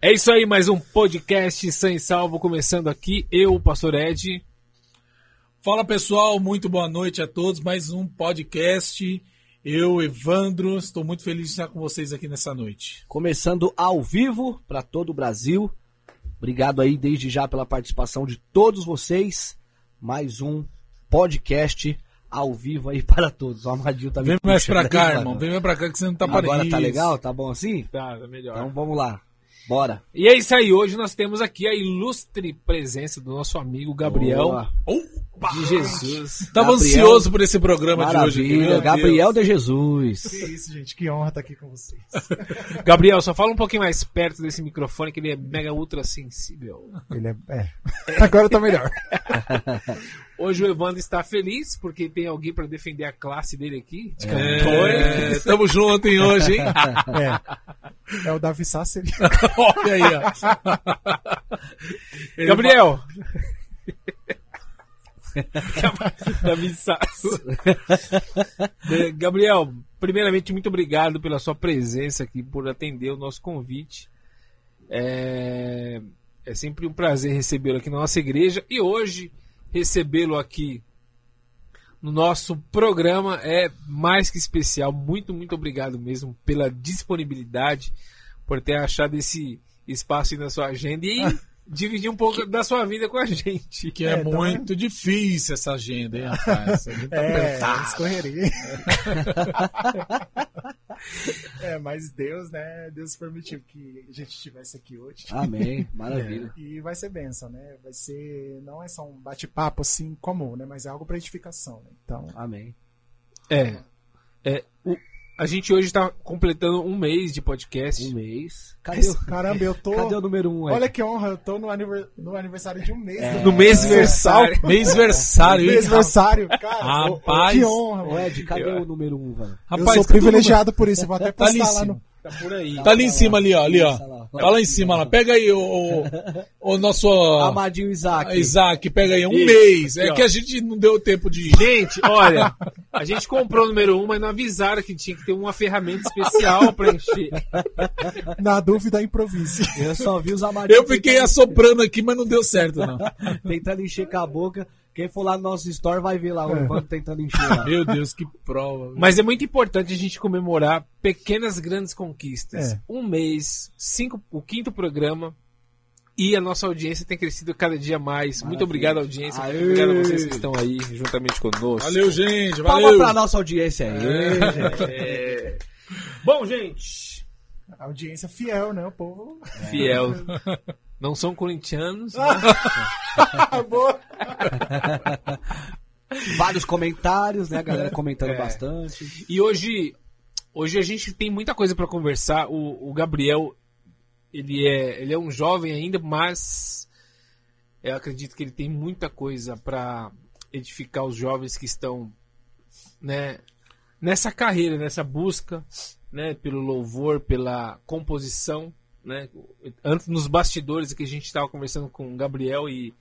É isso aí, mais um podcast sem salvo começando aqui. Eu, o Pastor Ed. Fala pessoal, muito boa noite a todos. Mais um podcast. Eu, Evandro, estou muito feliz de estar com vocês aqui nessa noite. Começando ao vivo para todo o Brasil. Obrigado aí desde já pela participação de todos vocês. Mais um podcast ao vivo aí para todos. O Amadinho tá Vem mais pra aí, cá, mano. irmão. Vem mais pra cá que você não tá Agora parando. tá legal? Tá bom assim? Tá, tá melhor. Então vamos lá. Bora. E é isso aí, hoje nós temos aqui a ilustre presença do nosso amigo Gabriel Boa. Opa! De Jesus. Tava Gabriel. ansioso por esse programa de hoje. Gabriel Deus. de Jesus. Que isso, gente. Que honra estar aqui com vocês. Gabriel, só fala um pouquinho mais perto desse microfone que ele é mega ultra sensível. Ele é. é. Agora tá melhor. Hoje o Evandro está feliz porque tem alguém para defender a classe dele aqui. De É, tamo junto hein, hoje, hein? É. É o Davi Sasser. Olha aí, ó. Gabriel! É, Gabriel, primeiramente, muito obrigado pela sua presença aqui, por atender o nosso convite. É, é sempre um prazer recebê-lo aqui na nossa igreja e hoje recebê-lo aqui no nosso programa é mais que especial. Muito, muito obrigado mesmo pela disponibilidade, por ter achado esse espaço na sua agenda e dividir um pouco da sua vida com a gente. Que é, É, então muito difícil essa agenda, hein, rapaz? Essa agenda tá É, escorreria. É, mas Deus, né? Deus permitiu que a gente estivesse aqui hoje. Amém. Maravilha. E vai ser benção, né? Vai ser. Não é só um bate-papo assim comum, né? Mas é algo para edificação, né? Então. Amém. É. é o- a gente hoje está completando um mês de podcast. Um mês. Cadê o, Caramba, eu tô. cadê o número um? Olha Ed? que honra, eu tô no, aniver- no aniversário de um mês. É. No mês versário. Mêsversário, hein? Mêsversário, cara. Rapaz. Que honra, mano. Ed, cadê o número um, velho? Eu Rapaz, sou cadê o privilegiado por isso. eu Vou até Tá postar lá cima. no. Tá por aí. Tá ali em cima, ali, ó. Ali, ó. Tá lá. Em cima, lá. Pega aí o, o, nosso Amadinho Isaac. Isaac, pega aí um Isso. mês. É Aqui, que a gente não deu tempo de. Gente, olha, a gente comprou o número um, mas não avisaram que tinha que ter uma ferramenta especial para encher. Na dúvida, improvise. Eu só vi os amadinhos. Eu fiquei assoprando aqui, mas não deu certo, não. tentando encher com a boca. Quem for lá no nosso store vai ver lá o Evandro tentando encher lá. Meu Deus, que prova. Mas é muito importante a gente comemorar pequenas grandes conquistas. É. Um mês, cinco, o quinto programa. E a nossa audiência tem crescido cada dia mais. Muito Maravilha. obrigado, audiência. Muito Aê. obrigado a vocês que estão aí juntamente conosco. Valeu, gente. Palma Valeu. pra nossa audiência aí, gente. É. Bom, gente, A audiência fiel, né? O povo. fiel. Não são corintianos, Ah, boa. Vários comentários, né? A galera comentando É. bastante. E hoje, hoje a gente tem muita coisa para conversar. O, o Gabriel, ele é, ele é um jovem ainda, mas eu acredito que ele tem muita coisa para edificar os jovens que estão, né, nessa carreira, nessa busca, né, pelo louvor, pela composição, né? Antes nos bastidores que a gente estava conversando com o Gabriel e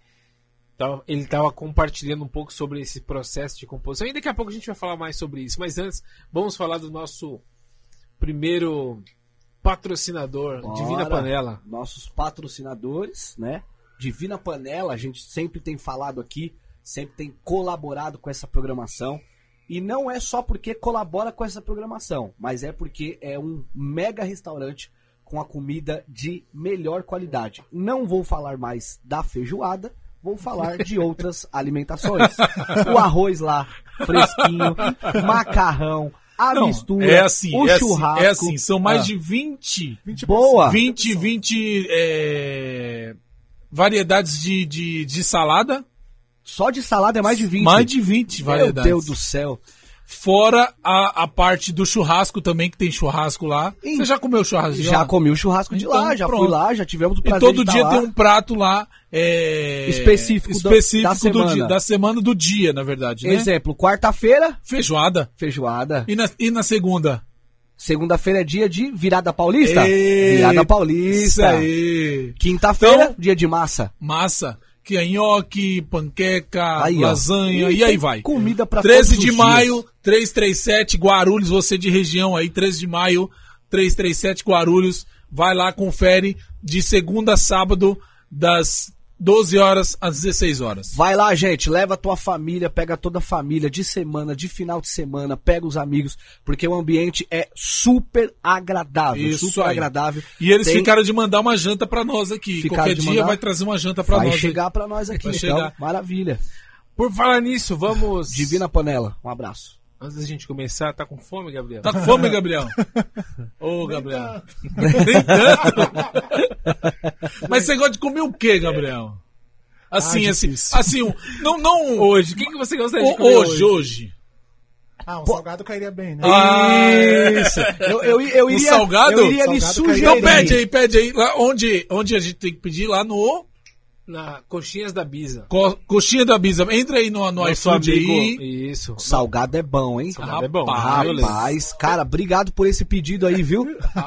tava- ele estava compartilhando um pouco sobre esse processo de composição. E daqui a pouco a gente vai falar mais sobre isso. Mas antes, vamos falar do nosso primeiro patrocinador, Bora. Divina Panela. Nossos patrocinadores, né? Divina Panela, a gente sempre tem falado aqui, sempre tem colaborado com essa programação. E não é só porque colabora com essa programação, mas é porque é um mega restaurante com a comida de melhor qualidade. Não vou falar mais da feijoada, vou falar de outras alimentações. O arroz lá, fresquinho, macarrão, a Não, mistura, é assim, o é assim, churrasco. é assim, são mais Ah. de 20, Boa! 20, 20 é, variedades de, de, de salada. Só de salada é mais de 20. Mais de 20 Meu variedades. Deus do céu. Fora a, a parte do churrasco também, que tem churrasco lá. Ih, Você já comeu churrasco? Já comi o churrasco de Então, lá, já pronto. fui lá, já tivemos o E prazer todo de tá dia lá. tem um prato lá é, Específico específico da do semana. dia, da semana do dia, na verdade, né? Exemplo, quarta-feira, Feijoada. feijoada. E na, e na segunda? Segunda-feira é dia de virada paulista. Ei, virada Isso paulista. aí. Quinta-feira, Então- dia de massa. Massa. Que é nhoque, panqueca, Aí, lasanha, e, tem aí vai. Comida pra 13 todos de maio, dias. 337 Guarulhos, você de região aí, 13 de maio, 337 Guarulhos. Vai lá, confere de segunda a sábado, das 12 horas às 16 horas. Vai lá, gente, leva a tua família, pega toda a família de semana, de final de semana, pega os amigos, porque o ambiente é super agradável, Isso super aí. agradável. E eles Tem- ficaram de mandar uma janta pra nós aqui. Ficaram Qualquer dia mandar? vai trazer uma janta pra Vai nós. chegar pra nós aqui, Vai então. chegar. Maravilha. Por falar nisso, vamos. Divina Panela, um abraço. Antes da gente começar, tá com fome, Gabriel? Tá com fome, Gabriel? Ô, Gabriel. Nem tanto. Mas você gosta de comer o quê, Gabriel? Assim, Ah, assim, assim, um- não, não Hoje, o que, que você gosta de comer hoje, hoje. Ah, um salgado cairia bem, né? Isso. Eu, eu, eu iria, salgado? eu iria me Salgado sugerir. Então pede aí, pede aí. Lá onde, onde a gente tem que pedir? Lá no Na Coxinhas da Bisa. Co- Coxinha da Bisa. Entra aí no, no iFood amigo- aí. Isso. Salgado é bom, hein? Salgado é bom. Rapaz. cara, obrigado por esse pedido aí, viu?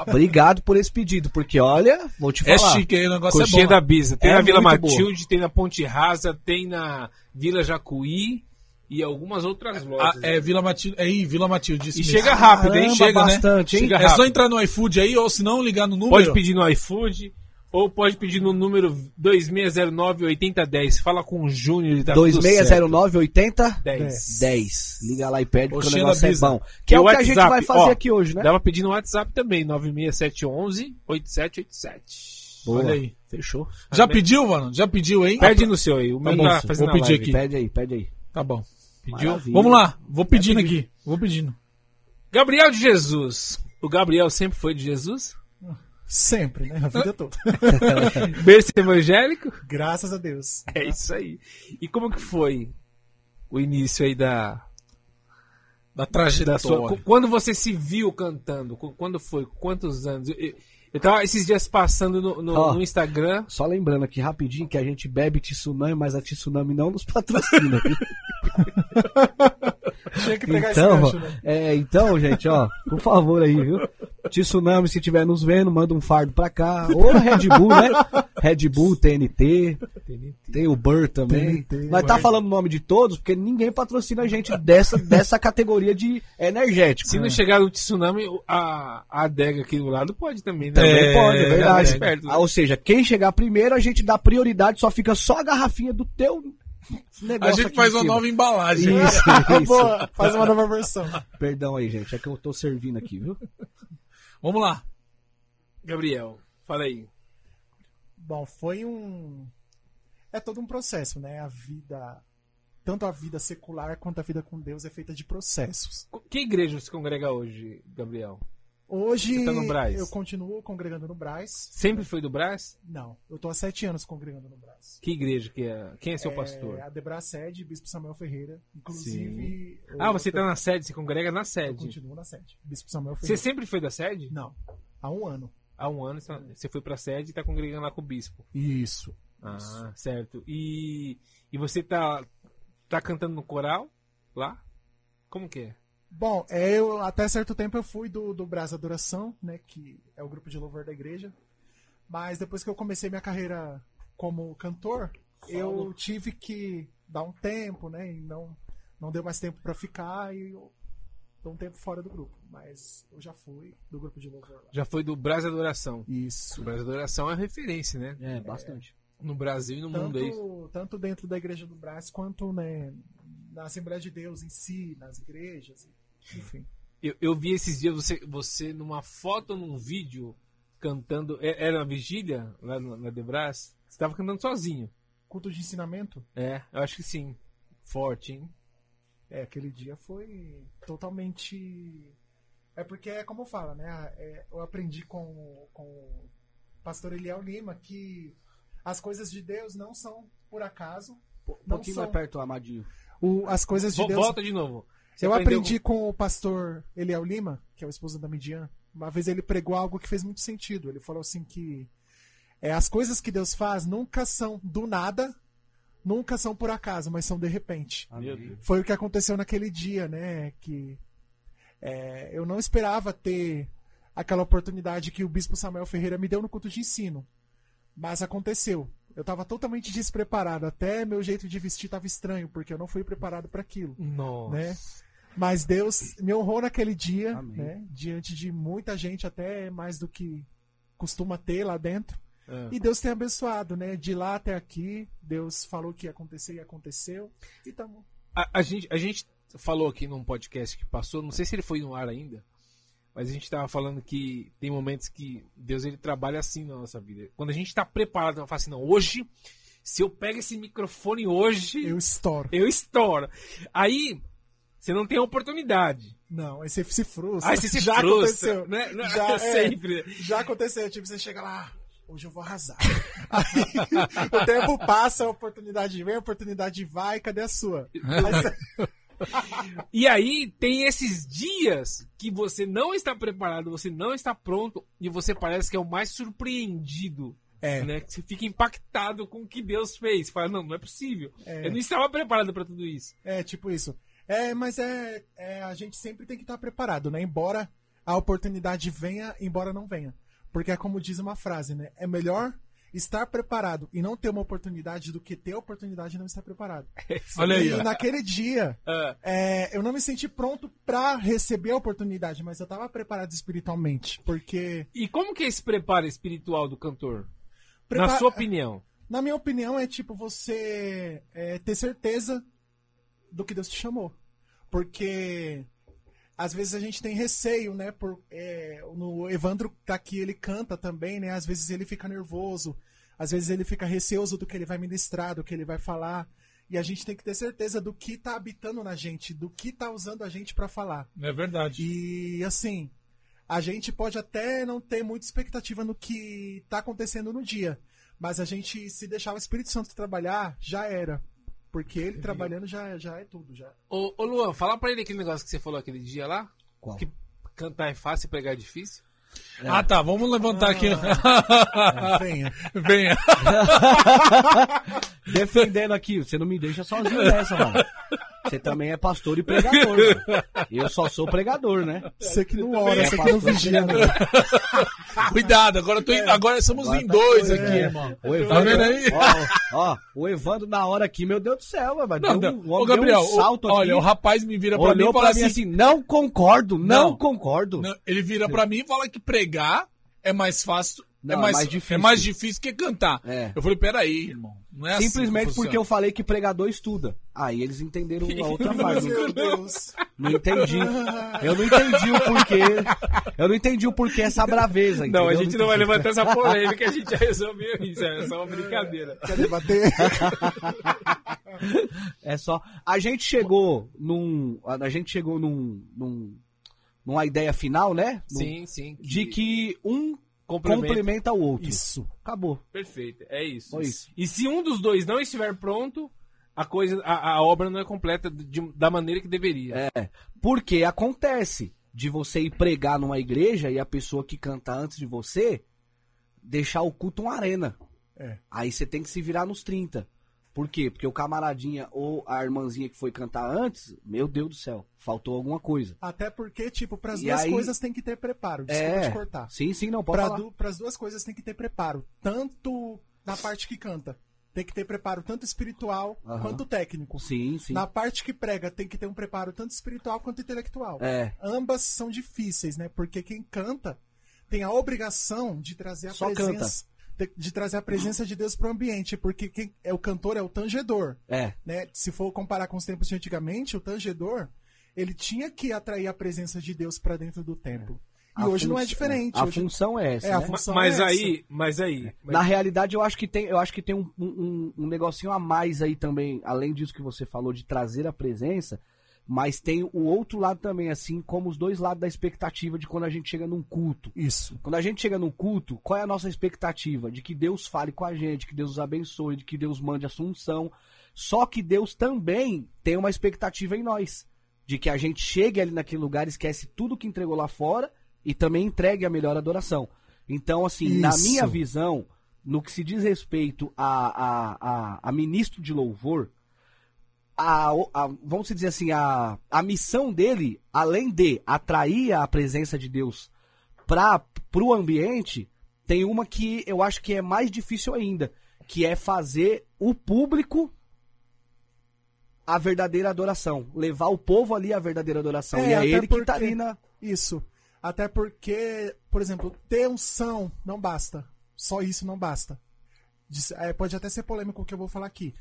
Obrigado por esse pedido, porque olha, vou te É falar. chique aí, o negócio Coxinha é bom. da Bisa. Tem É na Vila muito boa. Matilde, tem na Ponte Rasa, tem na Vila Jacuí e algumas outras Ah, lojas. é Vila Matilde. É aí, Vila Matilde. isso E mesmo. chega rápido, hein? Caramba, Chega, né? bastante, hein? Chega É só entrar no iFood aí, ou se não, ligar no número. Pode pedir no iFood ou pode pedir no número 2609-8010. Fala com o Júnior e tá tudo certo. 2609 80 10. 10. Liga lá e pede, porque o negócio é bom. Que é o o que a gente WhatsApp, vai fazer ó, aqui hoje, né? Dá pra pedir no WhatsApp também, 96711-8787. Boa. Olha aí. Fechou. Já Também. pediu, mano? Já pediu aí? Pede no seu aí, o meu bom, tá vou fazendo a pedir live. aqui. Pede aí, pede aí. Tá bom. Pediu? Maravilha. Vamos lá. Vou pedindo aqui. Vou pedindo. Gabriel de Jesus. O Gabriel sempre foi de Jesus? Sempre, né? A vida toda. Berço evangélico? Graças a Deus. É isso aí. E como que foi o início aí da, Da da trajetória. sua... qu- Quando você se viu cantando? Qu- Quando foi? Quantos anos? Eu, tava esses dias passando no, no- Ó. no Instagram. Só lembrando aqui rapidinho que a gente bebe tsunami, mas a tsunami não nos patrocina. Tinha que pegar Então, esse gancho, né? é, então, gente, ó, por favor aí, viu? Tsunami, se estiver nos vendo, manda um fardo pra cá. Ou a Red Bull, né? Red Bull, TNT, tem o Burr também. TNT, Nós tá falando o nome de todos, porque ninguém patrocina a gente dessa, dessa categoria de energético. Se não chegar no tsunami, o- a, a adega aqui do lado pode também, né? Também É, pode, é verdade. perto, né? Ah, ou seja, quem chegar primeiro, a gente dá prioridade, só fica só a garrafinha do teu A negócio. gente aqui faz uma nova embalagem. Isso, isso. Boa, faz uma nova versão. Perdão aí, gente, é que eu tô servindo aqui, viu? Vamos lá. Gabriel, fala aí. Bom, foi um. É todo um processo, né? A vida. Tanto a vida secular quanto a vida com Deus é feita de processos. Que igreja você congrega hoje, Gabriel? Hoje Você tá eu continuo congregando no Brás. Sempre foi do Brás? Não, eu tô há sete anos congregando no Brás. Que igreja que é? Quem é seu É, pastor? a Debra Sede, Bispo Samuel Ferreira. Inclusive. eu- Ah, você tá eu- na sede, você congrega na Eu sede. continuo na sede. Bispo Samuel Você Ferreira. sempre foi da sede? Não, há um ano. Há um ano você- você foi pra sede e tá congregando lá com o bispo. Isso. Ah, certo. E, e você tá, tá cantando no coral lá? Como que é? Bom, é, eu até certo tempo eu fui do, do Brás Adoração, né, que é o grupo de louvor da igreja. Mas depois que eu comecei minha carreira como cantor, eu tive que dar um tempo, né, e não não deu mais tempo pra ficar e eu tô um tempo fora do grupo, mas eu já fui do grupo de louvor lá. Já foi do Brás Adoração. O Isso. Brás Adoração é referência, né? É, bastante. No Brasil e no mundo é. Tanto, tanto dentro da igreja do Brás quanto né, na Assembleia de Deus em si, nas igrejas, enfim. Eu, eu vi esses dias você, você numa foto ou num vídeo cantando. é- Era uma vigília lá no- na Debras? Você tava cantando sozinho. Culto de ensinamento, É, eu acho que sim. Forte, hein? É, aquele dia foi totalmente. É porque é como fala, né? É, eu aprendi com, com o pastor Eliel Lima que as coisas de Deus não são por acaso. Um pouquinho são. mais perto, Amadinho. O, as coisas de Deus. Volta de novo. Você eu aprendi com o pastor Eliel Lima, que é o esposo da Midian. Uma vez ele pregou algo que fez muito sentido. Ele falou assim que é, as coisas que Deus faz nunca são do nada, nunca são por acaso, mas são de repente. Deus. foi o que aconteceu naquele dia, né? Que é, eu não esperava ter aquela oportunidade que o Bispo Samuel Ferreira me deu no culto de ensino, mas aconteceu. Eu estava totalmente despreparado, até meu jeito de vestir estava estranho, porque eu não fui preparado para aquilo, Nossa. né? Mas Deus me honrou naquele dia, né? Diante de muita gente, até mais do que costuma ter lá dentro. Ah. E Deus tem abençoado, né? De lá até aqui, Deus falou que ia acontecer e aconteceu. E tamo... A, a gente, a gente falou aqui num podcast que passou, não sei se ele foi no ar ainda, mas a gente estava falando que tem momentos que Deus ele trabalha assim na nossa vida. Quando a gente está preparado para falar assim, não, hoje, se eu pego esse microfone hoje, eu eu, estouro. estouro. Aí, você não tem oportunidade. Não, aí você se frustra. Aí você se Já frustra, aconteceu. né? Já, é. sempre. Já aconteceu, tipo, você chega lá, hoje eu vou arrasar. Aí o tempo passa, a oportunidade vem, a oportunidade vai, cadê a sua? Aí E aí tem esses dias que você não está preparado, você não está pronto e você parece que é o mais surpreendido. É. Né? Que você fica impactado com o que Deus fez. Fala, não, não é possível. É. Eu não estava preparado para tudo isso. É, tipo isso. É, mas é, é, a gente sempre tem que estar preparado, né? Embora a oportunidade venha, embora não venha. Porque é como diz uma frase, né? É melhor estar preparado e não ter uma oportunidade do que ter a oportunidade e não estar preparado. Olha aí, E naquele dia, Ah, é, eu não me senti pronto pra receber a oportunidade, mas eu tava preparado espiritualmente. Porque. e como que é esse preparo espiritual do cantor? prepa- Na sua opinião. Na minha opinião, é tipo você é, ter certeza do que Deus te chamou. Porque às vezes a gente tem receio, né? Por, é, no Evandro tá aqui, ele canta também, né? Às vezes ele fica nervoso, às vezes ele fica receoso do que ele vai ministrar, do que ele vai falar. E a gente tem que ter certeza do que tá habitando na gente, do que tá usando a gente pra falar. É verdade. E assim, a gente pode até não ter muita expectativa no que tá acontecendo no dia, mas a gente, se deixar o Espírito Santo trabalhar, já era. Porque ele trabalhando já, já é tudo, já. Ô, ô Luan, fala pra ele aquele negócio que você falou aquele dia lá. Qual? Que cantar é fácil e pregar é difícil. Ah, tá. Vamos levantar aqui. É, venha. Venha. Defendendo aqui, você não me deixa sozinho nessa, mano. Você também é pastor e pregador. mano. Eu só sou pregador, né? Você que não ora, é você que não vigia. pregador. Cuidado, agora, tô indo- agora somos Agora em tá dois aqui, é. irmão. O Tá Evandro, vendo aí? Ó, ó, o Evandro na hora aqui, meu Deus do céu, mano. Não, deu um- Ô, Gabriel, um salto o- olha, o rapaz me vira pra mim e fala assim, assim, não concordo, não, Não. concordo. Não, ele vira pra mim e fala que pregar é mais fácil. Não, é, é mais, mais difícil. é mais difícil que cantar. É. Eu falei, peraí, irmão. Não é Simplesmente assim que porque eu falei que pregador estuda. Aí eles entenderam a outra parte. Meu Deus. Não entendi. Eu não entendi o porquê. Eu não entendi o porquê essa braveza. Não, a entendeu? gente não vai levantar essa polêmica, a gente já resolveu isso. É só uma brincadeira. Quer debater? É só. A gente chegou num. A gente chegou num. num numa ideia final, né? Num- Sim, sim. De que um complementa. complementa o outro. Isso. Acabou. Perfeito, é isso. Foi isso. E se um dos dois não estiver pronto, a coisa, a, a obra não é completa de- da maneira que deveria. É. Porque acontece de você ir pregar numa igreja e a pessoa que canta antes de você deixar o culto uma arena. É. Aí você tem que se virar nos 30. Por quê? Porque o camaradinha ou a irmãzinha que foi cantar antes, meu Deus do céu, faltou alguma coisa. Até porque, tipo, pras E duas aí- coisas tem que ter preparo. Desculpa é. te cortar. Sim, sim, não, pode Pra falar. du, pras duas coisas tem que ter preparo. Tanto na parte que canta, tem que ter preparo tanto espiritual quanto técnico. Sim, sim. Na parte que prega, tem que ter um preparo tanto espiritual quanto intelectual. É. Ambas são difíceis, né? Porque quem canta tem a obrigação de trazer a Só presença. De- De trazer a presença de Deus pro ambiente, porque quem é o cantor é o tangedor, É. né? Se for comparar com os tempos de antigamente, o tangedor, ele tinha que atrair a presença de Deus para dentro do templo. E A hoje não é diferente. A Hoje- função é essa. É, a né? fun- função mas é aí, mas aí, mas- Na realidade, eu acho que tem, eu acho que tem um, um, um negocinho a mais aí também, além disso que você falou de trazer a presença, mas tem o outro lado também, assim como os dois lados da expectativa de quando a gente chega num culto. Isso. Quando a gente chega num culto, qual é a nossa expectativa? De que Deus fale com a gente, que Deus nos abençoe, de que Deus mande assunção. Só que Deus também tem uma expectativa em nós. De que a gente chegue ali naquele lugar, esquece tudo que entregou lá fora e também entregue a melhor adoração. Então, assim, na Isso. minha visão, no que se diz respeito a, a, a, a ministro de louvor, a, a- vamos dizer assim, a, a missão dele, além de atrair a presença de Deus para o ambiente, tem uma que eu acho que é mais difícil ainda, que é fazer o público a verdadeira adoração, levar o povo ali à verdadeira adoração. É, e é ele que tá porque- ali na. Isso. Até porque, por exemplo, ter unção não basta. Só isso não basta. É, pode até ser polêmico o que eu vou falar aqui.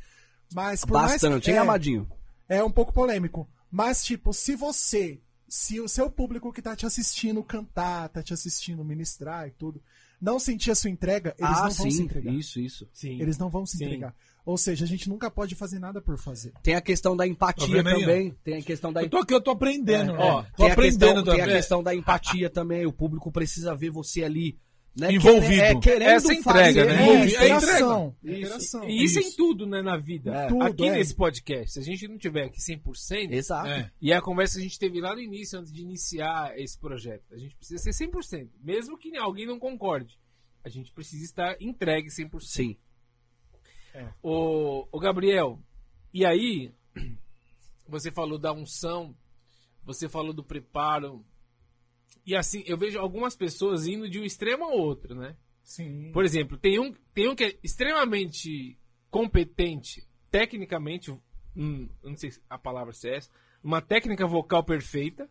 Mas por mais Bastante, que, hein, é, Amadinho? é um pouco polêmico. Mas, tipo, se você, se o seu público que tá te assistindo cantar, tá te assistindo ministrar e tudo, não sentir a sua entrega, eles ah, não vão se sim, entregar. isso, isso. Sim. Eles não vão se Sim. entregar. Ou seja, a gente nunca pode fazer nada por fazer. Tem a questão da empatia também. Tem a questão da Eu tô aqui, eu tô aprendendo. É, ó. é. Tô Tem a aprendendo questão, tem a também. questão da empatia também. O público precisa ver você ali. Né, Envolvido. é, querendo Essa entrega, fazer, né? É, é interação. Isso. E isso, Isso. em tudo, né, na vida. É. Tudo, aqui é. nesse podcast, se a gente não tiver aqui 100%, Exato. É. e é a conversa que a gente teve lá no início, antes de iniciar esse projeto, a gente precisa ser 100%. Mesmo que alguém não concorde, a gente precisa estar entregue 100%. Sim. Ô, ô Gabriel, e aí, você falou da unção, você falou do preparo, e assim, eu vejo algumas pessoas indo de um extremo ao outro, né? Sim. Por exemplo, tem um, tem um que é extremamente competente, tecnicamente, hum, não sei se a palavra se é essa, uma técnica vocal perfeita,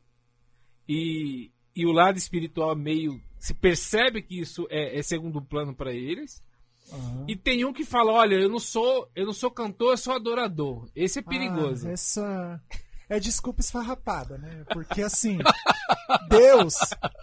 e, e o lado espiritual meio. Se percebe que isso é, é segundo plano para eles. Aham. E tem um que fala: olha, eu não sou, eu não sou cantor, eu sou adorador. Esse é perigoso. Ah, essa é desculpa esfarrapada, né? Porque assim, Deus,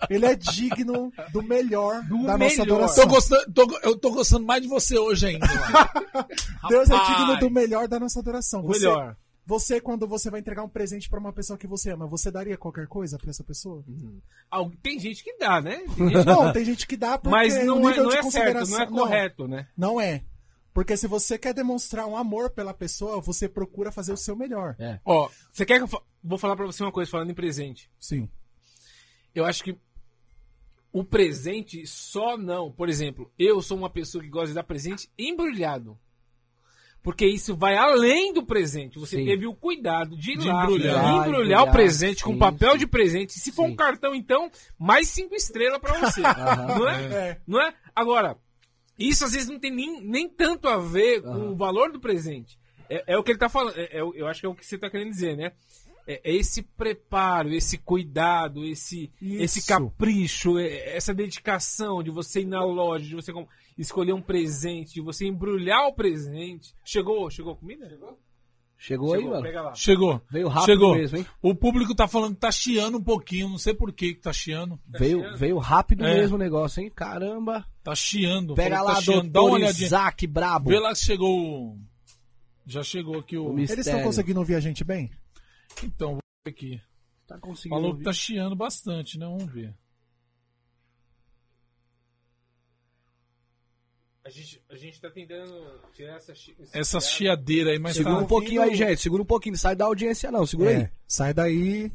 ele é digno do melhor da nossa melhor. adoração. Tô gostando, tô- eu tô gostando mais de você hoje ainda. Deus é digno do melhor da nossa adoração. o Você, melhor. você, quando você vai entregar um presente pra uma pessoa que você ama, você daria qualquer coisa pra essa pessoa? Al- Tem gente que dá, né? Tem gente- Não, tem gente que dá porque mas o não é, nível não de é certo, consideração não é correto, né? Não é. Porque se você quer demonstrar um amor pela pessoa, você procura fazer o seu melhor. É. Ó, você quer que eu fa- vou falar pra você uma coisa falando em presente? Sim. Eu acho que o presente só não. Por exemplo, eu sou uma pessoa que gosta de dar presente embrulhado. Porque isso vai além do presente. Você Sim. teve o cuidado de ir De lá, embrulhar. embrulhar, Embrulhar, o presente com sim, papel sim. de presente. Se for Sim. um cartão, então, mais cinco estrelas pra você. Aham. não é? É. Não é? Agora, isso às vezes não tem nem, nem tanto a ver com o valor do presente. É, é o que ele tá falando. É, é eu acho que é o que você tá querendo dizer, né? É, é esse preparo, esse cuidado, esse, Isso. esse capricho, é- essa dedicação de você ir na loja, de você escolher um presente, de você embrulhar o presente. Chegou, chegou a comida? Chegou, Chegou, aí, mano. pega lá. Chegou. Veio rápido Chegou. mesmo, hein? O público tá falando que tá chiando um pouquinho, não sei por que que tá chiando. Veio, chiando? veio rápido É. mesmo o negócio, hein? Caramba. Tá chiando. Pega que lá, tá chiando. Dá uma doutor olhadinha. Isaac Brabo. Vê lá se chegou. o- Já chegou aqui o. O Eles estão conseguindo ouvir a gente bem? Então, vou ver aqui. Tá conseguindo. Falou que ouvir. tá chiando bastante, né? Vamos ver. A gente, a gente tá tentando tirar essa, Essa chiadeira aí, mas Segura tá. um pouquinho aí, gente. Segura um pouquinho. Não sai da audiência, não. Segura aí. É. Sai daí.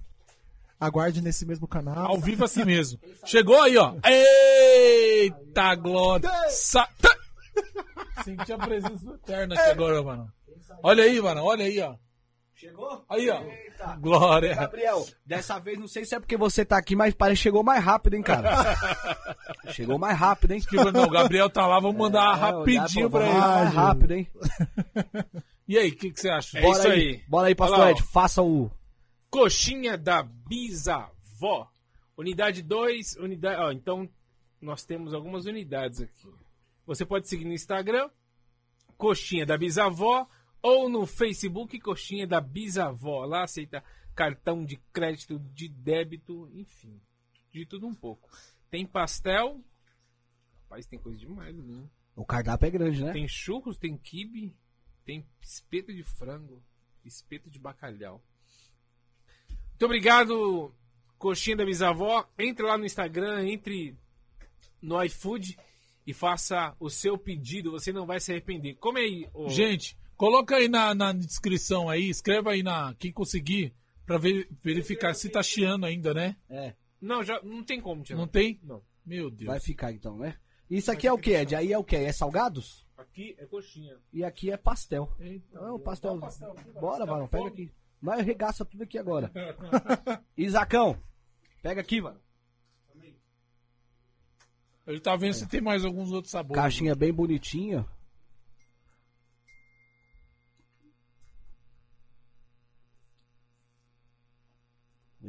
Aguarde nesse mesmo canal. Ao vivo assim mesmo. Chegou aí, ó. Eita, glória. Sa... Tá. Senti a presença eterna aqui agora, mano. Olha aí, mano. Olha aí, ó. Chegou? Aí, ó. Eita. Glória. Gabriel, dessa vez não sei se é porque você tá aqui, mas parece que chegou mais rápido, hein, cara? chegou mais rápido, hein? Não, o Gabriel tá lá, vamos mandar É, rapidinho olhar, pô, pra ele. mais rápido, hein? E aí, o que, que você acha? É Bora isso aí. Bora aí, pastor lá, Ed. Faça o. Coxinha da bisavó. Unidade 2, unidade. Ó, então, nós temos algumas unidades aqui. Você pode seguir no Instagram, Coxinha da Bisavó, ou no Facebook, Coxinha da Bisavó. Lá aceita cartão de crédito, de débito, enfim, de tudo um pouco. Tem pastel. Rapaz, tem coisa demais, né? O cardápio é grande, né? Tem churros, tem quibe, tem espeto de frango, espeto de bacalhau. Muito obrigado, Coxinha da Bisavó. Entre lá no Instagram, entre no iFood e faça o seu pedido. Você não vai se arrepender. Come aí. ô- Gente, coloca aí na, na descrição aí, escreva aí na quem conseguir pra ver- verificar se tá chiando ainda, né? É. Não, já não tem como tirar. Não tem? Não. Meu Deus. Vai ficar então, né? Isso aqui é o que, Ed? Aí é o que? É salgados? Aqui é coxinha. E aqui é pastel. Eita, Não, é o pastel. Dá um pastel Bora, pastel, mano, pega fome. aqui. Vai arregaça tudo aqui agora. Isacão, pega aqui, mano. Ele tá vendo se tem mais alguns outros sabores. Caixinha bem bonitinha.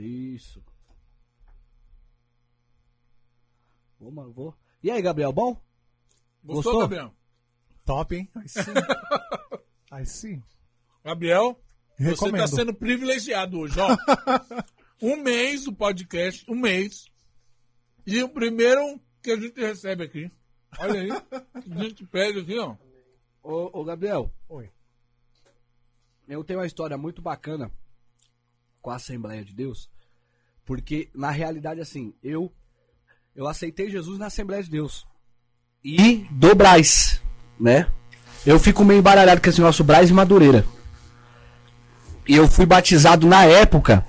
Isso. Vou, mano, vou. E aí, Gabriel, bom? Gostou, Gostou? Gabriel? Top, hein? Aí sim. Aí sim. Gabriel, você Recomendo. está sendo privilegiado hoje, ó. um mês do podcast, um mês. E o primeiro que a gente recebe aqui. Olha aí. A gente pega aqui, ó. Ô, ô, Gabriel, Oi. eu tenho uma história muito bacana com a Assembleia de Deus, porque na realidade, assim, eu eu aceitei Jesus na Assembleia de Deus e do Braz, né? Eu fico meio embaralhado com esse negócio Braz e Madureira. E eu fui batizado na época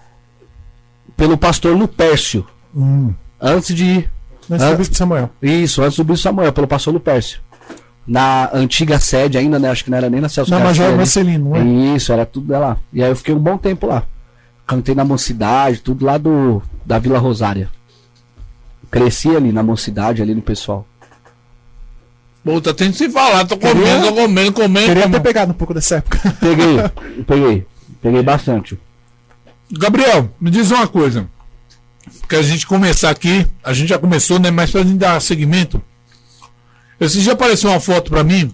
pelo pastor Lupércio, Hum. antes de Hã? somos Bispo Samuel. Isso, antes do Bispo Samuel, pelo pastor Lupércio. Na antiga sede ainda, né? Acho que não era nem na Celso Na Major. Marcelino, não é? Isso, era tudo lá. E aí eu fiquei um bom tempo lá. Cantei na mocidade, tudo lá do da Vila Rosária. Cresci ali na mocidade, ali no pessoal. Pô, tá tendo que se falar. Tô comendo, Queria- tô comendo, comendo. Queria ter pegado um pouco dessa época. Peguei, peguei. Peguei bastante. Gabriel, me diz uma coisa. Que a gente começar aqui, a gente já começou, né? Mas pra gente dar seguimento. Esse dia apareceu uma foto pra mim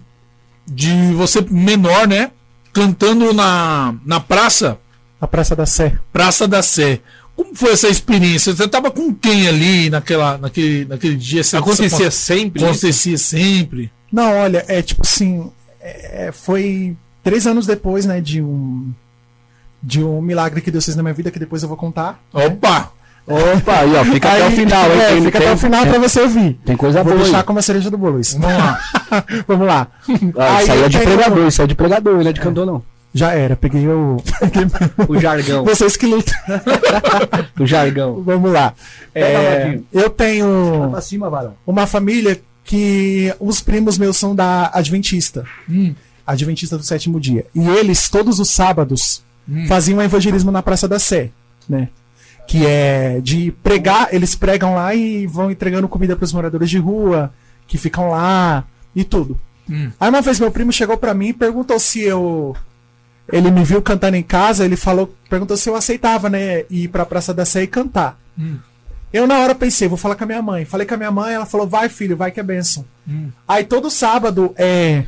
de você menor, né? Cantando na, na praça, A Praça da Sé. Praça da Sé. Como foi essa experiência? Você tava com quem ali naquela, naquele, naquele dia? Você, Acontecia você- sempre. isso? Acontecia sempre. Não, olha, é tipo assim. é, foi três anos depois, né, de um. De um milagre que Deus fez na minha vida, que depois eu vou contar. Opa! Opa, aí ó, fica até o Aí- final, hein? É, Tem- fica até tem- o final pra você ouvir. Tem coisa Vou boa deixar aí. como a cereja do bolo isso. Vamos lá. Vamos lá. Ah, isso aí é de pregador, isso aí é de pregador, não é de cantor não. Já era, peguei o. O jargão, Vocês que lutam. o jargão. Vamos lá. É, Vadinho. eu tenho Pra cima, varão. uma família que os primos meus são da Adventista. Hum, Adventista do sétimo dia. E eles, todos os sábados, Hum. faziam evangelismo na Praça da Sé, né? Que é de pregar, eles pregam lá e vão entregando comida para os moradores de rua, que ficam lá e tudo. hum. Aí uma vez meu primo chegou pra mim e perguntou se eu. Ele me viu cantando em casa, ele falou, perguntou se eu aceitava, né, ir pra Praça da Sé e cantar. Hum. Eu na hora pensei, vou falar com a minha mãe. Falei com a minha mãe, ela falou, vai filho, vai que é benção. Hum. Aí todo sábado, é,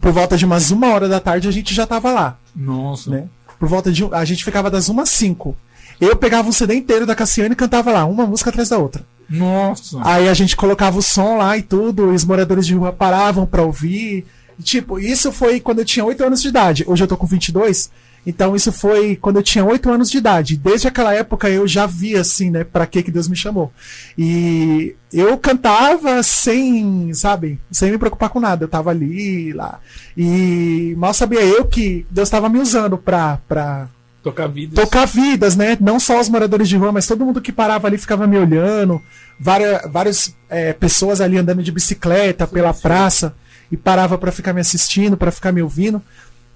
por volta de umas uma hora da tarde, a gente já tava lá, Nossa. né? Por volta de. A gente ficava das umas cinco. Eu pegava um CD inteiro da Cassiane e cantava lá, uma música atrás da outra. Nossa. Aí a gente colocava o som lá e tudo, e os moradores de rua paravam pra ouvir. Tipo, isso foi quando eu tinha 8 anos de idade. Hoje eu tô com 22. Então isso foi quando eu tinha 8 anos de idade. Desde aquela época eu já via assim, né, pra que que Deus me chamou. E eu cantava sem, sabe, sem me preocupar com nada. Eu tava ali, lá. E mal sabia eu que Deus tava me usando pra, pra, Tocar vidas. tocar vidas, né? Não só os moradores de rua, mas todo mundo que parava ali ficava me olhando. Várias, várias é, pessoas ali andando de bicicleta pela praça e parava pra ficar me assistindo, pra ficar me ouvindo.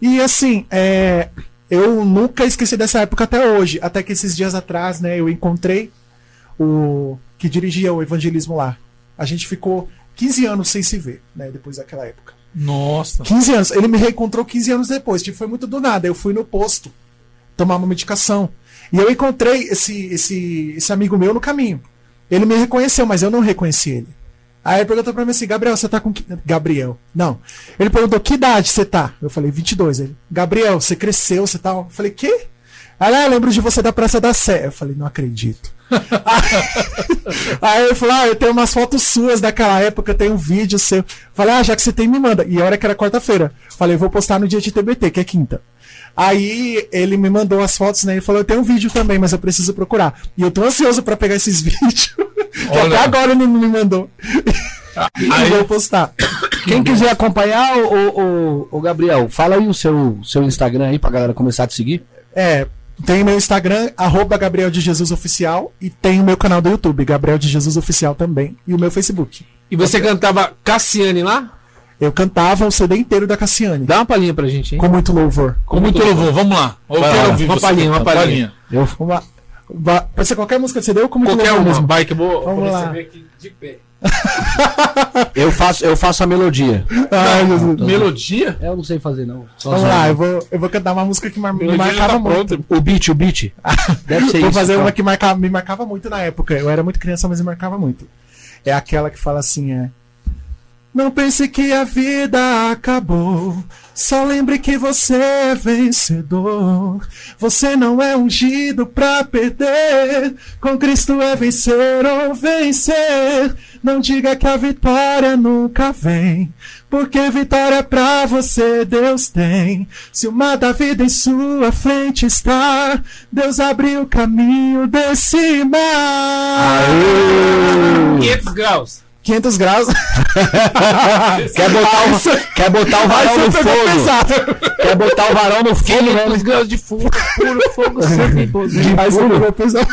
E assim, é, eu nunca esqueci dessa época até hoje. Até que esses dias atrás, né, eu encontrei o que dirigia o evangelismo lá. A gente ficou 15 anos sem se ver, né, depois daquela época. Nossa. 15 anos. Ele me reencontrou 15 anos depois. Tipo, foi muito do nada. Eu fui no posto tomar uma medicação. E eu encontrei esse, esse, esse amigo meu no caminho. Ele me reconheceu, mas eu não reconheci ele. Aí ele perguntou pra mim assim, Gabriel, você tá com que... Gabriel. Não. Ele perguntou, que idade você tá? Eu falei, 22. Ele, Gabriel, você cresceu, você tá... Eu falei, quê? Aí, ah, eu lembro de você da Praça da Sé. Eu falei, não acredito. Aí ele falou: Ah, eu tenho umas fotos suas daquela época, eu tenho um vídeo seu. Falei, ah, já que você tem, me manda. E a hora que era quarta-feira. Falei, vou postar no dia de TBT, que é quinta. Aí ele me mandou as fotos, né? Ele falou, eu tenho um vídeo também, mas eu preciso procurar. E eu tô ansioso pra pegar esses vídeos. até agora ele não me mandou. e Aí- vou postar. Quem quiser acompanhar, o, o, o, o Gabriel, fala aí o seu, seu Instagram aí pra galera começar a te seguir. É, tem meu Instagram, arroba Gabriel de Jesus Oficial, e tem o meu canal do YouTube, Gabriel de Jesus Oficial também, e o meu Facebook. E você cantava Cassiane lá? Eu cantava o CD inteiro da Cassiane. Dá uma palhinha pra gente, hein? Com muito louvor. Com muito louvor, vamos lá. Eu quero ouvir uma palhinha, uma palhinha. Eu, Uma, va- pode ser qualquer música de CD ou com muito Qualquer uma, mesmo. vai que eu vou, Vamos lá. aqui de pé. eu, faço, eu faço a melodia. Ai, Jesus. Melodia? Eu não sei fazer, não. Só Vamos só- lá, eu vou, eu vou cantar uma música que mar- me marcava tá muito. O beat, o beat. Deve ser Vou isso. fazer então. uma que marcava, me marcava muito na época. Eu era muito criança, mas me marcava muito. É aquela que fala assim, é. Não pense que a vida acabou. Só lembre que você é vencedor. Você não é ungido pra perder. Com Cristo é vencer ou vencer. Não diga que a vitória nunca vem. Porque vitória pra você Deus tem. Se o mar da vida em sua frente está, Deus abriu o caminho desse mar. 500 graus. 500 graus. Quer botar o, quer botar o varão no fogo. Quer botar o varão no fogo, 500 né? graus de fogo, puro fogo, sangue e poder. Aí você pegou pesado.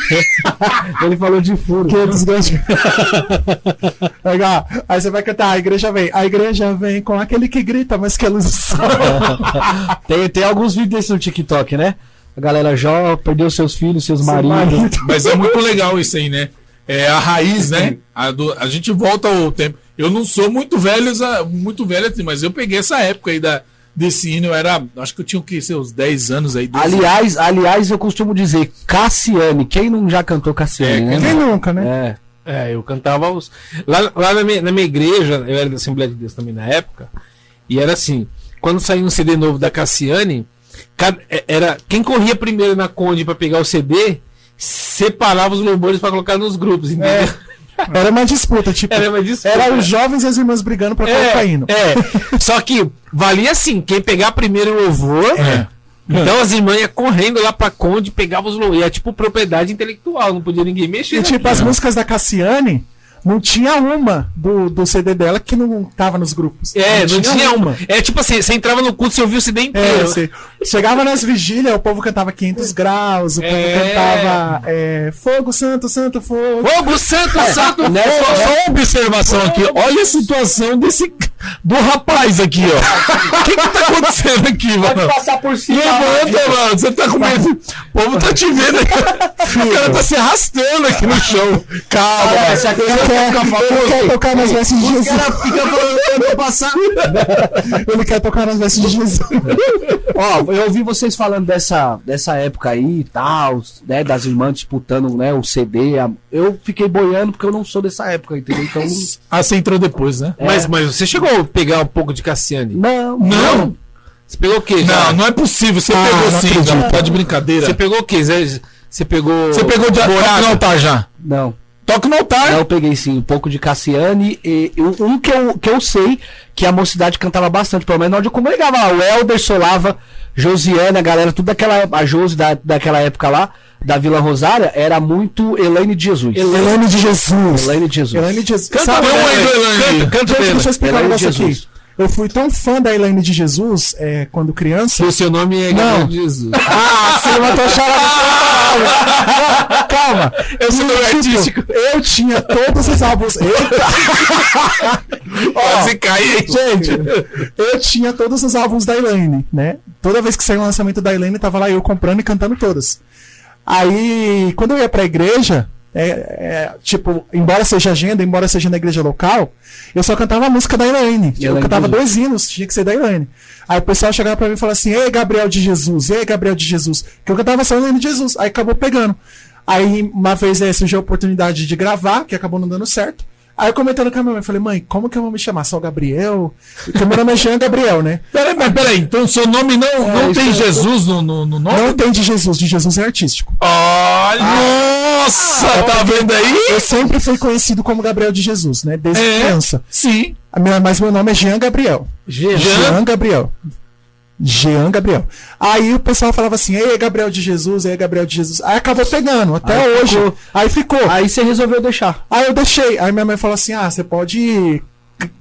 Ele falou de furo. 500 graus de... Legal. Aí você vai cantar, a igreja vem. A igreja vem com aquele que grita, mas que a luz do sol. Tem, tem alguns vídeos desses no TikTok, né? A galera já perdeu seus filhos, seus maridos. Mas é muito legal isso aí, né? É a raiz, né? A, do- a gente volta ao tempo. Eu não sou muito velho, muito velho assim, mas eu peguei essa época aí da, desse hino. Eu era. Acho que eu tinha o que? Seus 10 anos aí. 12 Aliás, aliás, eu costumo dizer, Cassiane. Quem não já cantou Cassiane, É, né? Quem nunca, né? É. É, eu cantava os. Lá, lá na, minha, na minha igreja, eu era da Assembleia de Deus também na época, e era assim: quando saía um CD novo da Cassiane, cada- é- era quem corria primeiro na Conde pra pegar o CD, separava os louvores pra colocar nos grupos, entendeu? Era uma disputa, tipo. Era uma disputa. Era os jovens e as irmãs brigando pra colocar hino. é. Só que valia assim: quem pegar primeiro o louvor. É. Então as irmãs iam correndo lá pra Conde, pegavam os louvores. É tipo propriedade intelectual, não podia ninguém mexer. E tipo, as músicas da Cassiane, não tinha uma do, do CD dela que não tava nos grupos. É, não tinha uma. É tipo assim, você entrava no culto, você ouvia o CD É, inteiro. você- chegava nas vigílias, o povo cantava 500 graus, o povo É. cantava é, Fogo Santo, Santo Fogo. Fogo Santo, Santo Né? Só, só uma observação aqui. Olha a situação desse. Do rapaz aqui, ó. O que, que tá acontecendo aqui, mano? passar por cima. Levanta, mano. Você tá com medo. O povo tá te vendo aqui. O cara tá se arrastando aqui no chão. Calma. Mano. essa aqui Ele é quer, ele quer tocar nas vestes de Jesus. fica falando que eu vou passar. Ele quer tocar nas vestes de Jesus. Ó, eu ouvi vocês falando dessa, dessa época aí e tal, né? Das irmãs disputando né, o CD. a- Eu fiquei boiando porque eu não sou dessa época, entendeu? Então. Ah, você entrou depois, né? Mas, mas você chegou a pegar um pouco de Cassiane? Não, Não. Você pegou o quê? já? Não, não é possível. Você Ah, pegou não sim, acredito. já. Tá de brincadeira. Você pegou o quê? Você, você pegou. Você pegou de toque no altar já. Não. Toque no altar. Não, eu peguei sim, um pouco de Cassiane e um que eu, que eu sei que a mocidade cantava bastante, pelo menos onde eu congregava lá. O Helder Solava, Josiane, a galera, tudo daquela época, a Josi da, daquela época lá, da Vila Rosária, era muito Elaine de Jesus. Elaine de Jesus. Elaine de Jesus. Elaine de Jesus. Canta Sabe, um Elaine. Canta, canta deixa eu explicar um Elaine de negócio aqui. Jesus. Eu fui tão fã da Elaine de Jesus é, quando criança. Que o seu nome é Não. Gabriel de Jesus. Ah, você levantou a charada. Calma. Eu sou nome Tipo, artístico. Eu tinha todos os álbuns. Eita! Quase caí. Gente, eu tinha todos os álbuns da Elaine, né? Toda vez que saiu o lançamento da Elaine, tava lá eu comprando e cantando todas. Aí, quando eu ia pra igreja, é, é, tipo, embora seja agenda, embora seja na igreja local, eu só cantava a música da Elaine. Eu Elaine cantava dois hinos, tinha que ser da Elaine. Aí o pessoal chegava pra mim e falava assim: Ei, Gabriel de Jesus, ei, Gabriel de Jesus. Que eu cantava só Elaine de Jesus. Aí acabou pegando. Aí uma vez é, surgiu a oportunidade de gravar, que acabou não dando certo. Aí eu comentando com a minha mãe, falei, mãe, como que eu vou me chamar? Só Gabriel? Porque meu nome é Jean Gabriel, né? Peraí, mas peraí. Então seu nome não, não isso tem é- Jesus no, no, no nome? Não tem de Jesus, de Jesus é artístico. Olha! Nossa! tá vendo aí? Eu sempre fui conhecido como Gabriel de Jesus, né? Desde É. criança. Sim. A minha- mas meu nome é Jean Gabriel. Jean. Jean Gabriel. Jean Gabriel. Aí o pessoal falava assim, ei, Gabriel de Jesus, ei, Gabriel de Jesus. Aí acabou pegando, até Aí hoje. ficou. Aí ficou. Aí você resolveu deixar. Aí eu deixei. Aí minha mãe falou assim: ah, você pode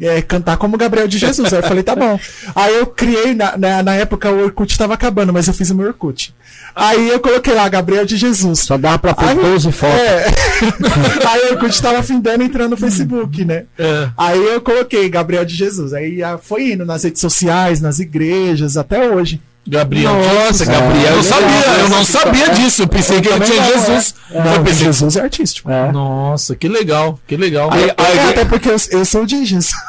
é, cantar como Gabriel de Jesus. Aí eu falei, tá bom. Aí eu criei, na, na, na época o Orkut tava acabando, mas eu fiz o meu Orkut. Aí eu coloquei lá, Gabriel de Jesus. Só dava pra pôr Aí- 12 fotos. É. Aí o Orkut tava findando entrando no Facebook, né? É. Aí eu coloquei Gabriel de Jesus. Aí ah, foi indo nas redes sociais, nas igrejas, até hoje. Gabriel. Nossa, Eu Gabriel. não sabia, eu não sabia disso. Eu pensei que ele tinha não, Jesus. Não, eu pensei, Jesus é artístico. É. nossa, que legal, que legal. Aí, é, até porque eu, eu sou de Jesus.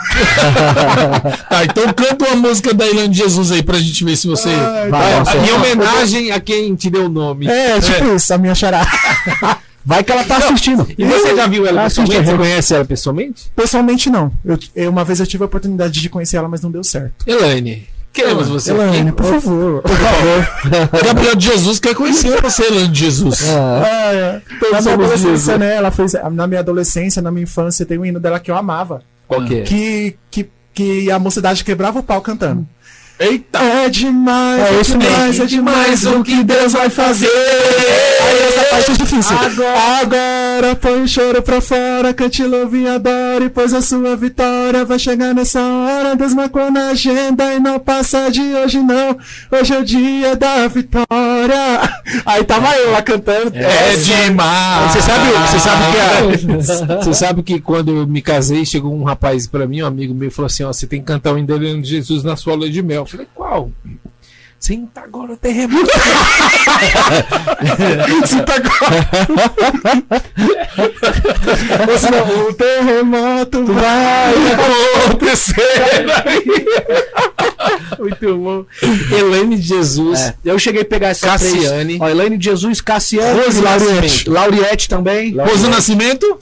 Tá, então canta uma música da Ilane de Jesus aí pra gente ver se você. Ai, Vai, tá. você- Em homenagem a quem te deu o nome. É, tipo isso, a minha chará. Vai que ela tá assistindo. E você já viu ela Assiste, pessoalmente? Você é. conhece ela pessoalmente? Pessoalmente, não. Eu, eu- uma vez eu tive a oportunidade de conhecer ela, mas não deu certo. Elaine, queremos você Elaine, aqui. por favor. Por favor. Gabriel de Jesus quer conhecer você, Elaine de Jesus. Ah, Ah, é. Na minha adolescência, né? Ela fez. Na minha adolescência, na minha infância, tem um hino dela que eu amava. Qual que é? Que, que, que a mocidade quebrava o pau cantando. Eita! É demais, É é, isso demais, mesmo. é demais o que Deus vai fazer. Aí essa parte é difícil. Agora, põe o choro pra fora, cante, louve e adore, pois a sua vitória vai chegar nessa hora. Deus marcou na agenda e não passa de hoje não. Hoje é o dia da vitória. Aí tava eu lá cantando. É demais! Você sabe, você sabe que a- você sabe que quando eu me casei, chegou um rapaz pra mim, um amigo meu, e falou assim: ó, você tem que cantar o Endelhando de Jesus na sua lua de mel. Eu falei, qual? Senta agora o terremoto. Senta agora. Ou senão, o terremoto vai acontecer. Muito bom. Elaine de Jesus. é. Eu cheguei a pegar essa Cassiane. Ó, Elaine de Jesus, Cassiane, Rose Lauriette. Nascimento. Lauriette também. Rosa Nascimento?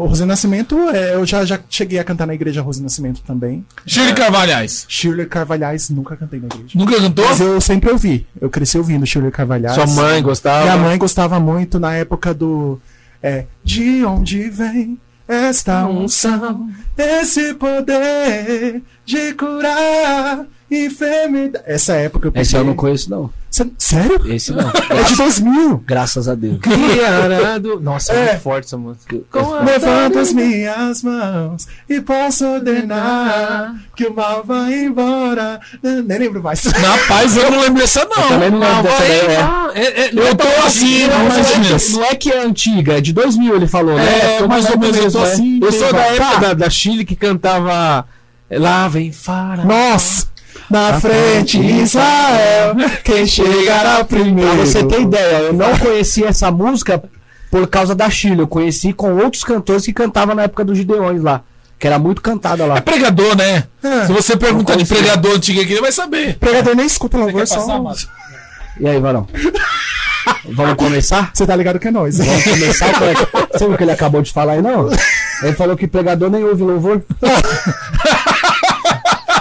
O Rose Nascimento, é, eu já, já cheguei a cantar na igreja Rose Nascimento também. Shirley Carvalhais. Shirley Carvalhais, nunca cantei na igreja. Nunca cantou? Mas eu sempre ouvi. Eu cresci ouvindo Shirley Carvalhais. Sua mãe gostava? Minha mãe gostava muito na época do. É, de onde vem esta unção, esse poder de curar enfermidade. Essa época eu Esse eu não conheço, não. Sério? Esse não. É de 2000. Graças a Deus. Criarado. Nossa, é É. muito forte essa música. Levanto as minhas mãos e posso ordenar que o mal vai embora. Nem lembro mais. Rapaz, eu não lembro dessa não. também não lembro dessa daí, é. É, é, Eu tô assim, Não, não mas não, é que, não é que é antiga, é de 2000 ele falou, né? É, Tô mais ou menos, eu tô é. assim. Eu sou da Tá. época da, da Chile que cantava Lá vem Fara. Nossa! Na frente, Israel, quem chegará primeiro. Pra você ter ideia, eu não conhecia essa música por causa da Chile. Eu conheci com outros cantores que cantavam na época dos Gideões lá. Que era muito cantada É lá. pregador, né? É. Se você perguntar de pregador antigo aqui, ele vai saber. Pregador nem escuta louvor, só. E aí, Varão? Vamos começar? Você tá ligado que é nós. Vamos começar? É Você viu o que ele acabou de falar aí, não? Ele falou que pregador nem ouve louvor.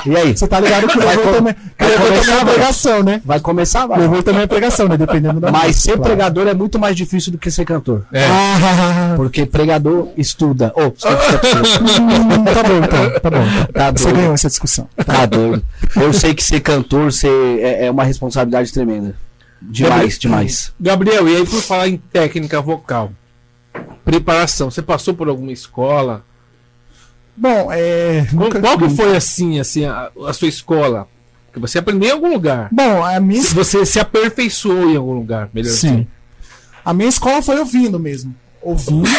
E aí? Você tá ligado que com- também, que louvor começar, também vai. pregação, né? Vai começar, vai. Louvor também é pregação, né? Dependendo da Mas música, ser claro. pregador é muito mais difícil do que ser cantor. É. Ah, Porque pregador estuda. Você hum, tá bom, então. Tá bom. tá Você ganhou essa discussão. Tá doido. Eu sei que ser cantor ser, é, é uma responsabilidade tremenda. Demais, demais. Gabriel, e aí por falar em técnica vocal, preparação, você passou por alguma escola? Bom, é. Qual, nunca- qual que foi assim, assim a, a sua escola? Que você aprendeu em algum lugar? Bom, a minha Se você se aperfeiçoou em algum lugar, melhor Sim. assim. A minha escola foi ouvindo mesmo. Ouvindo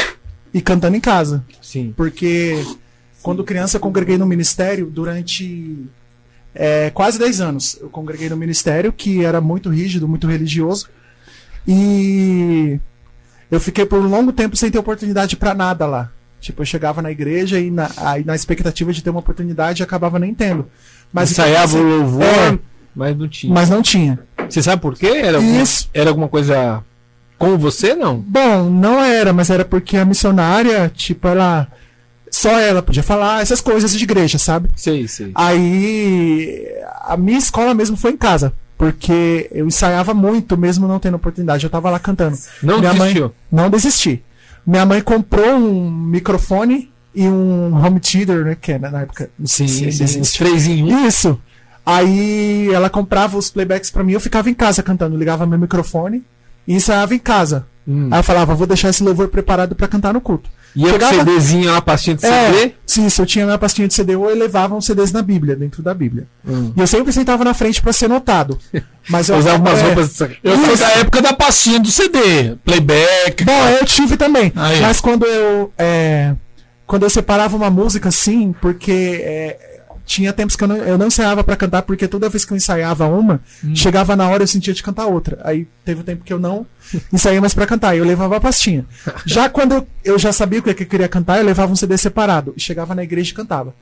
e cantando em casa. Sim. Porque quando criança eu congreguei no ministério durante é, quase 10 anos. Eu congreguei no ministério, que era muito rígido, muito religioso. E eu fiquei por um longo tempo sem ter oportunidade pra nada lá. Tipo, eu chegava na igreja e na, aí na expectativa de ter uma oportunidade acabava nem tendo. Mas Ensaiava o louvor, É. mas não tinha. Mas não tinha. Você sabe por quê? Era alguma, era alguma coisa com você, não? Bom, não era, mas era porque a missionária, tipo, ela. Só ela podia falar essas coisas de igreja, sabe? Sei, sei. Aí a minha escola mesmo foi em casa. Porque eu ensaiava muito, mesmo não tendo oportunidade. Eu tava lá cantando. Não Minha desistiu? mãe não desisti. Minha mãe comprou um microfone e um home theater, né? Que é, na época. Sim, sim, três em um. Isso. Aí ela comprava os playbacks pra mim, eu ficava em casa cantando, ligava meu microfone e ensaiava em casa. Hum. Aí eu falava, vou deixar esse louvor preparado pra cantar no culto. E eu Chegava- CDzinho lá, pastinha de CD. É, sim, se eu tinha minha pastinha de CD, eu levava uns CDs na Bíblia, dentro da Bíblia. Hum. E eu sempre sentava na frente pra ser notado. Mas eu Usava umas é, roupas. Eu sou da época da pastinha do CD. Playback. Bom, eu tive também. Aí. Mas quando eu. é, quando eu separava uma música, sim, porque é, tinha tempos que eu não, eu não ensaiava pra cantar, porque toda vez que eu ensaiava uma, Hum. chegava na hora eu sentia de cantar outra. Aí teve um tempo que eu não ensaiei mais pra cantar, eu levava a pastinha. Já quando eu, eu já sabia o que que eu queria cantar, eu levava um CD separado. E chegava na igreja e cantava.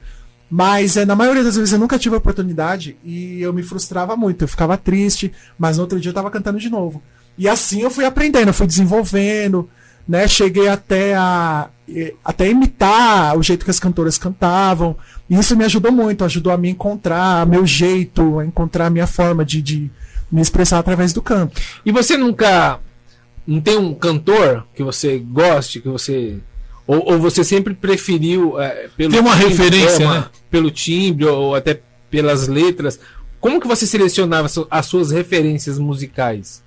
Mas é, na maioria das vezes eu nunca tive a oportunidade e eu me frustrava muito. Eu ficava triste, mas no outro dia eu tava cantando de novo. E assim eu fui aprendendo, eu fui desenvolvendo, né? Cheguei até a até imitar o jeito que as cantoras cantavam. E isso me ajudou muito, ajudou a me encontrar meu jeito, a encontrar a minha forma de, de me expressar através do canto. E você nunca. Não tem um cantor que você goste, que você. Ou, ou você sempre preferiu. É, pelo Tem uma referência, é, uma- né? Pelo timbre ou até pelas letras. Como que você selecionava as suas referências musicais?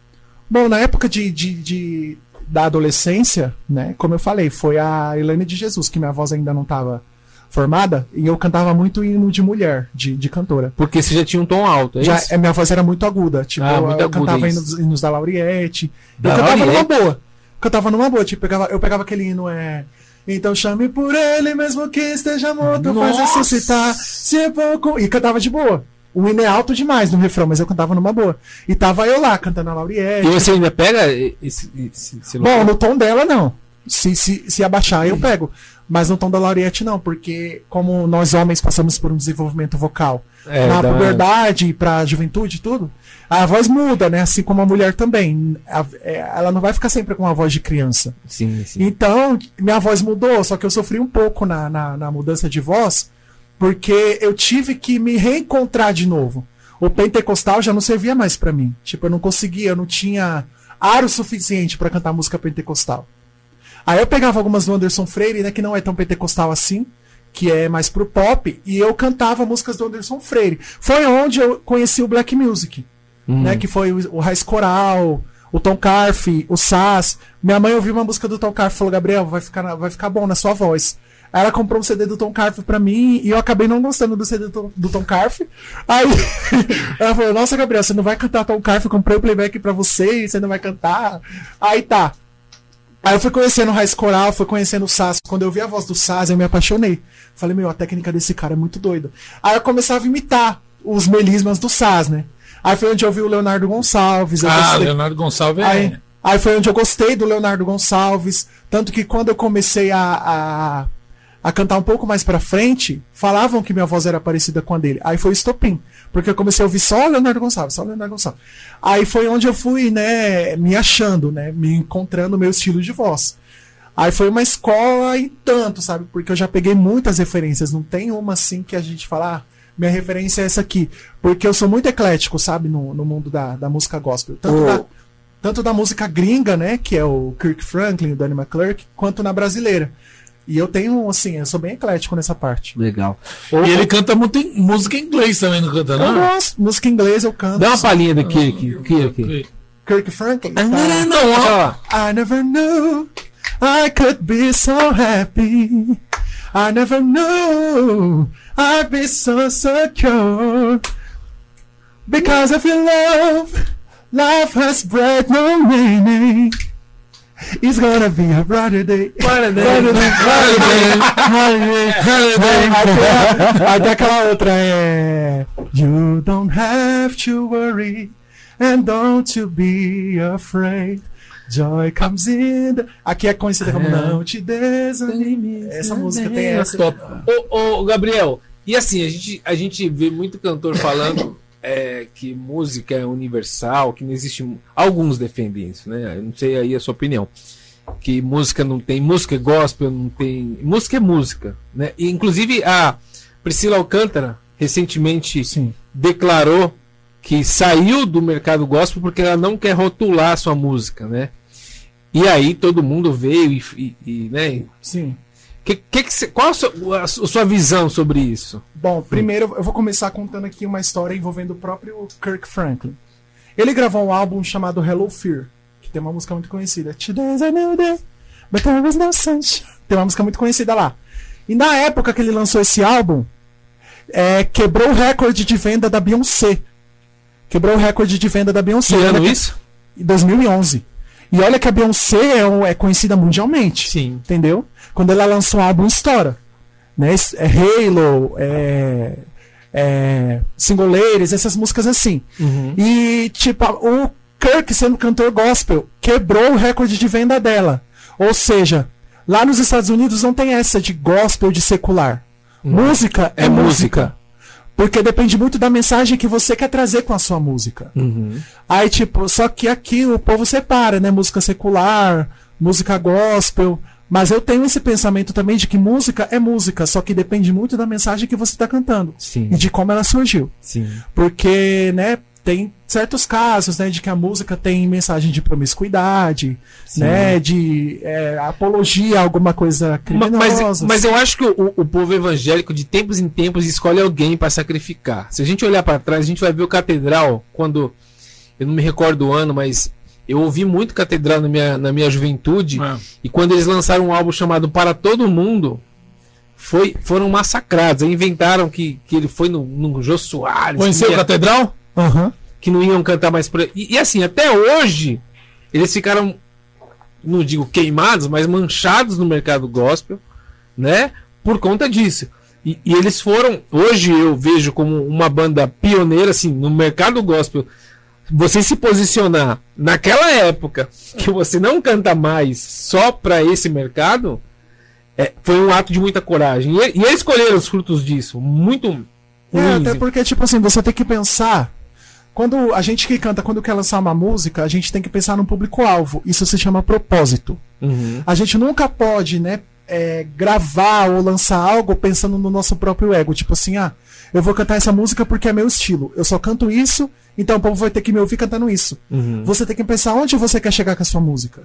Bom, na época de, de, de- da adolescência, né? Como eu falei, foi a Helene de Jesus, que minha voz ainda não estava formada, e eu cantava muito hino de mulher, de, de cantora. Porque você já tinha um tom alto, é Já, isso? é, minha voz era muito aguda. Tipo, Ah, eu, muito eu aguda, cantava isso. hinos, hinos da Lauriette. Da eu cantava numa Lauriette? boa. Cantava numa boa. Tipo, pegava, eu pegava aquele hino, é. Então chame por ele, mesmo que esteja morto, faz Nossa! ressuscitar. Se é pouco. E cantava de boa. O hino é alto demais no refrão, mas eu cantava numa boa. E tava eu lá, cantando a Lauriette. E você ainda pega esse, esse, esse Bom, no tom dela, não. Se, se, se abaixar, eu pego. Mas no tom da Lauriette, não, porque como nós homens passamos por um desenvolvimento vocal É, na dá- puberdade, pra juventude e tudo, a voz muda, né? Assim como a mulher também. A- é, ela não vai ficar sempre com uma voz de criança. Sim, sim. Então, minha voz mudou, só que eu sofri um pouco na, na, na mudança de voz, porque eu tive que me reencontrar de novo. O pentecostal já não servia mais pra mim. Tipo, eu não conseguia, eu não tinha ar o suficiente pra cantar música pentecostal. Aí eu pegava algumas do Anderson Freire, né, que não é tão pentecostal assim, que é mais pro pop, e eu cantava músicas do Anderson Freire. Foi onde eu conheci o black music Hum. né? Que foi o, Raiz Coral, o Tom Carf, o Sass. Minha mãe ouviu uma música do Tom Carf e falou: Gabriel, vai ficar, vai ficar bom na sua voz. Aí ela comprou um CD do Tom Carf pra mim e eu acabei não gostando do CD do, Tom- do Tom Carf. Aí ela falou: Nossa, Gabriel, você não vai cantar Tom Carf? Eu comprei o playback pra você e você não vai cantar. Aí tá. Aí eu fui conhecendo o Raiz Coral, fui conhecendo o Sass. Quando eu vi a voz do Sass, eu me apaixonei. Falei, meu, a técnica desse cara é muito doida. Aí eu começava a imitar os melismas do Sass, né? Aí foi onde eu vi o Leonardo Gonçalves. Ah, gostei- Leonardo Gonçalves Aí, é. aí foi onde eu gostei do Leonardo Gonçalves. Tanto que quando eu comecei a, a, a cantar um pouco mais pra frente, falavam que minha voz era parecida com a dele. Aí foi o estopim. Porque eu comecei a ouvir só Leonardo Gonçalves, só Leonardo Gonçalves. Aí foi onde eu fui, né, me achando, né, me encontrando o meu estilo de voz. Aí foi uma escola e tanto, sabe? Porque eu já peguei muitas referências. Não tem uma assim que a gente fala, ah, minha referência é essa aqui. Porque eu sou muito eclético, sabe? No, no mundo da, da música gospel. Tanto, Oh. da, tanto da música gringa, né? Que é o Kirk Franklin, o Danny McClurk, quanto na brasileira. E eu tenho, assim, eu sou bem eclético nessa parte. Legal. E ele canta muito em, música em inglês também, não canta, Eu não? gosto. Música em inglês eu canto. Dá uma palhinha do Kirk. Kirk. Kirk Franklin. tá. Não, ó. I never knew I could be so happy. I never knew I'd be so secure. Because of your love, life has bred no meaning. It's gonna be a brighter day. Brighter day. Brighter day. Brighter day. Até, até aquela outra é. You don't have to worry. And don't you be afraid. Joy comes in. the- Aqui é conhecida como Não Te Desanime. Essa música tem essa. Top. Ô, ô, Gabriel, e assim, a gente, a gente vê muito cantor falando é, que música é universal, que não existe. Alguns defendem isso, né? Eu não sei aí a sua opinião. Que música não tem. Música é gospel, não tem. Música é música. Né? E, inclusive, a Priscila Alcântara recentemente Sim. declarou que saiu do mercado gospel porque ela não quer rotular a sua música, né? E aí todo mundo veio e, e- e, né? Sim. Que, que que cê- qual a sua, a sua visão sobre isso? Bom, primeiro eu vou começar contando aqui uma história envolvendo o próprio Kirk Franklin. Ele gravou um álbum chamado Hello Fear, que tem uma música muito conhecida. Today's a new day, but there was no sunshine. Tem uma música muito conhecida lá. E na época que ele lançou esse álbum, é, quebrou o recorde de venda da Beyoncé. Quebrou o recorde de venda da Beyoncé. Que ano que- isso? Em 2011. E olha que a Beyoncé é, um- é conhecida mundialmente. Sim. Entendeu? Quando ela lança um álbum, estoura. Né? É Halo, é, é Single Ladies, essas músicas assim. E, tipo, o Kirk, sendo cantor gospel, quebrou o recorde de venda dela. Ou seja, lá nos Estados Unidos não tem essa de gospel de secular. Música é, É música. música. Porque depende muito da mensagem que você quer trazer com a sua música. Uhum. Aí, tipo, só que aqui o povo separa, né? Música secular, música gospel. Mas eu tenho esse pensamento também de que música é música, só que depende muito da mensagem que você está cantando Sim, e de como ela surgiu. sim. Porque, né, tem certos casos, né, de que a música tem mensagem de promiscuidade, né, de é, apologia a alguma coisa criminosa. Mas, mas eu acho que o, o povo evangélico, de tempos em tempos, escolhe alguém para sacrificar. Se a gente olhar para trás, a gente vai ver o Catedral, quando. Eu não me recordo o ano, mas eu ouvi muito Catedral na minha, na minha juventude. É. E quando eles lançaram um álbum chamado Para Todo Mundo, foi, foram massacrados. Inventaram que, que ele foi no, no Jô Soares. Conheceu ia- Catedral? Aham. que não iam cantar mais por e, e assim, até hoje, eles ficaram, não digo queimados, mas manchados no mercado gospel, né? Por conta disso. E, e eles foram, hoje eu vejo como uma banda pioneira, assim, no mercado gospel. Você se posicionar naquela época que você não canta mais só para esse mercado, é, foi um ato de muita coragem. E, e eles colheram os frutos disso. Muito. É, ruins. até porque, tipo assim, você tem que pensar. Quando a gente que canta, quando quer lançar uma música, a gente tem que pensar no público-alvo. Isso se chama propósito. Uhum. A gente nunca pode, né, é, gravar ou lançar algo pensando no nosso próprio ego. Tipo assim, ah, eu vou cantar essa música porque é meu estilo. Eu só canto isso, então o povo vai ter que me ouvir cantando isso. Uhum. Você tem que pensar onde você quer chegar com a sua música.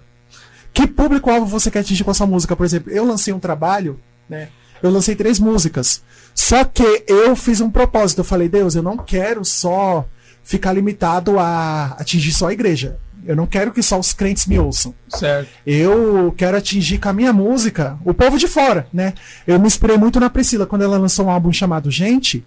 Que público-alvo você quer atingir com a sua música? Por exemplo, eu lancei um trabalho, né? Eu lancei três músicas. Só que eu fiz um propósito. Eu falei, Deus, eu não quero só ficar limitado a atingir só a igreja. Eu não quero que só os crentes me ouçam. Certo. Eu quero atingir com a minha música o povo de fora, né? Eu me inspirei muito na Priscila quando ela lançou um álbum chamado Gente.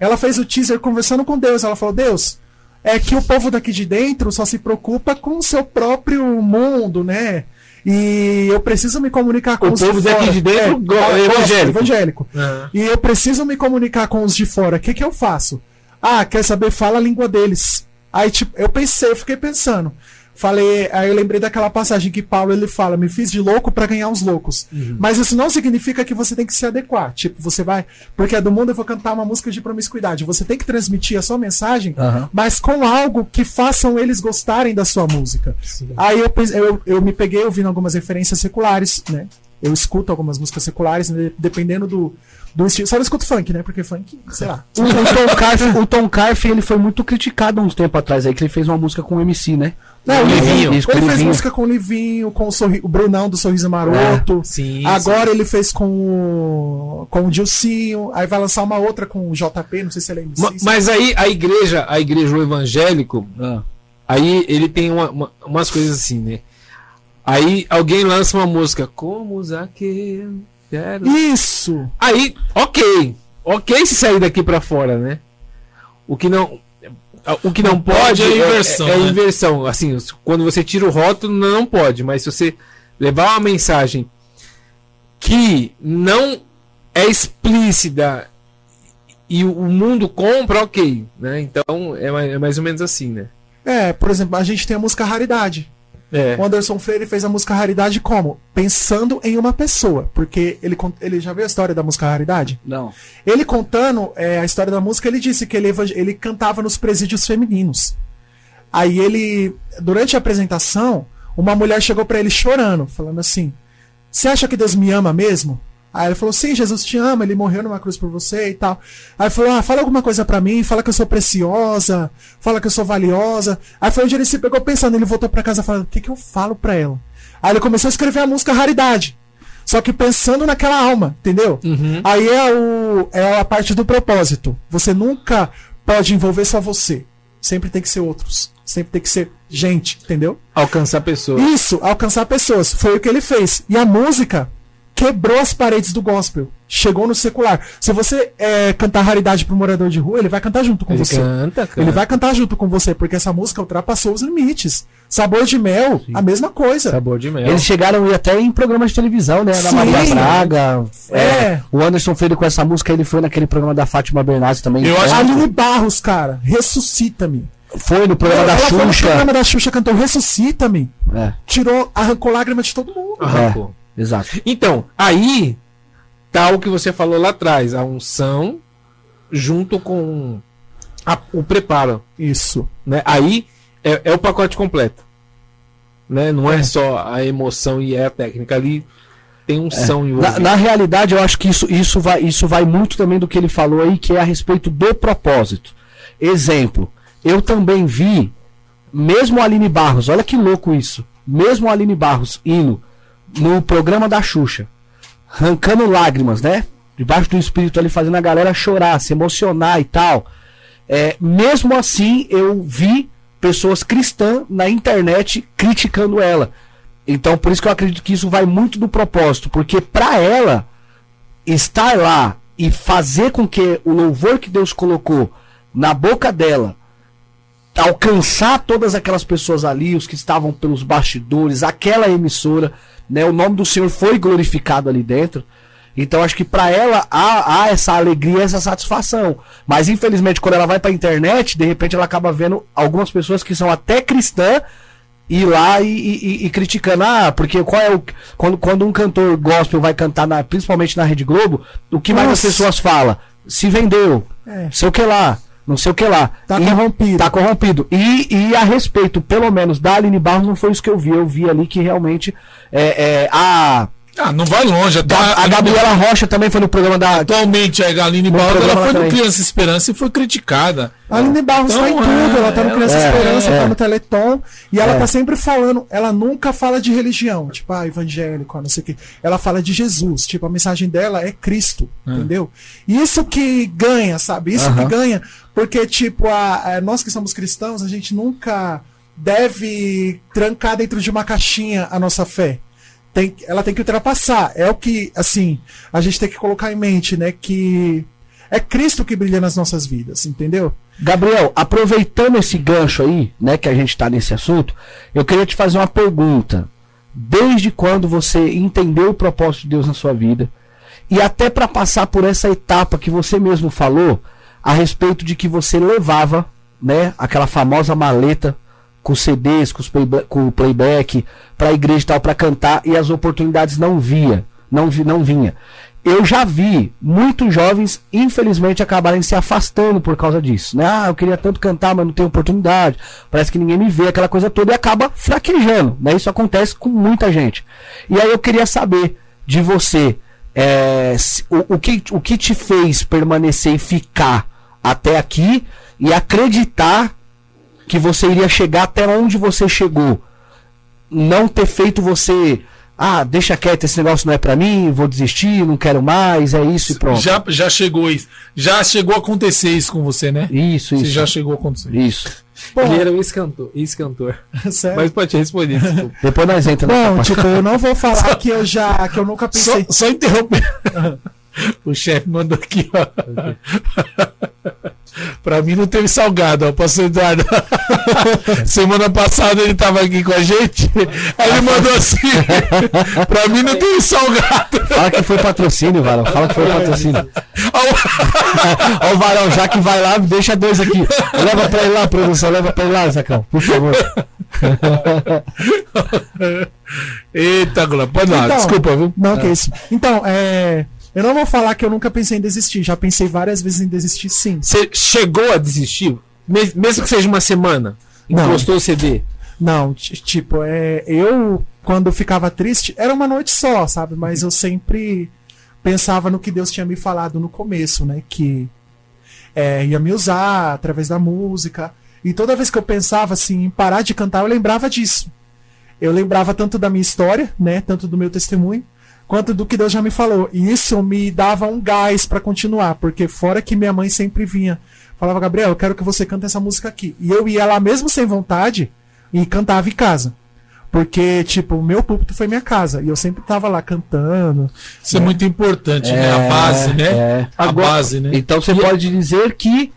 Ela fez o teaser conversando com Deus. Ela falou: Deus, é que o povo daqui de dentro só se preocupa com o seu próprio mundo, né? E eu preciso me comunicar com O os povo de daqui fora. de dentro gosta, evangélico. evangélico. Aham. E eu preciso me comunicar com os de fora. O que, que eu faço? Ah, quer saber? Fala a língua deles. Aí, tipo, eu pensei, eu fiquei pensando. Falei, aí eu lembrei daquela passagem que Paulo ele fala: Me fiz de louco para ganhar os loucos. Mas isso não significa que você tem que se adequar. Tipo, você vai. Porque é do mundo eu vou cantar uma música de promiscuidade. Você tem que transmitir a sua mensagem, Aham. mas com algo que façam eles gostarem da sua música. Aí eu, eu, eu me peguei ouvindo algumas referências seculares, né? Eu escuto algumas músicas seculares, né? dependendo do, do estilo. Só não escuto funk, né? Porque funk, sei lá. O, o Tom Carf, o Tom Carf, ele foi muito criticado há uns tempos atrás aí, que ele fez uma música com o MC, né? Não, o Livinho. O Ele fez música com o Livinho, com o, sorri... o Brunão do Sorriso Maroto. Sim. Agora ele fez com o, com o Dilcinho. Aí vai lançar uma outra com o JP, não sei se ele é MC. Ma- Mas aí a igreja, a igreja o evangélico, Ah. aí ele tem uma- uma- umas coisas assim, né? Aí alguém lança uma música, como Zaqueu. quero-" Isso! Aí, ok. Ok se sair daqui pra fora, né? O que não. O que não, pode, pode é inversão, É, é né? inversão. Assim, quando você tira o rótulo, não pode. Mas se você levar uma mensagem que não é explícita e o mundo compra, ok. Né? Então é é mais ou menos assim, né? É, por exemplo, a gente tem a música Raridade. É. O Anderson Freire fez a música Raridade como? Pensando em uma pessoa. Porque ele, ele já viu a história da música Raridade? Não. Ele contando é, a história da música, ele disse que ele, ele cantava nos presídios femininos. Aí ele, durante a apresentação, uma mulher chegou pra ele chorando, falando assim: Você acha que Deus me ama mesmo? Aí ele falou: Sim, Jesus te ama, ele morreu numa cruz por você e tal. Aí ele falou: Ah, fala alguma coisa pra mim, fala que eu sou preciosa, fala que eu sou valiosa. Aí foi onde ele se pegou pensando, ele voltou pra casa falando: O que, que eu falo pra ela? Aí ele começou a escrever a música Raridade. Só que pensando naquela alma, entendeu? Uhum. Aí é, o, é a parte do propósito. Você nunca pode envolver só você. Sempre tem que ser outros. Sempre tem que ser gente, entendeu? Alcançar pessoas. Isso, alcançar pessoas. Foi o que ele fez. E a música quebrou as paredes do gospel. Chegou no secular. Se você é, cantar raridade pro morador de rua, ele vai cantar junto com Ele você. canta, cara. Ele vai cantar junto com você, porque essa música ultrapassou os limites. Sabor de mel, a mesma coisa. Sabor de mel. Eles chegaram a ir até em programas de televisão, né? Da Sim. Maria Braga. É. O Anderson Freire com essa música, ele foi naquele programa da Fátima Bernardes também. Eu acho É, Aline Barros, cara, ressuscita-me. Foi no programa da Ela foi no Xuxa. programa da Xuxa, cantou Ressuscita-me. É, Tirou, arrancou lágrima de todo mundo. Arrancou. Exato. Então, aí tá o que você falou lá atrás, a unção junto com a- o preparo. Isso. Né? Aí é, é o pacote completo. Né? Não é só a emoção e é a técnica. Ali tem um som Na, envolvido. na realidade, eu acho que isso, isso, vai, isso vai muito também do que ele falou aí, que é a respeito do propósito. Exemplo, eu também vi, mesmo a Aline Barros, olha que louco isso, mesmo a Aline Barros indo no programa da Xuxa, arrancando lágrimas, né? Debaixo do espírito ali, fazendo a galera chorar, se emocionar e tal. É, mesmo assim, eu vi pessoas cristãs na internet criticando ela. Então, por isso que eu acredito que isso vai muito do propósito, porque para ela estar lá e fazer com que o louvor que Deus colocou na boca dela alcançar todas aquelas pessoas ali, os que estavam pelos bastidores, aquela emissora, né? O nome do Senhor foi glorificado ali dentro. Então acho que para ela há, há essa alegria, essa satisfação. Mas infelizmente quando ela vai para internet, de repente ela acaba vendo algumas pessoas que são até cristã ir lá e, e- e criticando, ah, porque qual é o. Quando, quando um cantor gospel vai cantar, na- principalmente na Rede Globo, o que mais as Nossa. pessoas falam? Se vendeu, É. sei o que lá, não sei o que lá. Tá E- corrompido. Tá corrompido. E, e a respeito, pelo menos, da Aline Barros, não foi isso que eu vi. Eu vi ali que realmente é, é, a, Ah, não vai longe. Ga- A, a Gabriela Rocha também foi no programa da. Atualmente a Galine No Barros ela foi no. Criança Esperança e foi criticada. A Aline Barros Então, tá em é, tudo, ela tá no Criança é, Esperança, é. tá no Teleton, e ela É. tá sempre falando, ela nunca fala de religião, tipo, ah, evangélico, não sei o quê. Ela fala de Jesus, tipo, a mensagem dela é Cristo, entendeu? Isso que ganha, sabe? Isso Aham. que ganha, porque, tipo, a, a- nós que somos cristãos, a gente nunca deve trancar dentro de uma caixinha a nossa fé. Tem, ela tem que ultrapassar. É o que, assim, a gente tem que colocar em mente, né? Que é Cristo que brilha nas nossas vidas, entendeu? Gabriel, aproveitando esse gancho aí, né, que a gente tá nesse assunto, eu queria te fazer uma pergunta. Desde quando você entendeu o propósito de Deus na sua vida e até para passar por essa etapa que você mesmo falou a respeito de que você levava, né, aquela famosa maleta com CDs, com, playba- com o playback para a igreja e tal para cantar e as oportunidades não via, não vi, não vinha. Eu já vi muitos jovens, infelizmente, acabarem se afastando por causa disso. Né? Ah, eu queria tanto cantar, mas não tenho oportunidade. Parece que ninguém me vê, aquela coisa toda, e acaba fraquejando. Né? Isso acontece com muita gente. E aí eu queria saber de você é, o, o que, o que te fez permanecer e ficar até aqui e acreditar que você iria chegar até onde você chegou. Não ter feito você. Ah, deixa quieto, esse negócio não é pra mim, vou desistir, não quero mais, é isso e pronto. Já, já chegou isso. Já chegou a acontecer isso com você, né? Isso, Você isso. já chegou a acontecer. Isso. Bom, Ele era um ex-cantor. sério. Mas pode responder, desculpa. Depois nós entramos parte. tipo, eu não vou falar que eu já, que eu nunca Só, pensei. só interromper. o chefe mandou aqui, ó. Pra mim não teve salgado, ó. Pastor Eduardo. Semana passada ele tava aqui com a gente. Aí ele mandou assim. pra mim não teve salgado. Fala que foi patrocínio, Varão. Fala que foi patrocínio. Ó, o Varão, já que vai lá, deixa dois aqui. Leva pra ele lá, produção, leva pra ele lá, Zacão, por favor. Eita, Glória. Pode lá, Então, desculpa, viu? Não, que isso. Então, é. Eu não vou falar que eu nunca pensei em desistir. Já pensei várias vezes em desistir, sim. Você chegou a desistir? Me- Mesmo que seja uma semana? Não. Encostou o CD? Não, ti- tipo, é. Eu, quando ficava triste, era uma noite só, sabe? Mas eu sempre pensava no que Deus tinha me falado no começo, né? Que é, ia me usar através da música. E toda vez que eu pensava assim, em parar de cantar, eu lembrava disso. Eu lembrava tanto da minha história, né? Tanto do meu testemunho, quanto do que Deus já me falou. E isso me dava um gás pra continuar, porque fora que minha mãe sempre vinha, falava, Gabriel, eu quero que você cante essa música aqui. E eu ia lá mesmo sem vontade e cantava em casa. Porque, tipo, o meu púlpito foi minha casa. E eu sempre tava lá cantando. Isso é, muito importante, né? A base, né? é. A Agora- base, né? Então você pode dizer que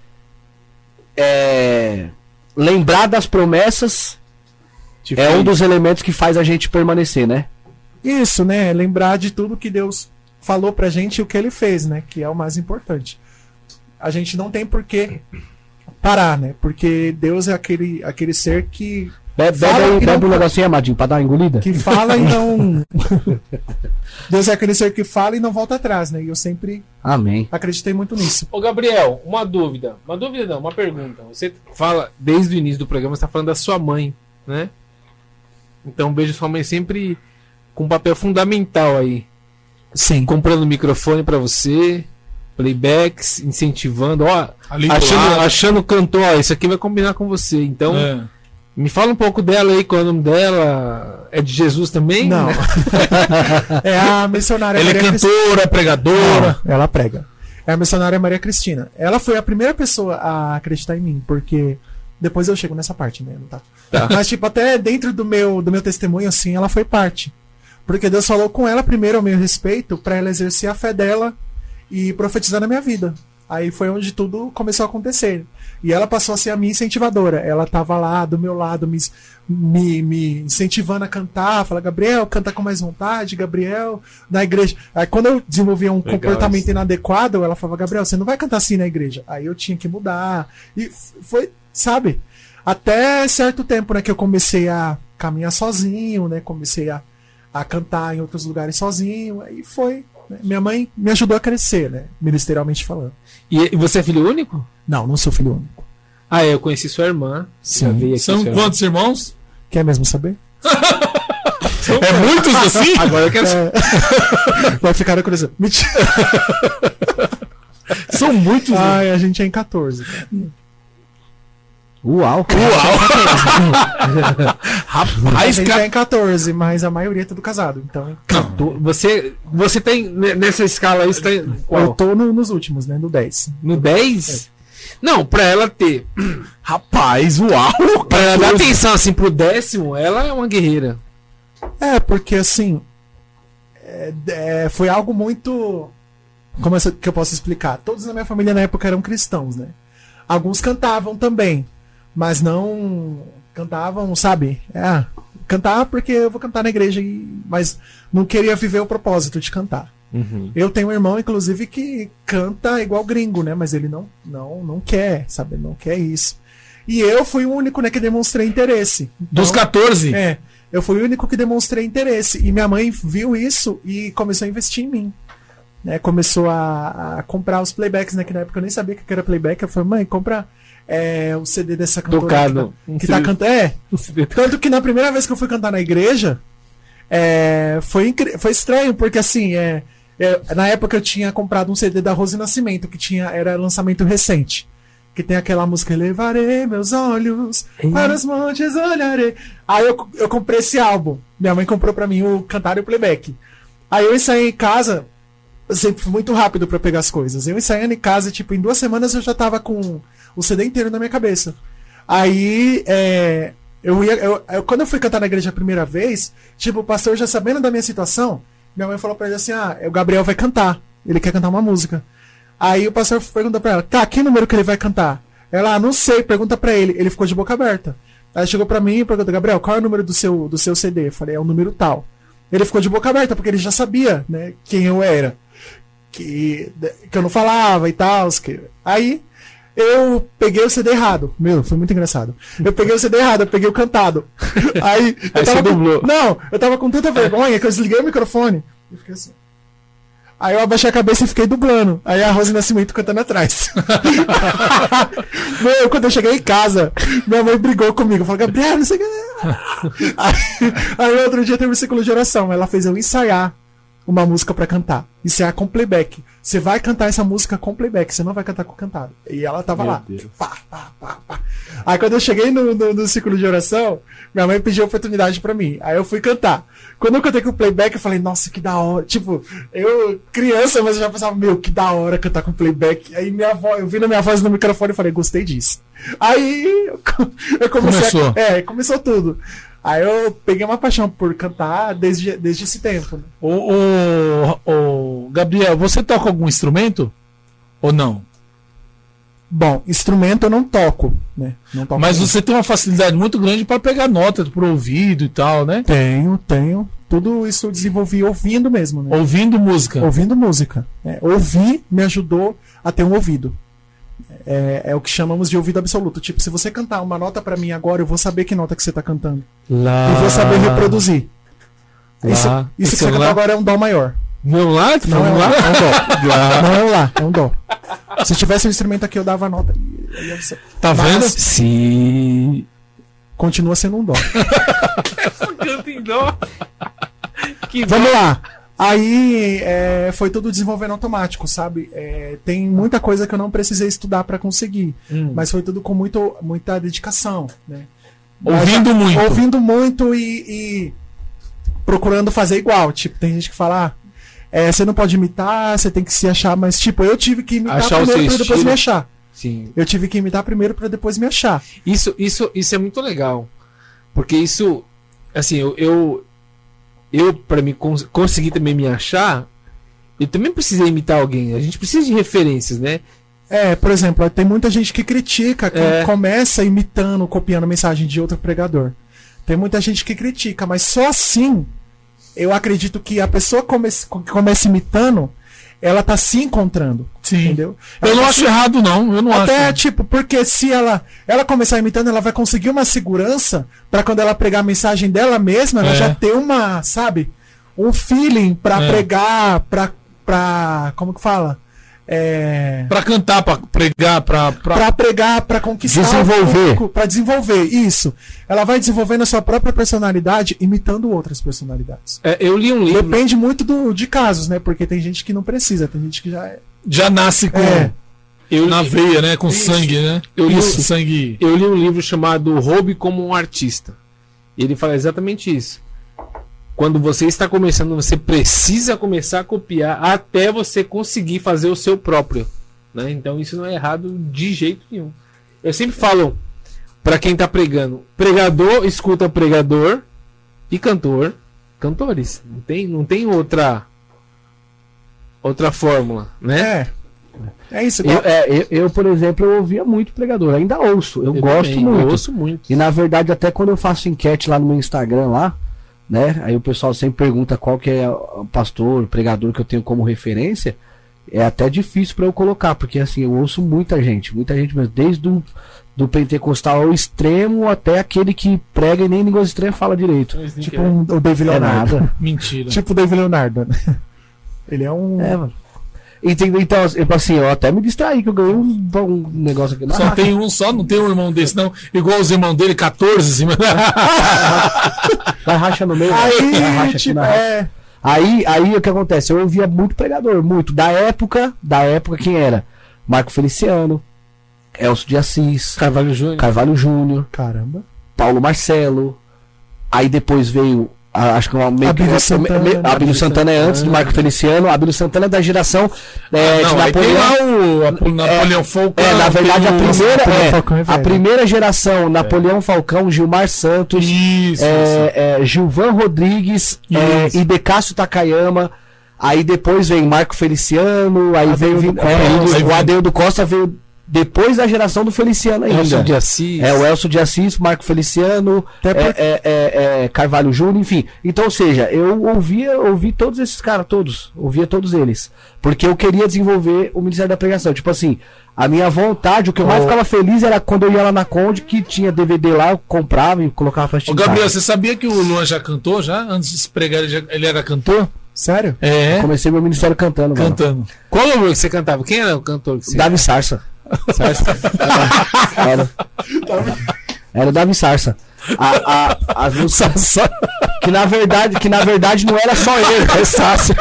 é, lembrar das promessas Te é fez- um dos elementos que faz a gente permanecer, né? Isso, né? Lembrar de tudo que Deus falou pra gente e o que ele fez, né? Que é o mais importante. A gente não tem por que parar, né? Porque Deus é aquele, aquele ser que Bebe, bebe aí, e bebe um negocinho, Amadinho, pra dar uma engolida. que fala e não. Deus é aquele ser que fala e não volta atrás, né? E eu sempre Amém. acreditei muito nisso. Ô Gabriel, uma dúvida. Uma dúvida não, uma pergunta. Você fala, desde o início do programa, você tá falando da sua mãe, né? Então vejo sua mãe sempre com um papel fundamental aí. Sim. Comprando microfone pra você, playbacks, incentivando, ó, Ali achando, achando o cantor, ó, isso aqui vai combinar com você. Então, É. me fala um pouco dela aí, qual é o nome dela? É de Jesus também? Não. né? é a missionária Ela é Maria Cristina. cantora, pregadora. Não, ela prega. É a missionária Maria Cristina. Ela foi a primeira pessoa a acreditar em mim, porque depois eu chego nessa parte, né? Não tá? Mas, tipo, até dentro do meu, do meu testemunho, assim, ela foi parte. Porque Deus falou com ela primeiro ao meu respeito, para ela exercer a fé dela e profetizar na minha vida. Aí foi onde tudo começou a acontecer. E ela passou a ser a minha incentivadora. Ela tava lá do meu lado, me, me, me incentivando a cantar. Fala, Gabriel, canta com mais vontade, Gabriel, na igreja. Aí quando eu desenvolvia um Legal comportamento isso. inadequado, ela falava, Gabriel, você não vai cantar assim na igreja. Aí eu tinha que mudar. E foi, sabe? Até certo tempo, né, que eu comecei a caminhar sozinho, né? Comecei a, a cantar em outros lugares sozinho. Aí foi. né, Minha mãe me ajudou a crescer, né? Ministerialmente falando. E, você é filho único? Não, não sou filho único. Ah, é, eu conheci sua irmã. Sim. São sua irmã. quantos irmãos? Quer mesmo saber? É muitos assim? Agora eu quero É. Vai ficar na curiosidade. Mentira. São muitos. né? Ai, a gente é em 14. cara. Uau. A Rapaz, cara, é em 14, mas a maioria é tudo casado. Então, tu- você, você tem ne- nessa escala aí, você tá em eu qual? tô no- nos últimos, né? No 10. No 10? Não, pra ela ter. Rapaz, uau! Pra ela dar atenção assim pro décimo, ela é uma guerreira. É, porque assim. é, é, foi algo muito. Como é que eu posso explicar? Todos na minha família na época eram cristãos, né? Alguns cantavam também, mas não cantavam, sabe? É, cantar porque eu vou cantar na igreja, mas não queria viver o propósito de cantar. Eu tenho um irmão, inclusive, que canta igual gringo, né? Mas ele não, não, não quer, sabe? Não quer isso. E eu fui o único, né, que demonstrei interesse. Dos Então, 14? é, eu fui o único que demonstrei interesse. E minha mãe viu isso e começou a investir em mim. Né, começou a, a comprar os playbacks, né? Que na época eu nem sabia o que era playback. Eu falei, mãe, compra é, o CD dessa cantora Tocado. que tá, que tá cantando. É, tanto que na primeira vez que eu fui cantar na igreja, é, foi, foi estranho, porque assim, é, é, na época eu tinha comprado um CD da Rose Nascimento, que tinha, era lançamento recente. Que tem aquela música Levarei meus olhos para os montes olharei. Aí eu, eu comprei esse álbum. Minha mãe comprou pra mim o cantar e o playback. Aí eu ensaiei em casa, eu sempre fui muito rápido pra pegar as coisas. Eu ensaiando em casa, tipo, em duas semanas eu já tava com o CD inteiro na minha cabeça. Aí, é, eu ia, eu, eu- quando eu fui cantar na igreja a primeira vez, tipo, o pastor já sabendo da minha situação, minha mãe falou pra ele assim: ah, o Gabriel vai cantar. Ele quer cantar uma música. Aí o pastor perguntou pra ela: tá, que número que ele vai cantar? Ela, ah, não sei, pergunta pra ele. Ele ficou de boca aberta. Aí chegou pra mim e perguntou: Gabriel, qual é o número do seu, do seu CD? Eu falei: é o número tal. Ele ficou de boca aberta, porque ele já sabia, né, quem eu era. Que, que eu não falava e tal. Que... Aí eu peguei o CD errado. Meu, foi muito engraçado. Eu peguei o CD errado, eu peguei o cantado. Aí, eu tava você com... dublou. Não, eu tava com tanta vergonha que eu desliguei o microfone e fiquei assim. Aí eu abaixei a cabeça e fiquei dublando. Aí a Rose Nascimento cantando atrás. Meu, quando eu cheguei em casa, minha mãe brigou comigo. Falou, Gabriel, não sei o que. Aí, aí outro dia teve um ciclo de oração. Ela fez eu ensaiar uma música pra cantar. Ensaiar com playback. Você vai cantar essa música com playback, você não vai cantar com cantado. E ela tava lá. Pá, pá, pá. Aí quando eu cheguei no, no, no ciclo de oração, minha mãe pediu oportunidade pra mim. Aí eu fui cantar. Quando eu cantei com playback, eu falei, nossa, que da hora. Tipo, eu, criança, mas eu já pensava, meu, que da hora cantar com playback. Aí minha voz, eu vi na minha voz no microfone e falei, gostei disso. Aí eu comecei Começou. a. É, começou tudo. Aí eu peguei uma paixão por cantar desde, desde esse tempo. Né? Ô, ô, ô, Gabriel, você toca algum instrumento? Ou não? Bom, instrumento eu não toco, né? Não toco Mas você tem uma facilidade muito grande para pegar nota pro ouvido e tal, né? Tenho, tenho. Tudo isso eu desenvolvi ouvindo mesmo, né? Ouvindo música. Ouvindo música. É, ouvir me ajudou a ter um ouvido. É, é o que chamamos de ouvido absoluto. Tipo, se você cantar uma nota pra mim agora, eu vou saber que nota que você tá cantando. Lá. E vou saber reproduzir. Isso, Lá. isso que Esse você é cantou lá. agora é um dó maior. Vamos lá? Tu Não é um lá, lá? é um dó. Não é um lá, é um dó. Se tivesse um instrumento aqui, eu dava a nota. Tá Mas vendo? Se. Continua sendo um dó. Canta em dó. Que Vamos lá. Aí é, foi tudo desenvolvendo automático, sabe? É, tem muita coisa que eu não precisei estudar pra conseguir, Hum. mas foi tudo com muito, muita dedicação, né? Ouvindo muito. Ouvindo muito e, e procurando fazer igual. Tipo, tem gente que fala, ah, é, você não pode imitar, você tem que se achar, mas tipo, eu tive que imitar Achar primeiro pra depois me achar. Sim. Eu tive que imitar primeiro pra depois me achar. Isso, isso, isso é muito legal. Porque isso, assim, eu, eu, eu para mim cons conseguir também me achar, eu também precisei imitar alguém. A gente precisa de referências, né? É, por exemplo, tem muita gente que critica, que É. começa imitando, copiando mensagem de outro pregador. Tem muita gente que critica, mas só assim eu acredito que a pessoa come que começa imitando, ela tá se encontrando. Sim. Entendeu? Eu Ela não tá acho se- errado, não. Eu não Até, acho. tipo, porque se ela, ela começar imitando, ela vai conseguir uma segurança pra quando ela pregar a mensagem dela mesma, ela É. já ter uma, sabe, um feeling pra É. pregar, pra, pra. Como que fala? É. Pra cantar, pra pregar, pra. pra... Pra pregar, pra conquistar. Desenvolver. Pra desenvolver, isso. Ela vai desenvolvendo a sua própria personalidade imitando outras personalidades. É, eu li um livro. Depende muito do, de casos, né? Porque tem gente que não precisa, tem gente que já é. Já nasce com. É. Eu, Na li, veia, né? Com Isso. sangue, né? Eu li- Isso, sangue. eu li um livro chamado Roube como um Artista. E ele fala exatamente isso. Quando você está começando, você precisa começar a copiar até você conseguir fazer o seu próprio. Né? Então isso não é errado de jeito nenhum. Eu sempre falo para quem tá pregando, pregador escuta pregador e cantor cantores. Não tem, não tem outra outra fórmula, né? É. É isso. Eu, é, eu, eu, por exemplo, eu ouvia muito pregador. Ainda ouço. Eu, gosto também, muito. Eu ouço muito. E na verdade, até quando eu faço enquete lá no meu Instagram lá, né? Aí o pessoal sempre pergunta qual que é o pastor, pregador que eu tenho como referência. É até difícil pra eu colocar, porque assim, eu ouço muita gente, muita gente mesmo, desde do, do pentecostal ao extremo até aquele que prega e nem língua estranha fala direito. Tipo um, o David É Leonardo. nada. Mentira. tipo o David Leonardo. Ele é um. É, mano. Entendeu? Então, eu, assim, eu até me distraí que eu ganhei um, um negócio aqui. Só tem um só, não tem um irmão desse, não. Igual os irmãos dele, 14 assim. Vai racha no meio. vai racha Aí, aqui tipo, na- é. Aí, aí o que acontece? Eu ouvia muito pregador, muito. Da época, da época quem era? Marco Feliciano, Elcio de Assis, Carvalho Júnior. Carvalho Júnior, Caramba. Paulo Marcelo. Aí depois veio, acho que uma meio que- Abílio é, Santana. me- Abílio Santana é antes do Marco Feliciano. Abílio Santana é da geração é, não, de aí tem Napoleão. lá o Apo- Napoleão Falcão. É, na verdade, a primeira, Napoleão é, é a primeira geração, Napoleão Falcão, Gilmar Santos, Isso, isso. é, é, Gilvan Rodrigues é, Isso. e Decácio Takayama. Aí depois vem Marco Feliciano, aí Adeudo vem- é, Costa. o Adeudo Costa veio depois da geração do Feliciano ainda. Elson de Assis. É o Elcio de Assis, Marco Feliciano, Até por- é, é, é, é, Carvalho Júnior, enfim. Então, ou seja, eu ouvia, ouvi todos esses caras, todos, ouvia todos eles. Porque eu queria desenvolver o Ministério da Pregação. Tipo assim, a minha vontade, o que eu mais Ô. ficava feliz era quando eu ia lá na Conde, que tinha DVD lá, eu comprava e colocava pra assistir. Ô, Gabriel, você sabia que o Luan já cantou já? Antes de se pregar, ele, já- ele era cantor? Sério? É, Comecei meu ministério cantando, mano. cantando. Qual o que você cantava? Quem era o cantor que você Davi Sarsa. Era. Era o Davi Sarsa. A, a, as músicas. que na verdade, que na verdade não era só ele, é Sácer.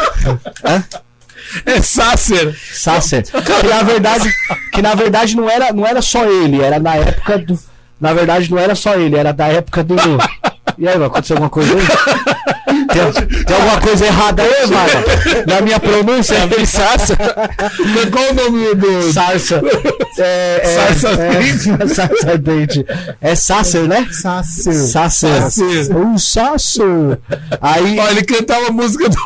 É Sácer. Sácer. Que na verdade, que na verdade não era, não era só ele, era na época do. Na verdade não era só ele, era da época do. E aí, vai acontecer alguma coisa aí? Tem, tem alguma coisa errada aí, mano? Na minha pronúncia, é Sarsa. Qual o nome do. Sarsa. É, é, Sarsa é, Sarsa dente. É Sasser, né? Sasser. Sasser. Um Sasser. Aí. Ó, ele cantava a música do.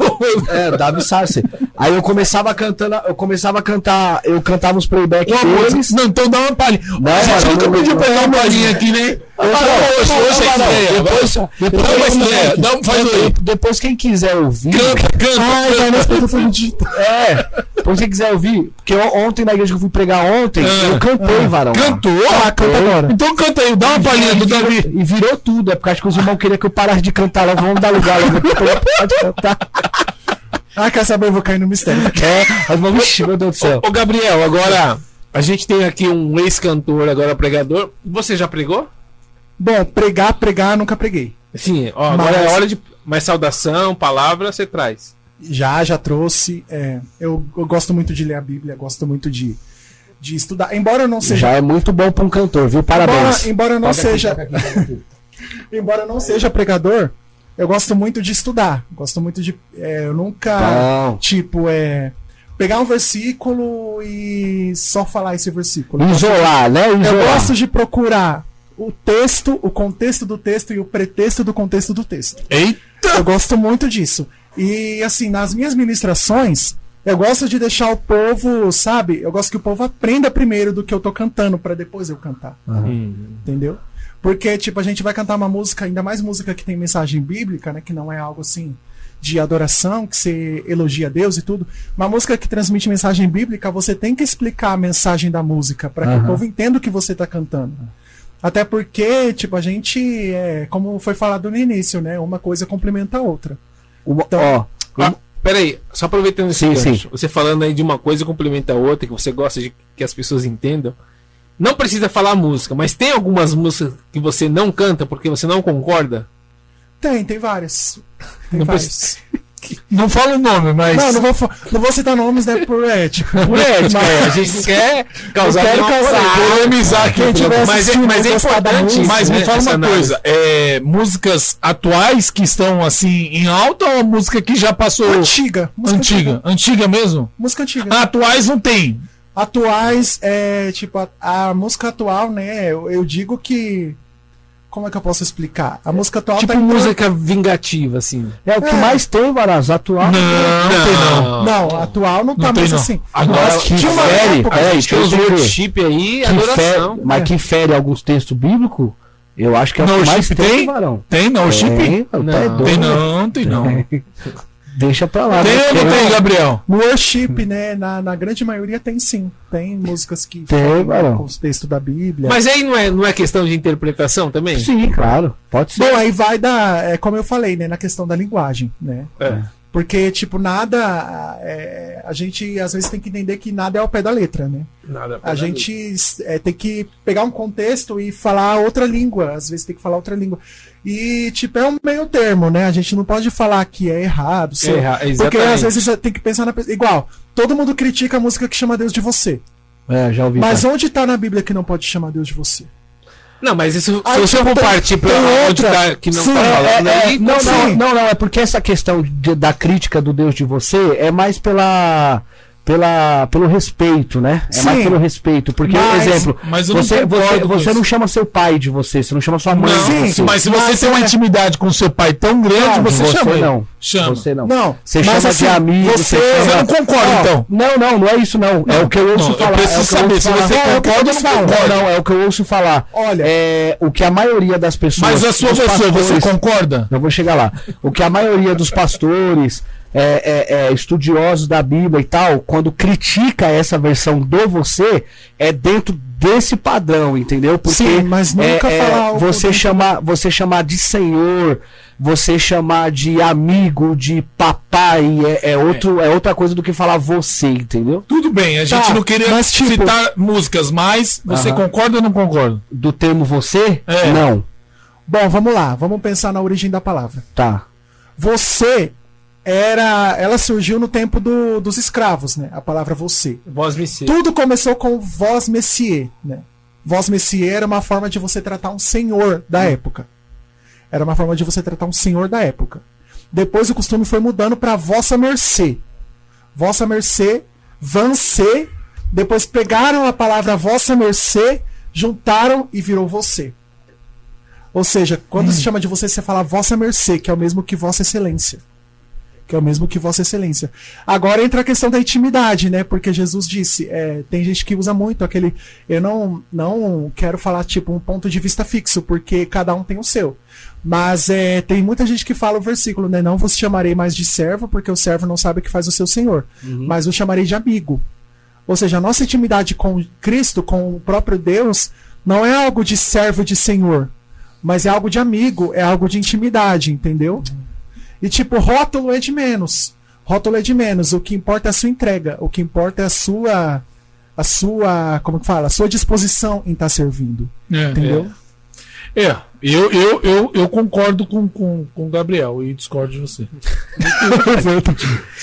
É, Davi Sasser. Aí eu começava cantando, eu começava a cantar, eu cantava os playback Uma deles. música. Não, então dá uma palhinha. Não, a gente mano, nunca não, pediu não, pra dar uma palhinha aqui, né? Hoje, é estreia. Depois, depois, Dá uma depois, estreia, dá um- faz aí. depois quem quiser ouvir. Canta, canta. Ai, digitais. É, Depois você quiser ouvir, porque eu- ontem na igreja que eu fui pregar ontem, Ah, eu cantei, ah. varão. Cantou? Ah, canta agora. Então canta aí, dá uma palhinha do Davi. E virou tudo, é porque acho que os irmãos queriam que eu parasse de cantar lá, vamos dar lugar logo, pode cantar. Ah, quer saber? Eu vou cair no mistério. É, mas, vixe, meu Deus do céu. Ô, Gabriel, agora a gente tem aqui um ex-cantor, agora pregador. Você já pregou? Bom, pregar, pregar, nunca preguei. Sim, ó, agora Mas- é hora de mais saudação, palavra, você traz. Já, já trouxe. é, eu, eu gosto muito de ler a Bíblia, gosto muito de, de estudar. Embora eu não seja. Já é muito bom pra um cantor, viu? embora, Parabéns. embora eu não Toca aqui, seja. toca aqui, toca aqui. embora eu não seja pregador, eu gosto muito de estudar. Gosto muito de. é, eu nunca. Bom. Tipo, é. Pegar um versículo e só falar esse versículo. Eu Isolar, né? Eu Isolar. gosto de procurar o texto, o contexto do texto e o pretexto do contexto do texto. Eita! Eu gosto muito disso. E assim, nas minhas ministrações, eu gosto de deixar o povo, sabe? Eu gosto que o povo aprenda primeiro do que eu tô cantando para depois eu cantar. Entendeu? Porque, tipo, a gente vai cantar uma música, ainda mais música que tem mensagem bíblica, né? Que não é algo assim de adoração, que você elogia Deus e tudo. Uma música que transmite mensagem bíblica, você tem que explicar a mensagem da música para que o Aham. povo entenda o que você tá cantando. Até porque, tipo, a gente, é, como foi falado no início, né? Uma coisa complementa a outra. Uma- Então- ó, Ah, peraí, só aproveitando esse Sim, gancho, sim. você falando aí de uma coisa complementa a outra, que você gosta de que as pessoas entendam. Não precisa falar música, mas tem algumas músicas que você não canta porque você não concorda? Tem, tem várias. Tem Não várias. Não fala o nome, mas. Não, não vou, não vou citar nomes, né? Por ética. Por ética, é, a gente quer causar quero causar. polemizar. Quem tiver Mas é, mas é importante música, Mas me né, fala uma análise. coisa, é, músicas atuais que estão assim em alta ou música que já passou Antiga. Música antiga? Antiga mesmo? Música antiga. Ah, atuais não tem. Atuais, é, tipo, a, a música atual, né? Eu, eu digo que. Como é que eu posso explicar? A música atual Tipo tá em- música vingativa, assim. é o que É. mais tem, Varaz, atual. Não, não tem não. Não, atual não tá Não tem, mais não. assim. Agora, Mas que tinha uma fere, época- peraí, Acho que eu worship aí, que adoração. fere, mas que fere alguns textos bíblicos, eu acho que é o que mais tem, tem? varão. Tem não, o chip? Tem, tá Não. doido. Tem não, tem não. Deixa pra lá. Tem né? ou não tem, Gabriel? No worship, né? Na, na grande maioria tem sim. Tem músicas que Tem, falam varão. com o texto da Bíblia. Mas aí não é, não é questão de interpretação também? Sim, claro. Pode ser. Bom, aí vai da. É como eu falei, né? Na questão da linguagem, né? É. Porque, tipo, nada. é, a gente às vezes tem que entender que nada é ao pé da letra, né? Nada A gente é, tem que pegar um contexto e falar outra língua. Às vezes tem que falar outra língua. E, tipo, é um meio termo, né? A gente não pode falar que é errado. se- É erra- porque às vezes tem que pensar na. pe- Igual, todo mundo critica a música que chama Deus de você. É, já ouvi. Mas tá. onde tá na Bíblia que não pode chamar Deus de você? Não, mas isso, se você for partir tem onde tá, que não Sim, tá é, falando, É, aí não, não, não, não, é porque essa questão de- da crítica do Deus de você é mais pela, pela, pelo respeito, né? É mais Sim. pelo respeito. Porque, Mas- exemplo, mas eu não você, você, concordo você não chama seu pai de você, você não chama sua mãe Não, de sim, você. mas se você Mas tem uma é- intimidade com seu pai tão grande, Não, você, você chama ele. não. Chama. Você não. Não. Você mas chama assim, de amigo, Você, você Você chama- não concorda, Ó, então? Não, não, não é isso não. É o que eu ouço não, eu falar. preciso é o que eu saber ouço se falar. você Não, é o que eu concorda ou não falar. concorda. Não, é o que eu ouço falar. Olha. É o que a maioria das pessoas. Mas a sua pessoa, você concorda? Eu vou chegar lá. O que a maioria dos pastores, é, é, é, estudiosos da Bíblia e tal, quando critica essa versão do você, é dentro desse padrão, entendeu? Porque Sim, mas nunca é, falar é, algo você chamar, você chamar de senhor, você chamar de amigo, de papai, é, é outro, é. outra coisa do que falar você, entendeu? Tudo bem, a gente Tá, não queria mas, tipo- citar músicas, mas você Aham. concorda ou não concorda? Do termo você? É. Não. Bom, vamos lá. Vamos pensar na origem da palavra. Tá. Você era. Ela surgiu no tempo do- dos escravos, né? A palavra você. Voz me ser. Tudo começou com voz messier, né? Voz messier era uma forma de você tratar um senhor da época. Era uma forma de você tratar um senhor da época. Depois o costume foi mudando para vossa mercê. Vossa mercê, vancê. Depois pegaram a palavra vossa mercê, juntaram e virou você. Ou seja, quando se chama de você, você fala vossa mercê, que é o mesmo que vossa excelência. Que é o mesmo que Vossa Excelência. Agora entra a questão da intimidade, né? Porque Jesus disse, é, tem gente que usa muito aquele. Eu não, não quero falar tipo um ponto de vista fixo, porque cada um tem o seu. Mas é, tem muita gente que fala o versículo, né? Não vos chamarei mais de servo, porque o servo não sabe o que faz o seu senhor, mas o chamarei de amigo. Ou seja, a nossa intimidade com Cristo, com o próprio Deus, não é algo de servo de senhor, mas é algo de amigo, é algo de intimidade, entendeu? E tipo, rótulo é de menos. Rótulo é de menos. O que importa é a sua entrega. O que importa é a sua. A sua. Como que fala? A sua disposição em estar servindo. É, Entendeu? É, eu, eu, eu, eu concordo com, com, com o Gabriel e discordo de você.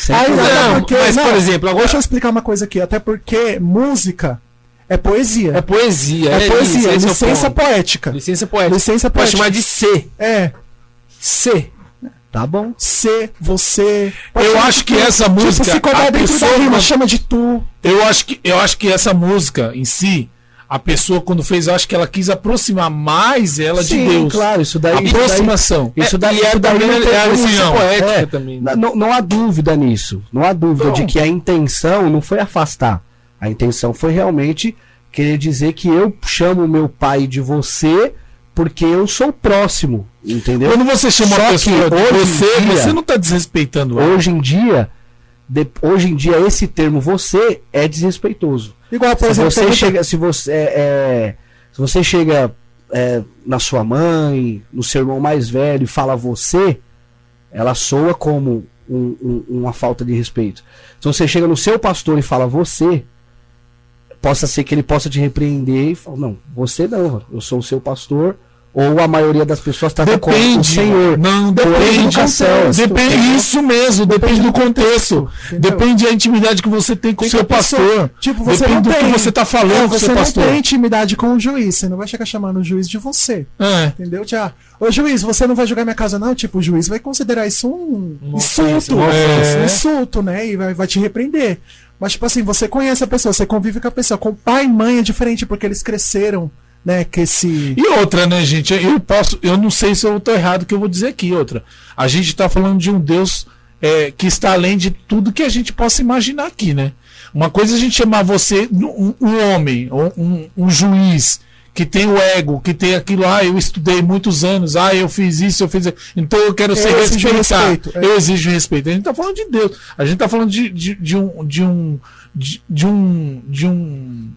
Aí, Não, porque, mas, por exemplo, agora- Deixa eu explicar uma coisa aqui. Até porque música é poesia. É poesia. É, poesia, esse é licença ponto. poética. Licença poética. Licença Pode poética. chamar de C. É. C. Tá bom. C, você. Eu acho que essa música, Tipo, se a dentro da pessoa- rima, chama de tu. Eu acho que, eu acho que essa música em si, a pessoa quando fez, eu acho que ela quis aproximar mais ela Sim, de Deus. claro, isso daí. Isso daí, Aproximação. isso daí, é isso daí não tem a licença opinião. poética É. também. Não, não- não há dúvida nisso. Não há dúvida Não. de que a intenção não foi afastar. A intenção foi realmente querer dizer que eu chamo meu pai de você porque eu sou próximo. Entendeu? Quando você chama Só a pessoa que de você, dia- você não está desrespeitando ela. Hoje em dia, de- hoje em dia esse termo você é desrespeitoso. Igual, por se exemplo, você chega, se você é, é, se você chega é, na sua mãe, no seu irmão mais velho e fala você, ela soa como um- um- uma falta de respeito. Se você chega no seu pastor e fala você, possa ser que ele possa te repreender e falar, não, você não, eu sou o seu pastor, ou a maioria das pessoas trata como o Depende. Senhor. Não, depende. educação. Depende Entendeu? isso mesmo, depende do contexto. Entendeu? Depende da intimidade que você tem com o seu a pessoa- pastor. Tipo, você depende não do tem. que você está É, falando com o você seu não pastor. tem intimidade com o juiz. Você não vai chegar chamando o juiz de você. É. Entendeu? Já, ô juiz, você não vai julgar minha casa, não? Tipo, o juiz vai considerar isso um Uma insulto. ofensa. um insulto, né? E vai, vai te repreender. Mas, tipo assim, você conhece a pessoa, você convive com a pessoa. Com pai e mãe é diferente, porque eles cresceram, né? Que esse. E outra, né, gente? Eu posso, eu não sei se eu estou errado o que eu vou dizer aqui. Outra, a gente está falando de um Deus é, que está além de tudo que a gente possa imaginar aqui, né? Uma coisa é a gente chamar você um, um homem, um, um juiz que tem o ego, que tem aquilo, ah, eu estudei muitos anos, ah, eu fiz isso, eu fiz isso, então eu quero ser Eu exijo respeitado. é. Eu exijo respeito. A gente está falando de Deus. A gente está falando de, de, de um de um de, de um de um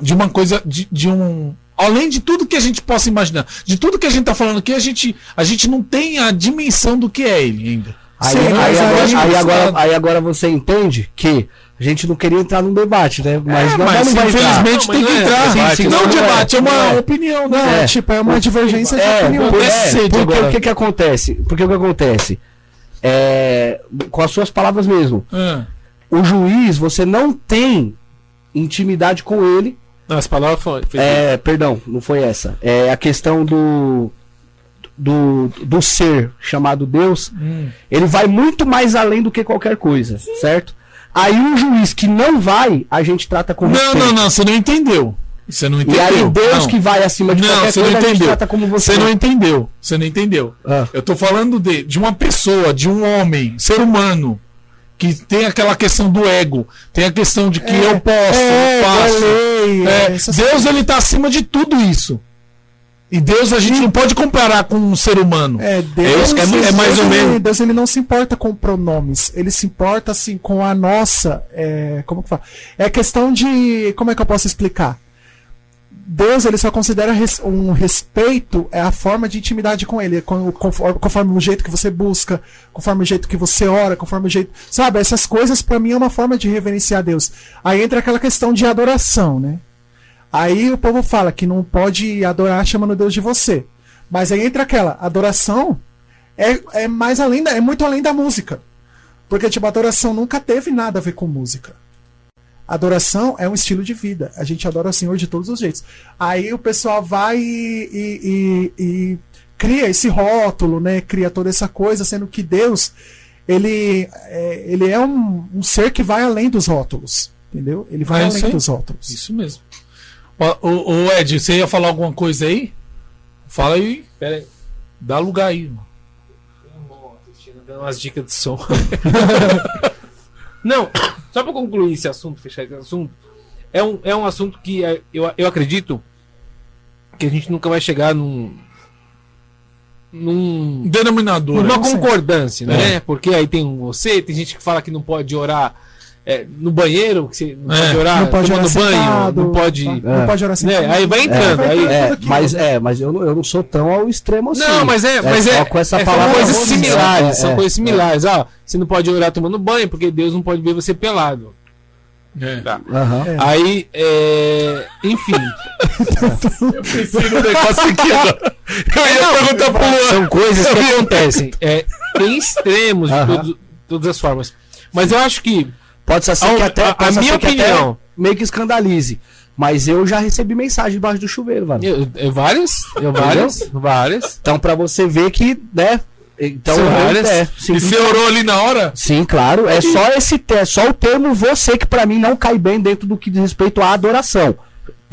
de uma coisa de, de um além de tudo que a gente possa imaginar, de tudo que a gente está falando aqui, a gente a gente não tem a dimensão do que é ele ainda. Aí, Sim, aí agora, aí- agora- aí agora você entende que a gente não queria entrar num debate, né? Mas, É, não, mas não vai infelizmente Não, tem que não é entrar. não não um é. debate, é uma Não é. opinião, Não, né? É. tipo, é uma divergência de É, opinião. por- É, é, porque agora. o que que acontece? Porque o que acontece? É, com as suas palavras mesmo. O juiz, você não tem intimidade com ele. Não, as palavras foram. foi- É, perdão, não foi essa. É a questão do do, do ser chamado Deus. hum. Ele vai muito mais além do que qualquer coisa, certo? Aí um juiz que não vai, a gente trata com Não, respeito. não, não, você não entendeu. Você não E entendeu. aí Deus Não. que vai acima de Não, qualquer você não coisa, a gente entendeu. trata como você. Você não entendeu. Você não entendeu. Ah. Eu tô falando de, de uma pessoa, de um homem, ser humano, que tem aquela questão do ego, tem a questão de que É, eu posso, é, eu faço. lei, É, Deus ele tá acima de tudo isso. E Deus a gente não pode comparar com um ser humano. É, Deus, é, é mais Deus, ou ele, menos. Deus ele não se importa com pronomes, ele se importa assim com a nossa, é, como que fala? É questão de, como é que eu posso explicar? Deus ele só considera res- um respeito é a forma de intimidade com ele, com- conforme, conforme o jeito que você busca, conforme o jeito que você ora, conforme o jeito, sabe? Essas coisas pra mim é uma forma de reverenciar Deus. Aí entra aquela questão de adoração, né? Aí o povo fala que não pode adorar chamando Deus de você. Mas aí entra aquela adoração é, é mais além da, é muito além da música. Porque tipo, a adoração nunca teve nada a ver com música. Adoração é um estilo de vida. A gente adora o Senhor de todos os jeitos. Aí o pessoal vai e, e- e- e cria esse rótulo, né? Cria toda essa coisa, sendo que Deus ele é, ele é um, um ser que vai além dos rótulos. Entendeu? Ele vai É além dos rótulos. Isso mesmo. Ô, ô, Ed, você ia falar alguma coisa aí? Fala aí. Pera aí. Dá lugar aí. mano. dando umas dicas de som. Não, só para concluir esse assunto, fechar esse assunto, é um, é um assunto que é, eu, eu acredito que a gente nunca vai chegar num. num Denominador. numa né? concordância, né? Porque aí tem você, tem gente que fala que não pode orar é, no banheiro, que você não É, pode orar não pode tomando orar banho, sentado, não pode. tá? É. Não pode orar Né? sentado. Aí vai entrando, vai aí. É, mas, né? é, mas eu, não- eu não sou tão ao extremo assim. Não, mas é, mas é, com essa é, palavra. são coisas ruim, similares, é, são é, coisas similares. Ah, você não pode orar tomando banho porque Deus não pode ver você pelado. É. Tá. É. Aí, é, enfim, Eu pensei no negócio aqui agora. Eu ia perguntar pro Luan. são coisas que acontecem é, em extremos de Aham. todos- todas as formas. Mas eu acho que Pode ser A- que até, a- a pode minha opinião- meio que escandalize. Mas eu já recebi mensagem debaixo do chuveiro, mano. eu, eu- várias, eu, várias, várias. Então, pra você ver que, né? Então, eu- várias. é, sim, E você orou ali na hora? sim, claro. É só esse é só o termo você que pra mim não cai bem dentro do que diz respeito à adoração.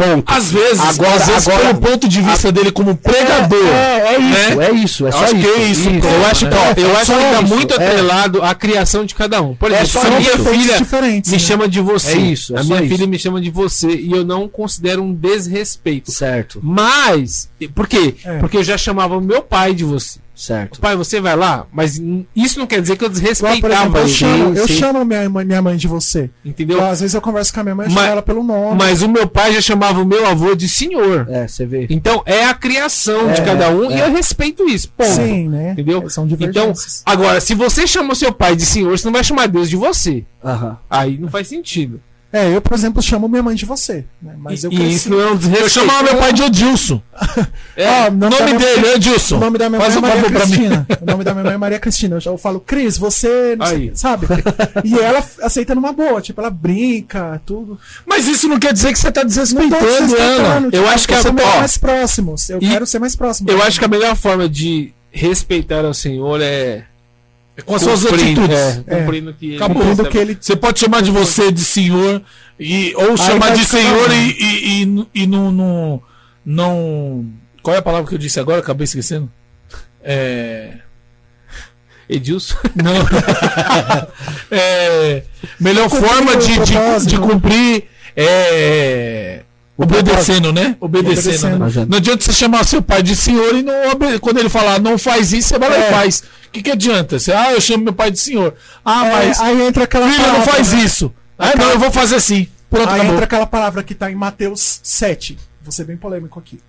Ponto. Às vezes, Agora- às vezes agora- pelo ponto de vista dele como pregador. É, é, é isso, né? é isso, é só acho isso. que é isso, pô. Eu acho, né? ó, eu É acho só que tá isso, muito é. atrelado à criação de cada um. Por É exemplo, a isso, minha filha me né? chama de você. É isso, é a minha isso. filha me chama de você e eu não considero um desrespeito. Certo, Mas, por quê? É. Porque eu já chamava o meu pai de você. Certo. Pai, você vai lá, mas isso não quer dizer que eu desrespeitava exemplo, eu chamo, eu sim. chamo minha, mãe- minha mãe de você. Entendeu? Às vezes eu converso com a minha mãe, Mas- chamo ela pelo nome. Mas o meu pai já chamava o meu avô de senhor. É, você vê. Então é a criação de É, cada um e é. eu respeito isso. Ponto. Sim, né? Entendeu? São Então, agora, se você chama o seu pai de senhor, você não vai chamar Deus de você. Aham. Aí não faz sentido. É, eu, por exemplo, chamo minha mãe de você. Né? Mas eu e cresci- isso não é um Eu desrespeito. chamava meu pai de Odilson. É, Ah, O nome minha- dele é Odilson. O nome da minha Faz mãe um é Maria. Cristina. O nome da minha mãe é Maria Cristina. Eu, já- eu falo, Cris, você. não sei o quê", sabe? E ela aceita numa boa, tipo, ela brinca, tudo. Mas isso não quer dizer que você tá desrespeitando, desrespeitando, tipo, Eu acho que eu a- sou ó, mais próximos. Eu e- quero ser mais próximo. eu acho que a melhor forma de respeitar ao Senhor é Com as suas atitudes. É, cumprindo o que ele. Cumprindo que ele. Você pode chamar de você de senhor, e, ou chamar vai de senhor e, e, e, e não, não, não. Qual é a palavra que eu disse agora? Acabei esquecendo. É. Edilson. Não. É, melhor forma de, de, de cumprir é. Obedecendo, né? Obedecendo. Obedecendo. né? Não adianta você chamar seu pai de senhor e não obe- quando ele falar não faz isso, você vai lá É. e faz. O que, que adianta? Você, ah, eu chamo meu pai de senhor. Ah, É, mas aí entra aquela filho não palavra, faz né? isso. Ah, não, eu vou fazer assim. Pronto, Aí acabou. entra aquela palavra que tá em Mateus 7. Vou ser bem polêmico aqui.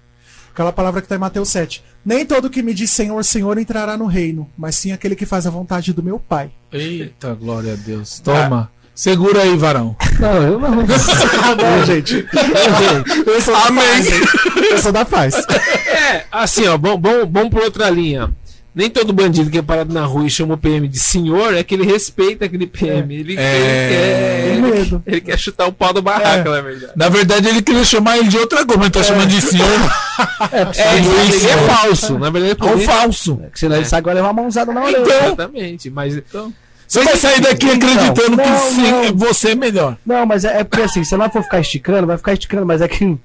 Aquela palavra que tá em Mateus 7. Nem todo que me diz Senhor, Senhor entrará no reino, mas sim aquele que faz a vontade do meu Pai. Eita, glória a Deus. Toma. Segura aí, varão. Não, eu não. Não, gente. Eu sou da Amém. paz. hein? Eu sou da paz. É, assim, ó, bom, bom, bom por outra linha. Nem todo bandido que é parado na rua e chama o PM de senhor é que ele respeita aquele PM. Ele, É. ele quer, Tem medo. ele quer chutar o pau do barraco, É. na verdade. Na verdade, ele queria chamar ele de outra coisa, mas tá chamando de senhor. É, isso, ele é é. falso. Na verdade, É um ele- falso. Senão ele sai agora levar uma mãozada na orelha. Então, Exatamente. Mas você vai sair daqui acreditando que não, sim, não. você é melhor. Não, mas é, é porque assim, se não for ficar esticando, vai ficar esticando, mas é que.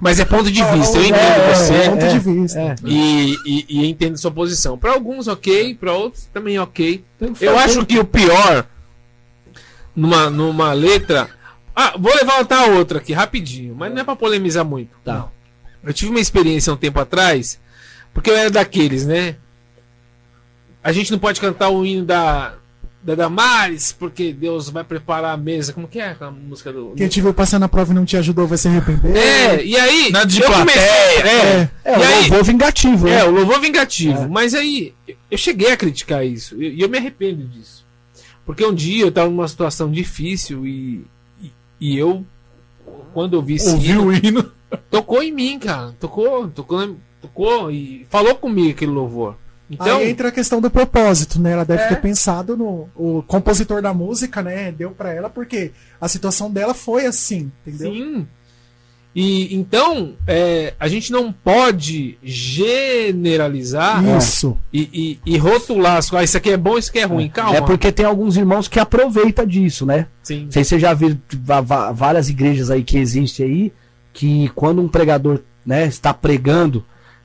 Mas é ponto de vista, eu é, entendo é, você. é, ponto de vista. é. E, e, e entendo sua posição. Para alguns, ok. Para outros, também ok. Que Eu acho que o pior numa, numa letra. Ah, vou levantar outra aqui rapidinho, mas não é para polemizar muito. Tá. Eu tive uma experiência um tempo atrás, porque eu era daqueles, né? A gente não pode cantar o hino da, da Damares, porque Deus vai preparar a mesa. Como que é aquela música do. Quem te viu passando a prova e não te ajudou vai se arrepender. É, e aí. Nada de eu plateia, é, É, e o aí, louvor vingativo, é, né? o louvor vingativo. É. Mas aí, eu cheguei a criticar isso. E eu, me arrependo disso. Porque um dia eu estava numa situação difícil e, e, e eu, quando eu vi esse Ouviu hino, o hino? tocou em mim, cara. Tocou, tocou, na- tocou e falou comigo aquele louvor. Então, Aí entra a questão do propósito, né? Ela deve É. ter pensado no. O compositor da música, né? Deu pra ela porque a situação dela foi assim, entendeu? sim. E então, é, a gente não pode generalizar Isso. e, e, e rotular as coisas. Ah, isso aqui é bom, isso aqui é ruim. Calma. É porque tem alguns irmãos que aproveitam disso, né? Sim. Não sei se você já viu várias igrejas aí que existem aí, que quando um pregador né, está pregando,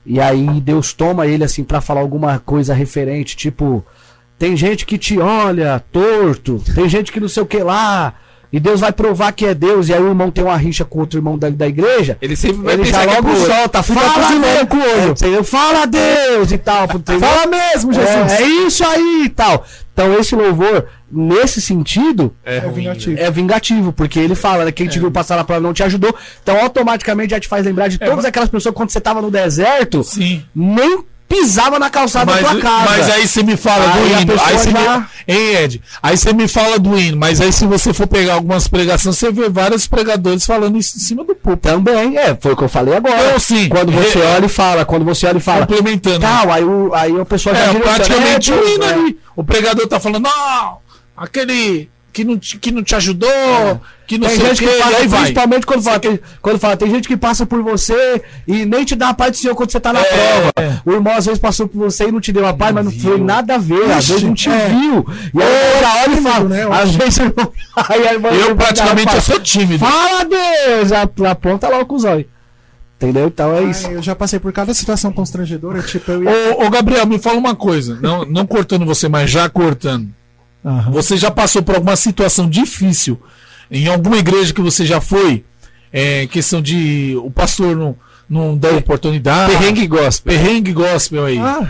e aí Deus toma ele assim para falar alguma coisa referente, tipo, tem gente que te olha torto, tem gente que não sei o que lá, e Deus vai provar que é Deus, e aí o irmão tem uma rixa com outro irmão da, da igreja, Ele sempre vai ele pensar já que é logo outro. solta, Fica fala Deus, com o olho. É, entendeu? fala Deus e tal? Fala mesmo, Jesus. É, é isso aí e tal. Então esse louvor, nesse sentido, É ruim, vingativo. né? é vingativo, porque ele fala, né? Quem te viu passar na prova não te ajudou. Então automaticamente já te faz lembrar de todas mas- aquelas pessoas que quando você tava no deserto, Sim. nem pisava na calçada Mas, da tua casa. mas aí você me fala Aí do hino. Aí você já- me... Hein, Ed? Aí você me fala do hino. Mas aí se você for pegar algumas pregações, você vê vários pregadores falando isso em cima do púlpito. Também, é, foi o que eu falei agora. Então, sim, Quando você olha e fala, quando você olha e fala, Complementando. tal, aí o, aí o pessoal já É, praticamente é, o hino é. ali. O pregador tá falando, não, aquele que não te, que não te ajudou, que não Tem sei o gente que, que passa, aí vai. principalmente quando fala, tem, quando fala, tem gente que passa por você e nem te dá a paz do Senhor quando você tá na É, prova. é. O irmão às vezes passou por você e não te deu a paz, mas não foi nada a ver, às vezes não te é. viu. E aí já olha e fala, né? às vezes o irmão. Aí a irmã- Eu praticamente eu sou tímido. Fala Deus! Já aponta logo com os olhos. Entendeu? Então é isso. Ai, eu já passei por cada situação constrangedora, tipo, eu ia. Ô, ô, Gabriel, me fala uma coisa. Não, não cortando você, mas já cortando. Aham. Você já passou por alguma situação difícil em alguma igreja que você já foi? É, questão de o pastor não, não dá oportunidade. Perrengue gospel. Perrengue gospel aí. Ah,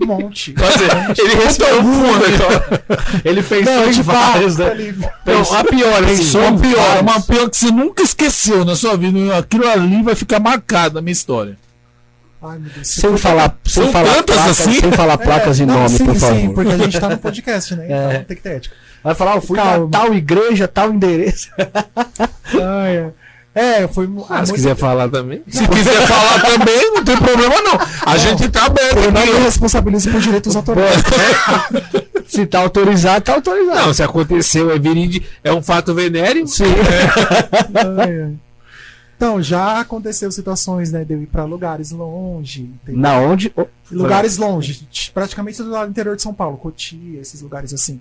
um monte. Ele respirou fundo. Ele fez Não, de de vários, né? Não, a pior, assim, uma pior, vários. uma pior que você nunca esqueceu na sua vida. Aquilo ali vai ficar marcado na minha história. Ai, meu Deus. Sem falar, sem São falar tantas placas, assim? sem falar placas e É, não, nome, sim, por favor. Sim, porque a gente tá no podcast, né? É. Então tem que ter ética. Vai falar, eu fui Calma. na tal igreja, tal endereço. Ai, é. É, foi. Ah, se quiser falar também. Se quiser falar também, não tem problema não. A gente tá aberto Eu não me responsabilizo por direitos autorais. Se tá autorizado, tá autorizado. Não, se aconteceu, é verídico, é um fato venéreo. Sim. Ai, ai. Então, já aconteceu situações, né, de eu ir pra lugares longe. entendeu? Na onde? Oh, Lugares longe, praticamente do lado interior de São Paulo, Cotia, esses lugares assim.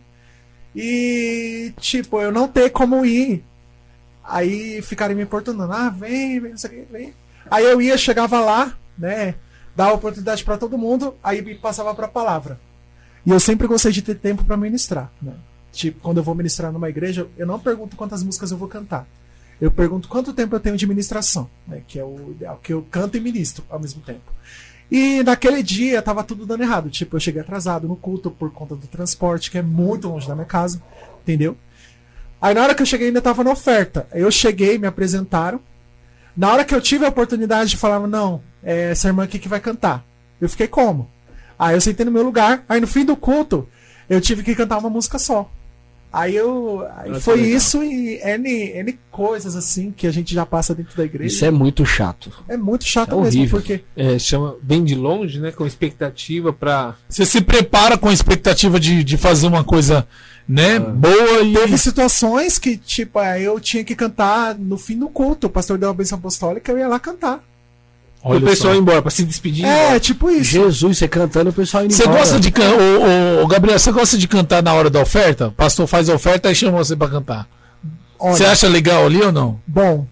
E, tipo, eu não ter como ir. Aí ficarem me importunando, ah, vem, vem, não sei o que, vem. Aí eu ia, chegava lá, né, dava oportunidade pra todo mundo, aí me passava pra palavra. E eu sempre gostei de ter tempo pra ministrar, né. Tipo, quando eu vou ministrar numa igreja, eu não pergunto quantas músicas eu vou cantar. Eu pergunto quanto tempo eu tenho de ministração, né, que é o ideal, que eu canto e ministro ao mesmo tempo. E naquele dia tava tudo dando errado. Tipo, eu cheguei atrasado no culto por conta do transporte, que é muito longe da minha casa, entendeu? Aí na hora que eu cheguei ainda tava na oferta. Eu cheguei, me apresentaram. Na hora que eu tive a oportunidade de falar, não, é essa irmã aqui que vai cantar. Eu fiquei como? Aí eu sentei no meu lugar. Aí no fim do culto, eu tive que cantar uma música só. Aí eu. Aí foi legal. isso e N, N coisas assim que a gente já passa dentro da igreja. Isso é muito chato. É muito chato É mesmo, horrível. porque. É, chama bem de longe, né? Com expectativa pra. Você se prepara com a expectativa de, de fazer uma coisa, né, boa e. Teve situações que, tipo, aí eu tinha que cantar no fim do culto. O pastor deu a bênção apostólica, eu ia lá cantar. O pessoal ir embora, pra se despedir. É, tipo isso. Jesus, você cantando, o pessoal indo Você embora. gosta de cantar, ô, ô, Gabriel, você gosta de cantar na hora da oferta? O pastor faz a oferta e chama você pra cantar. Olha, Você acha legal ali ou não? bom.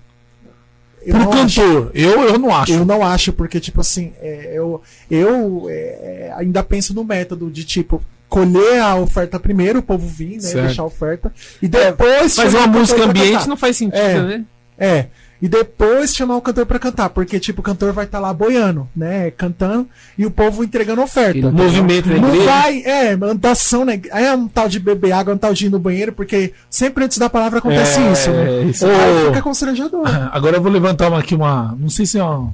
Pro não, acho, cantor, eu, eu não acho. eu não acho, porque, tipo assim, é, eu, eu é, ainda penso no método de, tipo, colher a oferta primeiro, o povo vir, né? Certo. Deixar a oferta. E depois. Fazer chamar uma o música cantor ambiente não faz sentido, É. né? É. E depois chamar o cantor pra cantar, porque tipo o cantor vai estar lá boiando, né, cantando e o povo entregando oferta. E não- Movimento na Não igreja. vai, é, andação, né? É um tal de beber água, um tal de ir no banheiro, porque sempre antes da palavra acontece É, isso, né? isso. Aí Ô, fica constrangedor. Agora eu vou levantar uma aqui, uma. Não sei se é uma.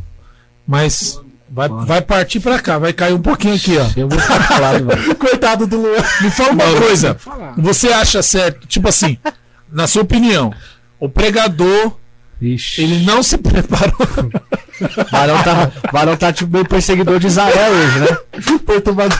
Mas vai, vai partir pra cá, vai cair um pouquinho aqui, ó. Eu vou ficar calado, velho. Coitado do Luan. Me fala uma coisa. falar. Você acha certo, tipo assim, na sua opinião, o pregador, Ixi. ele não se preparou. Varão tá, Varão tá tipo meio perseguidor de Israel hoje, né? Perturbador.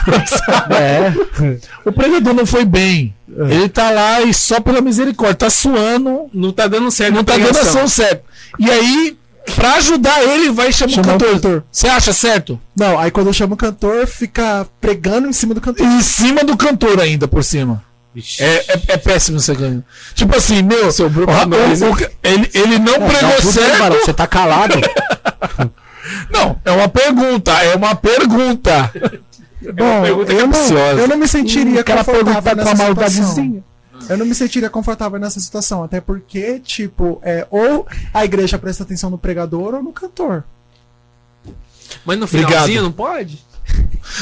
É. O pregador não foi bem. Ele tá lá e só pela misericórdia, tá suando, Não tá dando certo. não tá dando ação certa. E aí, pra ajudar ele, vai chamar o Chamar o cantor. cantor. Você acha certo? Não, aí quando eu chamo o cantor, fica pregando em cima do cantor. Em cima do cantor ainda, por cima. É, é, é péssimo isso aqui. Tipo assim, meu, Sobrou o- pra nós, o- ele, ele não Não, pregou bem, certo. Varão, você tá calado. Não, é uma pergunta, é uma pergunta. Bom, pergunta eu não, eu não me sentiria Aquela confortável pergunta com a nessa situação. maldadezinha. Eu não me sentiria confortável nessa situação, até porque, tipo, é, ou a igreja presta atenção no pregador ou no cantor. Mas no Obrigado. finalzinho não pode?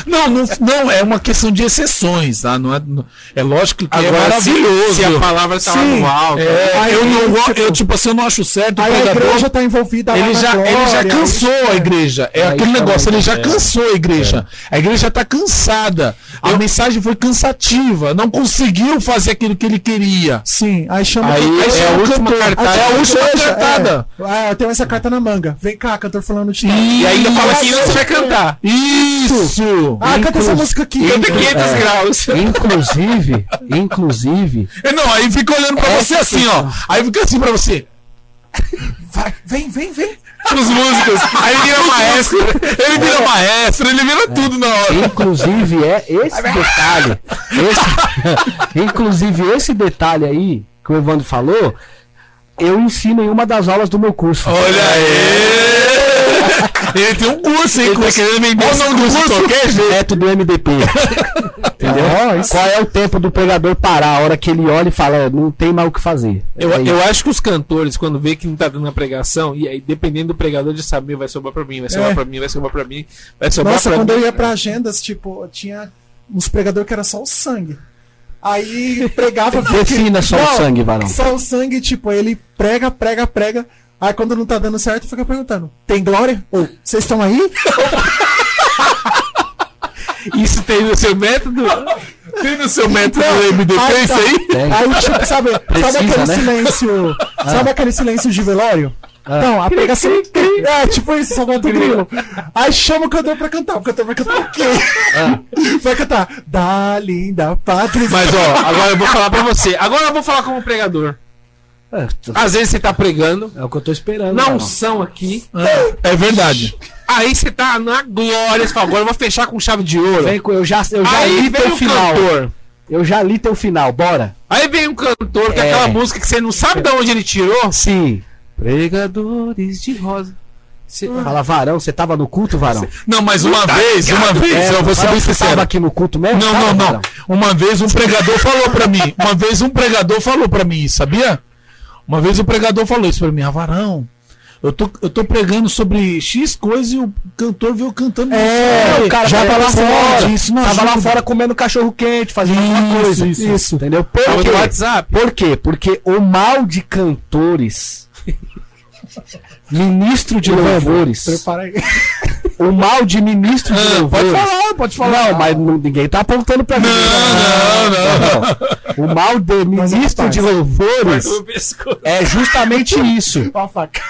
Não, não, não, é uma questão de exceções, tá? Não é, não- é lógico que é Agora, se- maravilhoso. Se, a palavra tá lá Sim. no alto. É, Aí, eu não tipo, eu tipo assim, eu não acho certo Aí a igreja tá envolvida Ele já, ele já glória, cansou aí- a igreja. É Aí aquele tá negócio, ele já é. cansou a igreja. A igreja tá cansada. A mensagem foi cansativa. Não conseguiu fazer aquilo que ele queria. Sim, aí chama Aí aí é a o última cantor. cartada. Aí É a última cartada. É. Ah, eu tenho essa carta na manga. Vem cá, cantor falando de. E ainda fala que você vai cantar. Isso! Ah, canta essa música aqui. Canta 500 graus. Inclusive, inclusive, É, Não, aí fica olhando pra você assim, ó. Aí fica assim pra você. Vai, vem, vem, vem. Os músicos. Aí ele vira maestro. Ele vira maestro, ele vira tudo na hora. inclusive é esse detalhe. esse- inclusive esse detalhe aí que o Evandro falou, eu ensino em uma das aulas do meu curso. Olha aí! Ele tem um curso, hein? Ele tá querendo vender Qual o nome do curso? qualquer jeito. Método MDP. Entendeu? Ah, Qual é o tempo do pregador parar? A hora que ele olha e fala, "É, não tem mais o que fazer. Eu, É eu acho que os cantores, quando vê que não tá dando a pregação, e aí dependendo do pregador, já sabe, vai sobrar pra mim, vai sobrar É. pra mim, vai sobrar pra mim, vai sobrar Nossa, pra quando mim. eu ia pra agendas, tipo, tinha uns pregadores que era só o sangue. Aí pregava. Defina só o Não, sangue, varão. Só o sangue, tipo, ele prega, prega, prega. Aí quando não tá dando certo, fica perguntando: tem glória? Ou vocês estão aí? Isso tem no seu método? Tem no seu método Não, MDP aí isso tá. aí? Tem. Aí, tipo, sabe, sabe Precisa, aquele né? silêncio. Sabe aquele silêncio de velório? Não, a pregação. É, tipo isso, só volta o grilo. Aí chama o cantor pra cantar. O cantor vai cantar o quê? Vai cantar Da linda pátria. Mas ó, agora eu vou falar pra você. Agora eu vou falar como pregador. É, t- Às vezes você tá pregando, é o que eu tô esperando. na varão. unção aqui, É verdade. aí você tá na glória, você fala, agora eu vou fechar com chave de ouro. Vem com- eu já, eu já Aí li vem teu o final. cantor. Eu já li teu final, bora. Aí vem um cantor com É. aquela música que você não sabe de onde ele tirou. Sim. Pregadores de rosa. Você- Fala, Varão, você tava no culto, Varão? Não, mas uma vez, uma vez, É, eu vou ser bem você sincero. tava aqui no culto mesmo? Não, Tava, não, não. Varão? Uma vez um pregador falou pra mim. Uma vez um pregador falou pra mim, sabia? Uma vez o pregador falou isso pra mim, Avarão. Eu tô, eu tô pregando sobre X coisa e o cantor veio cantando. É, isso. o cara já tá lá lá fora. Tava lá ajuda. fora comendo cachorro quente, fazendo Isso, coisa. isso, isso. Entendeu? Por quê? WhatsApp. Por quê? Porque o mal de cantores, ministro de louvores, Prepara aí. O mal de ministro de Ah, louvores. pode falar, pode falar. Não, mas ninguém tá apontando pra mim. Não, não, não. O mal de ministro de louvores é justamente isso. Ó a faca.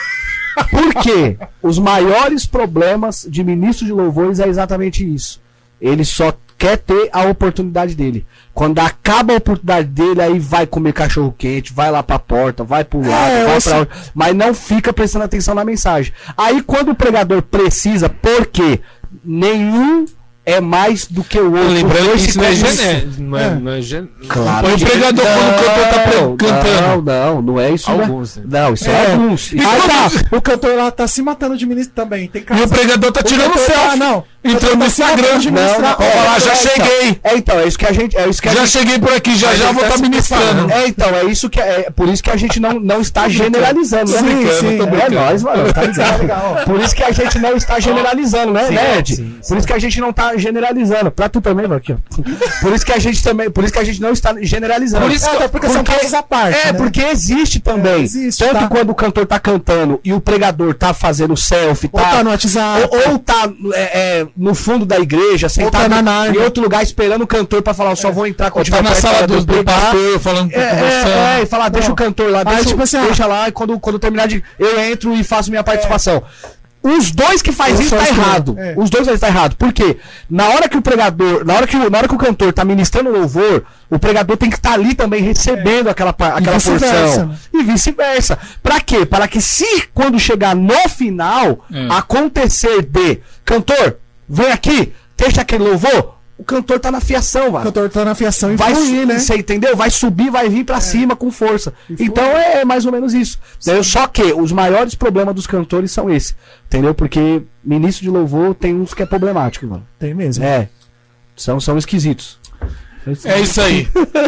Por quê? Os maiores problemas de ministro de louvores é exatamente isso. Ele só quer ter a oportunidade dele. Quando acaba a oportunidade dele, aí vai comer cachorro quente, vai lá pra porta, vai pro lado, É, vai pra mas não fica prestando atenção na mensagem. Aí quando o pregador precisa, por quê? Nenhum é mais do que o outro. Lembrando que isso não é gené. Não é, É. não é gen... Claro. O pregador, quando o cantor tá cantando. Não, não, não é isso. né? Alguns, né? Não, isso é, É. alguns. É tá, o cantor lá tá se matando de ministro também. Tem E o pregador tá O tirando cantor tá- selfie. não. Entrando no Instagram. de Não, não, lá, já é, então, cheguei. É, então, é isso que a gente. É isso que Já gente cheguei por aqui, já já vou tá estar se ministrando. preparando. É, então, é isso que é, é por isso que a gente não, não está generalizando, né? Sim, sim, tô é. brincando. É nóis, mano, tá ligado? Legal. Por isso que a gente não está generalizando, né, Sim, Ned? sim, Por isso que a gente não está generalizando. Pra tu também, mano, aqui, ó. Por isso que a gente também, por isso que a gente não está generalizando. Por isso É, até porque são casos à parte. É, né? porque existe também. É, existe, Tanto tá. quando o cantor tá cantando e o pregador tá fazendo selfie, Ou tá no WhatsApp. ou, ou tá é, é, no fundo da igreja, sentado tá na em outro lugar esperando o cantor pra falar, eu só vou entrar quando Ou tá na sala do, do pastor falando É, é, é, e falar, deixa Não. o cantor lá, Aí, deixa, tipo assim, deixa lá, e quando, quando terminar de. Eu entro e faço minha participação. Os dois que faz Eu isso tá errado. é. Os dois tá errado. Por quê? Na hora que o pregador, na hora que, o- na hora que o cantor tá ministrando louvor, o pregador tem que estar ali também recebendo aquela, pa- aquela vice-versa, porção. né? E vice-versa. Pra quê? Para que se quando chegar no final É. acontecer de cantor, vem aqui, deixa aquele louvor, o cantor tá na fiação, O mano cantor tá na fiação e vai fluir, su- né? Você entendeu? Vai subir, vai vir pra cima com força. Então é mais ou menos isso. Só que os maiores problemas dos cantores são esse. Entendeu? Porque ministro de louvor tem uns que é problemático, mano. Tem mesmo. É. São, são esquisitos. É isso aí.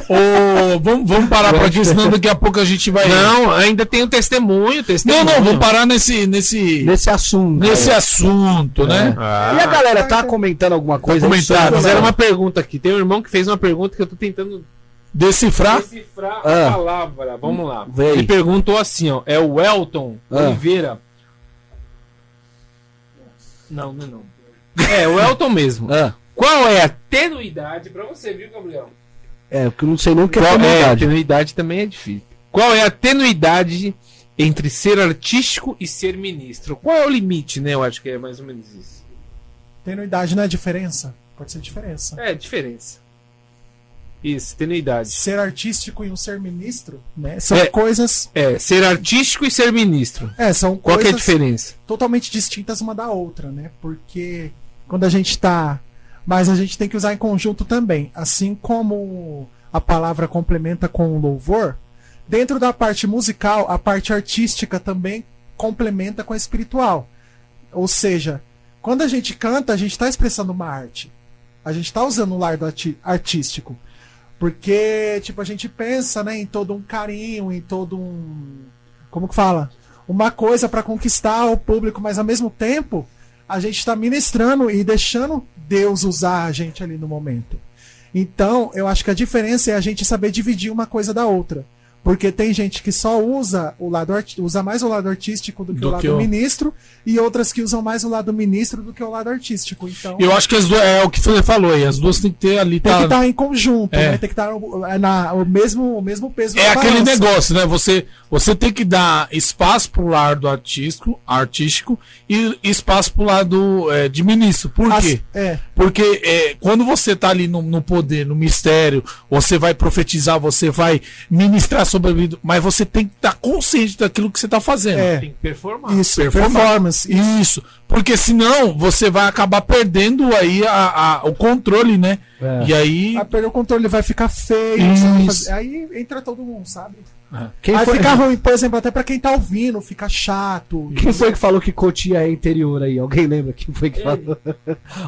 Ô, vamos, vamos parar por aqui, senão daqui a pouco a gente vai. Não, ainda tem o testemunho, não, testemunho. não, vamos parar nesse, nesse, Nesse assunto. nesse É. assunto, né? Ah. E a galera tá comentando alguma coisa? aí comentando, Fizeram uma pergunta aqui. Tem um irmão que fez uma pergunta que eu tô tentando Decifrar. decifrar Ah. a palavra. Vamos lá. Vem. Ele perguntou assim, ó. É o Elton Ah. Oliveira. Não, não, é não. É, o Elton mesmo. Ah, Qual é a tenuidade, pra você, viu, Gabriel? é, porque eu não sei nem o que é Qual é, a comunidade. tenuidade também é difícil. Qual é a tenuidade entre ser artístico e ser ministro? Qual é o limite, né? Eu acho que é mais ou menos isso. Tenuidade não é diferença? Pode ser diferença. É, diferença. Isso, tenuidade. Ser artístico e um ser ministro, né? São É. coisas. É, ser artístico e ser ministro. É, são Qual que é a coisas diferença? totalmente distintas uma da outra, né? Porque quando a gente tá. Mas a gente tem que usar em conjunto também. Assim como a palavra complementa com o louvor, dentro da parte musical, a parte artística também complementa com a espiritual. Ou seja, quando a gente canta, a gente está expressando uma arte. A gente está usando o lado artístico. Porque, tipo, a gente pensa, né, em todo um carinho, em todo um. Como que fala? Uma coisa para conquistar o público, mas ao mesmo tempo, a gente está ministrando e deixando Deus usar a gente ali no momento. Então, eu acho que a diferença é a gente saber dividir uma coisa da outra. Porque tem gente que só usa o lado usa mais o lado artístico do que Do o lado que o- ministro, e outras que usam mais o lado ministro do que o lado artístico. Então, Eu acho que as duas, é o que você falou aí, as duas tem que ter ali. tem tá- que estar em conjunto, É. né? Tem que estar o- é na, o, mesmo, o mesmo peso É aquele balança. negócio, né? Você, você tem que dar espaço pro lado artístico, artístico e espaço pro lado é, de ministro. Por As- quê? é, Porque é, quando você tá ali no, no poder, no mistério, você vai profetizar, você vai ministrar sobre a vida, mas você tem que estar consciente daquilo que você tá fazendo. É. Tem que performar. isso, Performance. performance. Isso, porque senão você vai acabar perdendo aí a, a- o controle, né? É. E aí. Vai perder o controle, vai ficar feio. vai Isso. fazer- Aí entra todo mundo, sabe? Quem, aí foi, fica ruim, por exemplo, até pra quem tá ouvindo, fica chato. quem foi que falou que Cotia é interior aí? Alguém lembra quem foi que falou?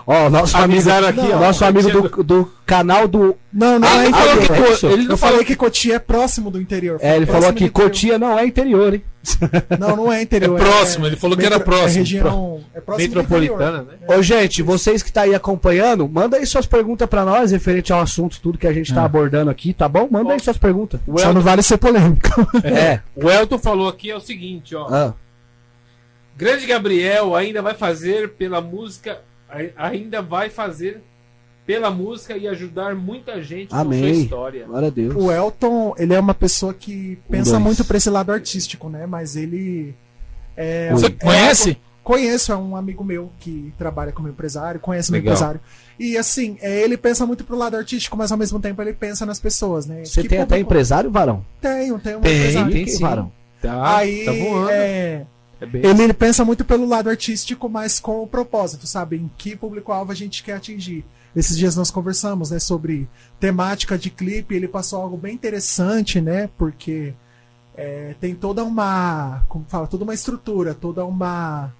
ó, nosso amigo, aqui, ó. nosso amigo do, do canal do. Não, não Ah, é ele falou interior. que ele eu não falei falou que Cotia é próximo do interior. É, ele falou aqui, interior. Cotia não é interior, hein? Não, não é interior. É próximo, ele falou que era próximo. É região. É próximo do Metropolitana, interior. né? Ô, gente, vocês que tá aí acompanhando, manda aí suas perguntas pra nós, referente ao assunto, tudo que a gente tá abordando aqui, tá bom? Manda aí suas perguntas. O Só Elton, não vale ser polêmico. É. o Elton falou aqui é o seguinte, ó. Ah, Grande Gabriel ainda vai fazer pela música, ai- ainda vai fazer pela música e ajudar muita gente com Amém. sua história. glória a Deus. O Elton, ele é uma pessoa que pensa dois. muito pra esse lado artístico, né? Mas ele. É, Você é- conhece? Conheço, é um amigo meu que trabalha como empresário, conhece meu Legal. empresário. E assim, é, ele pensa muito pro lado artístico, mas ao mesmo tempo ele pensa nas pessoas, né? Você Que tem até empresário, Varão? Tenho, tenho um Tem, empresário. tem sim. Varão? Tá, Aí, tá voando. é, É bem- ele, ele pensa muito pelo lado artístico, mas com o propósito, sabe? Em que público-alvo a gente quer atingir. Esses dias nós conversamos, né, sobre temática de clipe. Ele passou algo bem interessante, né? Porque é, tem toda uma, como fala, toda uma estrutura, toda uma,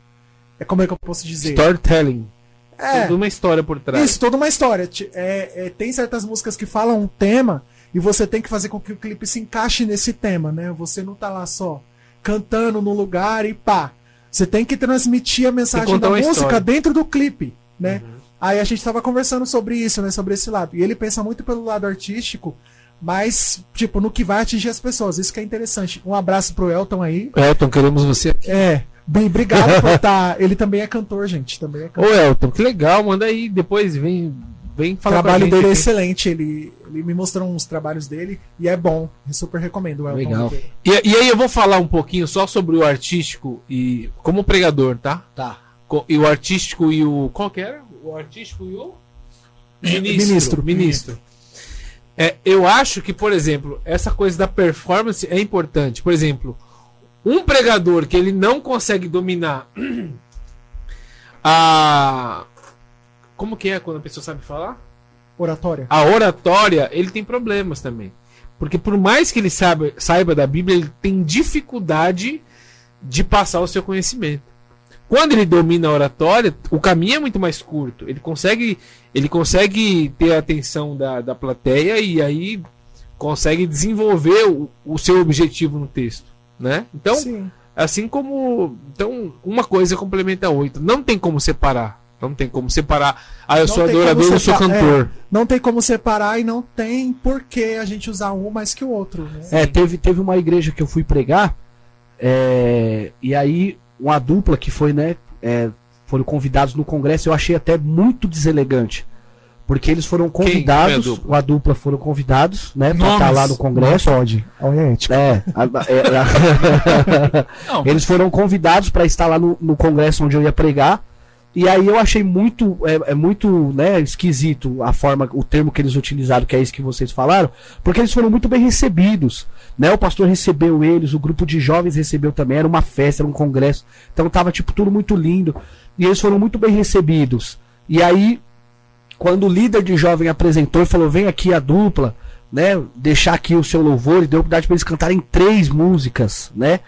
é como é que eu posso dizer? Storytelling. É, Tudo uma história por trás. isso, toda uma história. É, é, tem certas músicas que falam um tema e você tem que fazer com que o clipe se encaixe nesse tema, né? Você não tá lá só cantando no lugar e pá. Você tem que transmitir a mensagem da música história. dentro do clipe, né? Uhum. Aí a gente tava conversando sobre isso, né? Sobre esse lado. E ele pensa muito pelo lado artístico, mas, tipo, no que vai atingir as pessoas. Isso que é interessante. Um abraço pro Elton aí. Elton, queremos você aqui. É. Bem, obrigado por estar. Ele também é cantor, gente. Também é Ô cantor. Elton, que legal, manda aí, depois vem, vem O falar com a trabalho gente dele é excelente. Ele, ele me mostrou uns trabalhos dele e é bom. Eu super recomendo o Elton. Legal. E, e aí eu vou falar um pouquinho só sobre o artístico e como pregador, tá? Tá. E o artístico e o. Qual que era? O artístico e o. Ministro. Ministro. Ministro. É, eu acho que, por exemplo, essa coisa da performance é importante. Por exemplo, um pregador que ele não consegue dominar a. Como que é quando a pessoa sabe falar? Oratória. a oratória, ele tem problemas também. Porque por mais que ele saiba, saiba da Bíblia, ele tem dificuldade de passar o seu conhecimento. Quando ele domina a oratória, o caminho é muito mais curto. Ele consegue, ele consegue ter a atenção da, da plateia e aí consegue desenvolver o, o seu objetivo no texto, né? Então, Sim. assim como então uma coisa complementa a outra. Não tem como separar. Não tem como separar. Ah, eu Não sou adorador, eu sou separ- cantor. Não tem como separar e não tem por que a gente usar um mais que o outro. Né? É, teve, teve uma igreja que eu fui pregar, é, e aí uma dupla que foi, né, é, foram convidados no congresso, eu achei até muito deselegante. Porque eles foram foi a convidados, dupla? a dupla foram convidados, né, pra Nomes. estar lá no congresso. Não pode. Olha a ética. É, a- é, a- Não, eles foram convidados para estar lá no, no congresso onde eu ia pregar. E aí eu achei muito, é, é muito, né, esquisito a forma, o termo que eles utilizaram, que é isso que vocês falaram, porque eles foram muito bem recebidos, né? O pastor recebeu eles, o grupo de jovens recebeu também, era uma festa, era um congresso, então tava tipo tudo muito lindo e eles foram muito bem recebidos. E aí quando o líder de jovem apresentou e falou: "Vem aqui a dupla", né, deixar aqui o seu louvor e deu oportunidade para eles cantarem três músicas, né?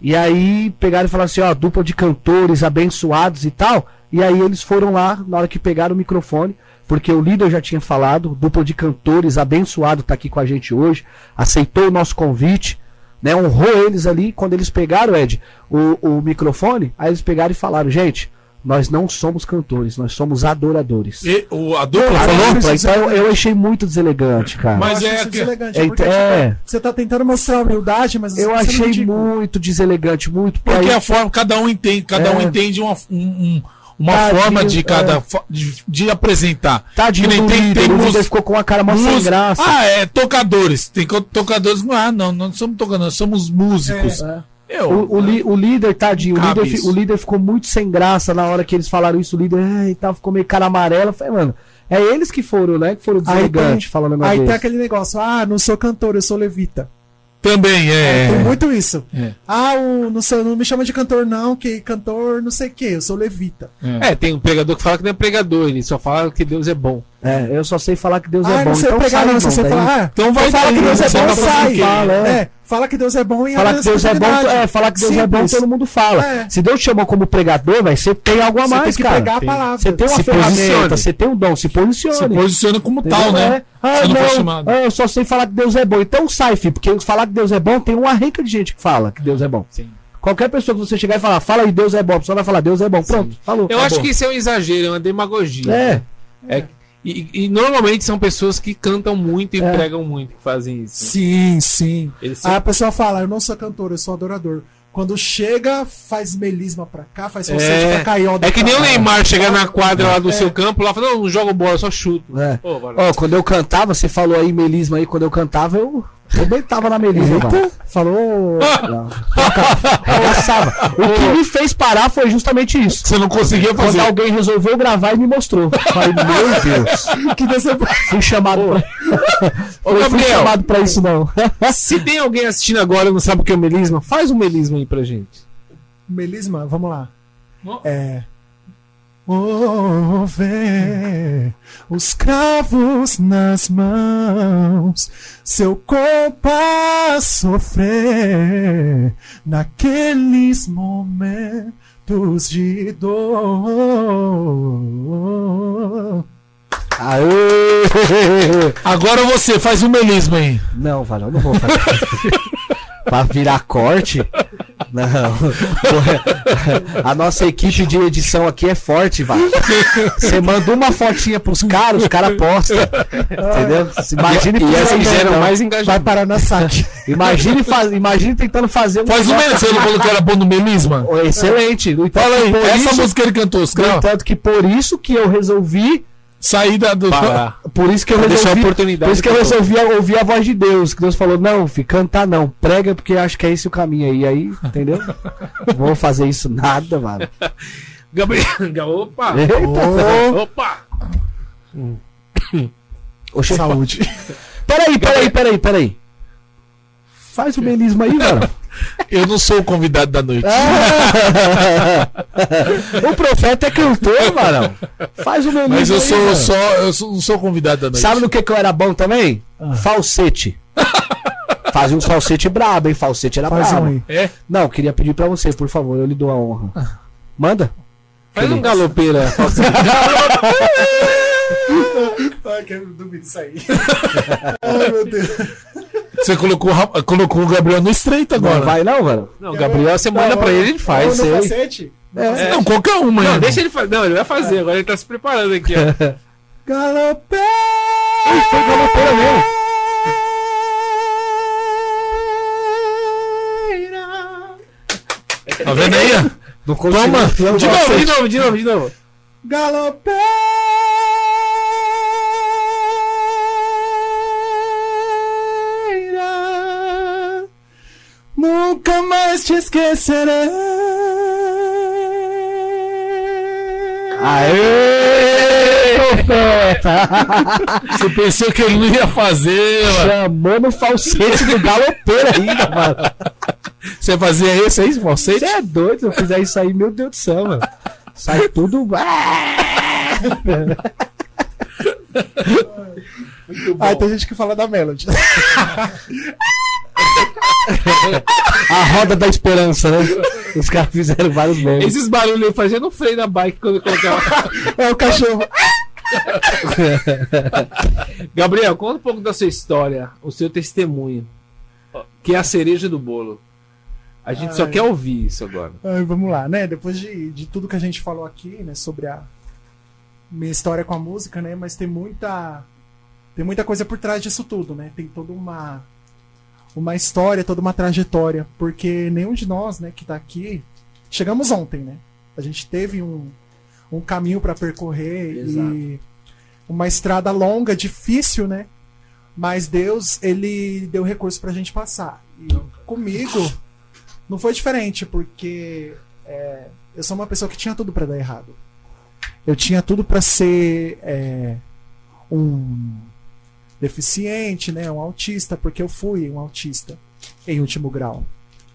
E aí pegaram e falaram assim, ó, dupla de cantores abençoados e tal. E aí eles foram lá, na hora que pegaram o microfone, porque o líder já tinha falado, dupla de cantores abençoado tá aqui com a gente hoje, aceitou o nosso convite, né? Honrou eles ali. Quando eles pegaram, Ed, o, o microfone, aí eles pegaram e falaram, gente, nós não somos cantores, nós somos adoradores. e- o, a dupla falou? dupla, então eu, eu achei muito deselegante, cara. Mas é que- deselegante, é, porque, é. tipo, você tá tentando mostrar humildade, mas Eu não achei muito deselegante, muito. Porque aí- a forma, cada um entende, cada um É. entende uma, um- um- uma Tadinho, forma de cada é. fo- de, de apresentar. Tadinho Que nem tem- líder, tem música- ficou com a cara mó sem graça. Ah, é, tocadores. Tem tocadores. Ah, não, não somos tocadores, nós somos músicos. É. Eu, O, o, li- o líder, tadinho, o líder, isso. o líder ficou muito sem graça na hora que eles falaram isso. O líder ai, tal, ficou meio cara amarela. Eu Falei, mano, é eles que foram, né? Que foram Aí deselegantes tem- falando Aí negócio tem desse. aquele negócio, ah, não sou cantor, eu sou levita. Também é. Tem muito isso. É. Ah, o, não, sou, não me chama de cantor, não, que cantor não sei o que, eu sou levita. É, tem um pregador que fala que não é pregador, ele só fala que Deus é bom. É, eu só sei falar que Deus ah, é bom. não sei então pregar, sai, não, se irmão, você daí. falar, ah, Então vai fala que Deus é bom, fazer sai. quê? Fala, é. É, fala que Deus é bom e Falar abre que Deus é bom, é, falar que Deus é bom, Simples. todo mundo fala. É. Se Deus te chamou como pregador, vai você tem algo a Você mais, tem que cara. pregar a palavra. Você tem uma Se ferramenta, posicione. você tem um dom, se posicione. Se posiciona como Entendeu? tal, né? É. Ah, não não, ah, eu só sei falar que Deus é bom. Então sai, filho, porque falar que Deus é bom tem uma renca de gente que fala que Deus é bom. Sim. Qualquer pessoa que você chegar e falar, fala aí, Deus é bom, a pessoa vai falar, Deus é bom. Pronto, falou. Eu acabou. acho que isso é um exagero, é uma demagogia. É, É, e, e normalmente são pessoas que cantam muito e É. pregam muito que fazem isso. Sim, sim. Eles Aí a pessoa fala, eu não sou cantor, eu sou adorador. Quando chega, faz melisma pra cá, faz falsete É, pra cá e É que nem o. Neymar chegar na quadra lá do É. seu campo lá e falar, não, não jogo bola, só chuto. é. Ô, Varão. Ó, quando eu cantava, você falou aí melisma aí, quando eu cantava, eu arrebentava na melisma. mano. Eita, falou. Arregaçava. O que me fez parar foi justamente isso. Você não conseguia Quando fazer. alguém resolveu gravar e me mostrou. Falei, meu Deus. que decepção. Fui chamado pra... Ô, Eu fui Gabriel, chamado pra isso, não. se tem alguém assistindo agora e não sabe o que é o melisma, faz um melisma aí pra gente. Melisma, vamos lá. É. Oh, vê os cravos nas mãos, seu a sofrer naqueles momentos de dor. Aê! Agora você faz um melisma aí. Não, Valeu, eu não vou fazer. pra virar corte? Não. A nossa equipe de edição aqui é forte, vai. Você manda uma fotinha pros caras, os caras postam. Entendeu? Imagine E assim isso, geram mais Vai engajamento. parar na saque. Imagine, faz... Imagine tentando fazer um. Faz um. Você não falou que era bom no melisma? Excelente. Entanto, Fala aí, essa música ele cantou, os caras. entanto que por isso que eu resolvi. Sair da. Do... Parar. Por isso que eu Pra deixar a resolvi. oportunidade Por isso que eu resolvi ouvir a voz de Deus. Que Deus falou: não, filho, cantar não. Prega porque acho que é esse o caminho aí. Aí, entendeu? Vou fazer isso nada, mano. Gabriel, opa! Eita. Opa! Oxe, Saúde. Peraí, peraí, peraí, peraí. Faz o melisma aí, mano. Eu não sou o convidado da noite. o profeta é cantor, mano. Faz o melisma Mas eu aí, sou mano. só. Eu sou, não sou o convidado da noite. Sabe no que, que eu era bom também? Ah. Falsete. Fazia uns falsete brabo, hein? Falsete era Faz um brabo. aí. É? Não, queria pedir pra você, por favor, eu lhe dou a honra. Manda. Faz um galopeira. Ai, que eu duvido isso aí. Ai, meu Deus. Você colocou, o colocou o Gabriel no estreito agora. Não vai não, mano. Não, Gabriel, você manda pra ele, ele faz. Facete? No É. Não, qualquer uma. Não, deixa ele fazer. Não, ele vai fazer. Agora ele tá se preparando aqui, ó. Galopeira! Foi galopeira mesmo. Tá vendo aí? Não Toma. De novo, de novo, de novo, de novo. Galopeira, nunca mais te esquecerei. Aê! Você pensou que ele não ia fazer, mano. Chamou no falsete do galopeira ainda, mano. Você fazia esse aí, falsete? Você é doido, se eu fizer isso aí, meu Deus do céu, mano. Sai tudo. Ah, tem gente que fala da Melody. A roda da esperança, né? Os caras fizeram vários memes. Esses barulhos aí fazendo no freio da bike quando eu colocava. É o cachorro. Gabriel, conta um pouco da sua história, o seu testemunho, que é a cereja do bolo. A gente só Ai. quer ouvir isso agora. Ai, vamos lá, né? Depois de, de tudo que a gente falou aqui, né, sobre a minha história com a música, né? Mas tem muita tem muita coisa por trás disso tudo, né? Tem toda uma uma história, toda uma trajetória, porque nenhum de nós, né, que tá aqui, chegamos ontem, né? A gente teve um, um caminho para percorrer e uma estrada longa, difícil, né? Mas Deus, ele deu recurso pra gente passar. E comigo não foi diferente, porque é, eu sou uma pessoa que tinha tudo pra dar errado. Eu tinha tudo pra ser é, um deficiente, né, um autista, porque eu fui um autista em último grau.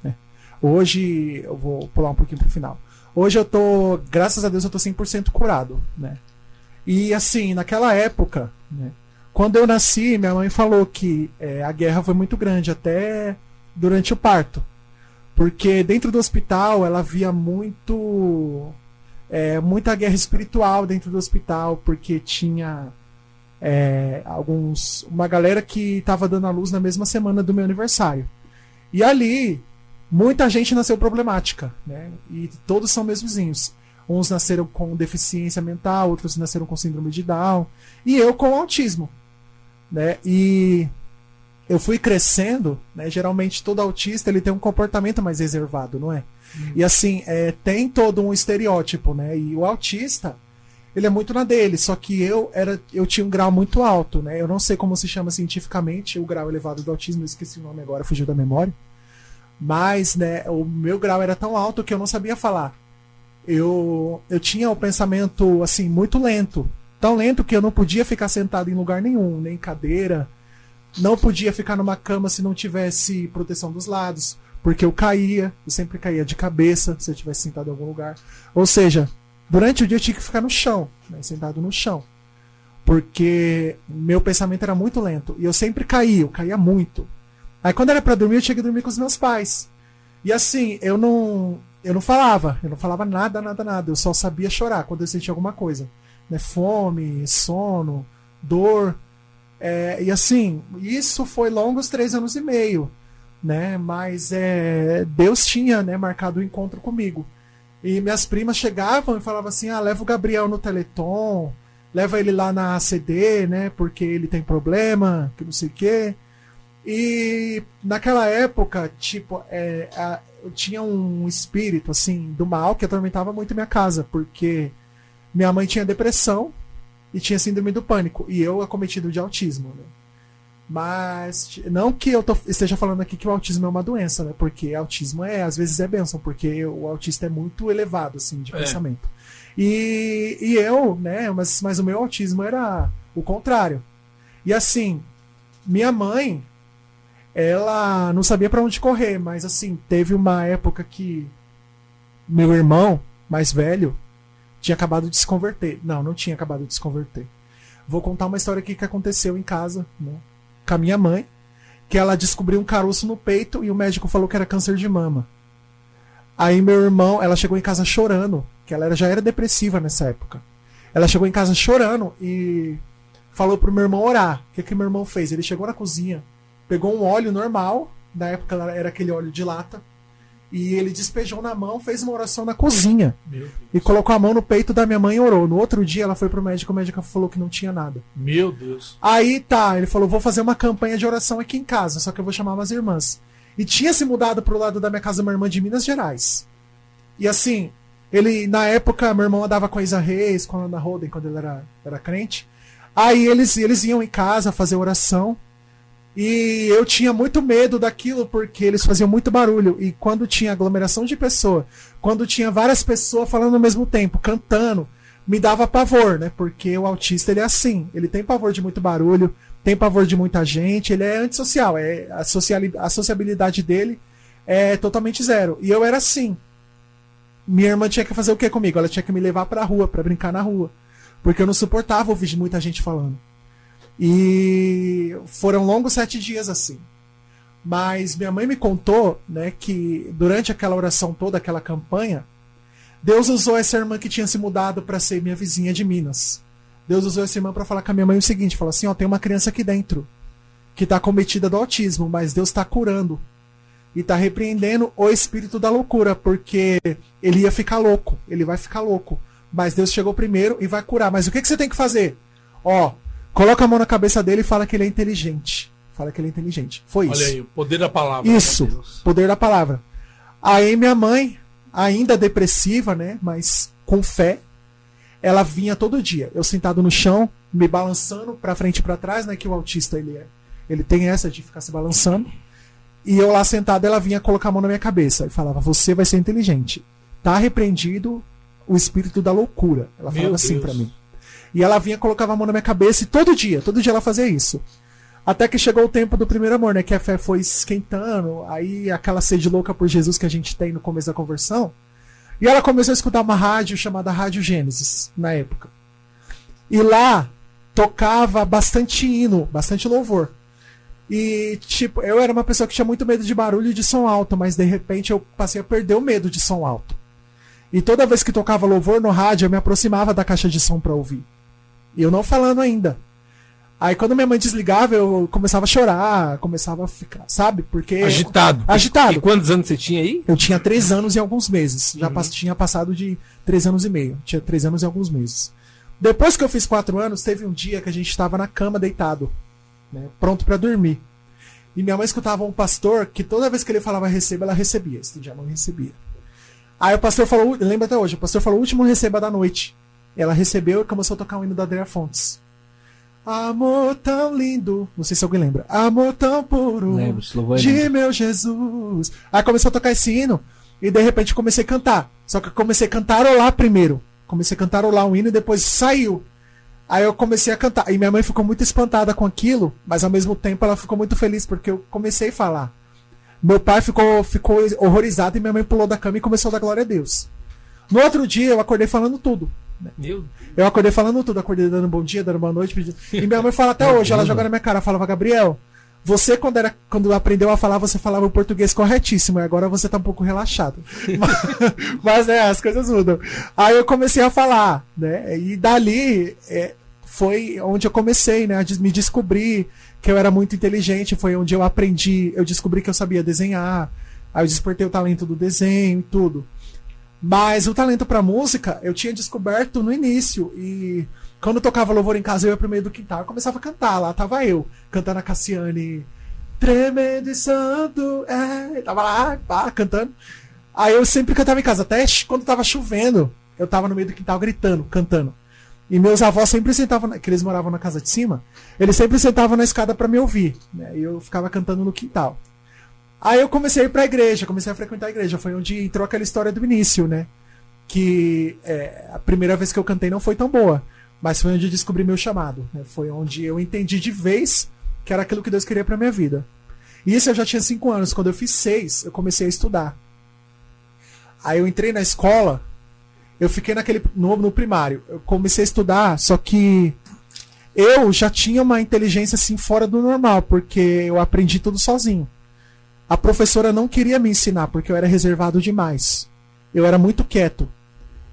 né. Hoje, eu vou pular um pouquinho pro final. Hoje eu tô, graças a Deus, eu tô 100% curado, né? E assim, naquela época, né, quando eu nasci, minha mãe falou que é, a guerra foi muito grande, até durante o parto. Porque dentro do hospital ela via muito. é, muita guerra espiritual dentro do hospital, porque tinha é, alguns. uma galera que estava dando a luz na mesma semana do meu aniversário. E ali, muita gente nasceu problemática, né? E todos são meus vizinhos. Uns nasceram com deficiência mental, outros nasceram com síndrome de Down, e eu com autismo, né? E eu fui crescendo, né? Geralmente todo autista ele tem um comportamento mais reservado, não é? E assim, é, tem todo um estereótipo, né? E o autista, ele é muito na dele, só que eu era eu tinha um grau muito alto, né? Eu não sei como se chama cientificamente o grau elevado do autismo, eu esqueci o nome agora, fugiu da memória. Mas, né, o meu grau era tão alto que eu não sabia falar. Eu eu tinha o pensamento assim muito lento, tão lento que eu não podia ficar sentado em lugar nenhum, nem em cadeira, não podia ficar numa cama se não tivesse proteção dos lados, porque eu caía, eu sempre caía de cabeça se eu tivesse sentado em algum lugar. Ou seja, durante o dia eu tinha que ficar no chão, né, sentado no chão. Porque meu pensamento era muito lento. E eu sempre caía, eu caía muito. Aí quando era pra dormir, eu tinha que dormir com os meus pais. E assim, eu não. Eu não falava, eu não falava nada, nada, nada. Eu só sabia chorar quando eu sentia alguma coisa. Né? Fome, sono, dor. É, e assim, isso foi longos três anos e meio. Né? Mas é, Deus tinha né, marcado o um encontro comigo. E minhas primas chegavam e falavam assim: ah, leva o Gabriel no Teleton, leva ele lá na ACD, né? Porque ele tem problema, que não sei o quê. E naquela época, tipo, é, a- eu tinha um espírito, assim, do mal que atormentava muito minha casa, porque minha mãe tinha depressão e tinha síndrome do pânico, e eu acometido de autismo, né? Mas, não que eu tô- esteja falando aqui que o autismo é uma doença, né? Porque autismo é, às vezes é bênção, porque o autista é muito elevado, assim, de É. pensamento. E, e eu, né, mas, mas o meu autismo era o contrário. E assim, minha mãe, ela não sabia pra onde correr, mas assim, teve uma época que meu irmão mais velho tinha acabado de se converter. Não, não tinha acabado de se converter. Vou contar uma história aqui que aconteceu em casa, né, com a minha mãe, que ela descobriu um caroço no peito e o médico falou que era câncer de mama. Aí meu irmão, ela chegou em casa chorando, que ela já era depressiva nessa época. Ela chegou em casa chorando e falou pro meu irmão orar. O que, que meu irmão fez? Ele chegou na cozinha, pegou um óleo normal, na época era aquele óleo de lata, e ele despejou na mão, fez uma oração na cozinha. E colocou a mão no peito da minha mãe e orou. No outro dia ela foi pro médico, o médico falou que não tinha nada. meu Deus. Aí tá, ele falou: vou fazer uma campanha de oração aqui em casa, só que eu vou chamar umas irmãs. E tinha se mudado pro lado da minha casa uma irmã de Minas Gerais. E assim, ele, na época, meu irmão andava com a Isa Reis, com a Ana Holden, quando ele era, era crente. Aí eles, eles iam em casa fazer oração. E eu tinha muito medo daquilo porque eles faziam muito barulho. E quando tinha aglomeração de pessoa, quando tinha várias pessoas falando ao mesmo tempo, cantando, me dava pavor, né? Porque o autista ele é assim, ele tem pavor de muito barulho, tem pavor de muita gente, ele é antissocial, é a, a sociabilidade dele é totalmente zero. E eu era assim. Minha irmã tinha que fazer o que comigo? Ela tinha que me levar pra rua, pra brincar na rua. Porque eu não suportava ouvir muita gente falando. E foram longos sete dias assim. Mas minha mãe me contou, né, que durante aquela oração toda, aquela campanha, Deus usou essa irmã que tinha se mudado para ser minha vizinha de Minas. Deus usou essa irmã para falar com a minha mãe o seguinte: falou assim, ó, tem uma criança aqui dentro que tá cometida do autismo, mas Deus tá curando e tá repreendendo o espírito da loucura, porque ele ia ficar louco, ele vai ficar louco. Mas Deus chegou primeiro e vai curar. Mas o que, que você tem que fazer? Ó, coloca a mão na cabeça dele e fala que ele é inteligente. Fala que ele é inteligente. Foi isso. Olha aí, o poder da palavra. Isso, poder da palavra. Aí minha mãe, ainda depressiva, né, mas com fé, ela vinha todo dia. Eu sentado no chão, me balançando pra frente e pra trás, né, que o autista ele é. Ele tem essa de ficar se balançando. E eu lá sentado, ela vinha colocar a mão na minha cabeça e falava: "Você vai ser inteligente. Tá repreendido o espírito da loucura". Ela Meu falava assim pra mim. E ela vinha colocava a mão na minha cabeça e todo dia, todo dia ela fazia isso. Até que chegou o tempo do primeiro amor, né? Que a fé foi esquentando, aí aquela sede louca por Jesus que a gente tem no começo da conversão. E ela começou a escutar uma rádio chamada Rádio Gênesis, na época. E lá tocava bastante hino, bastante louvor. E, tipo, eu era uma pessoa que tinha muito medo de barulho e de som alto, mas de repente eu passei a perder o medo de som alto. E toda vez que tocava louvor no rádio, eu me aproximava da caixa de som pra ouvir. E eu não falando ainda. Aí quando minha mãe desligava, eu começava a chorar, começava a ficar, sabe? Porque. Agitado. Agitado. E quantos anos você tinha aí? Eu tinha três anos e alguns meses. Já pass- tinha passado de três anos e meio. Tinha três anos e alguns meses. Depois que eu fiz quatro anos, teve um dia que a gente estava na cama deitado, né, pronto pra dormir. E minha mãe escutava um pastor que toda vez que ele falava receba, ela recebia. Esse dia não recebia. Aí o pastor falou, lembra até hoje, o pastor falou último receba da noite. Ela recebeu e começou a tocar o hino da Adria Fontes. Amor tão lindo. Não sei se alguém lembra. Amor tão puro. Lembro, é de meu Jesus. Aí começou a tocar esse hino. E de repente comecei a cantar. Só que eu comecei a cantarolar primeiro. Comecei a cantarolar um hino e depois saiu. Aí eu comecei a cantar. E minha mãe ficou muito espantada com aquilo, mas ao mesmo tempo ela ficou muito feliz porque eu comecei a falar. Meu pai ficou, ficou horrorizado e minha mãe pulou da cama e começou a dar glória a Deus. No outro dia eu acordei falando tudo. Meu Eu acordei falando tudo, acordei dando bom dia, dando boa noite. pedindo- E minha mãe fala até hoje, ela joga na minha cara, falava, Gabriel, você quando, era, quando aprendeu a falar, você falava o português corretíssimo, e agora você tá um pouco relaxado. mas, mas, né, as coisas mudam. Aí eu comecei a falar, né? E dali é, foi onde eu comecei, né, a me descobrir que eu era muito inteligente, foi onde eu aprendi, eu descobri que eu sabia desenhar, aí eu despertei o talento do desenho e tudo. Mas o talento pra música eu tinha descoberto no início. E quando tocava louvor em casa, eu ia pro meio do quintal e começava a cantar. Lá tava eu, cantando a Cassiane. Tremendo e santo, é. Tava lá, pá, cantando. Aí eu sempre cantava em casa, até quando tava chovendo, eu tava no meio do quintal gritando, cantando. E meus avós sempre sentavam, que eles moravam na casa de cima, eles sempre sentavam na escada pra me ouvir. Né? E eu ficava cantando no quintal. Aí eu comecei a ir pra igreja, comecei a frequentar a igreja. Foi onde entrou aquela história do início, né? Que é, a primeira vez que eu cantei não foi tão boa, mas foi onde eu descobri meu chamado. Né? Foi onde eu entendi de vez que era aquilo que Deus queria pra minha vida. E isso eu já tinha cinco anos. Quando eu fiz seis, eu comecei a estudar. Aí eu entrei na escola, eu fiquei naquele no, no primário. Eu comecei a estudar, só que eu já tinha uma inteligência assim fora do normal, porque eu aprendi tudo sozinho. A professora não queria me ensinar porque eu era reservado demais. Eu era muito quieto.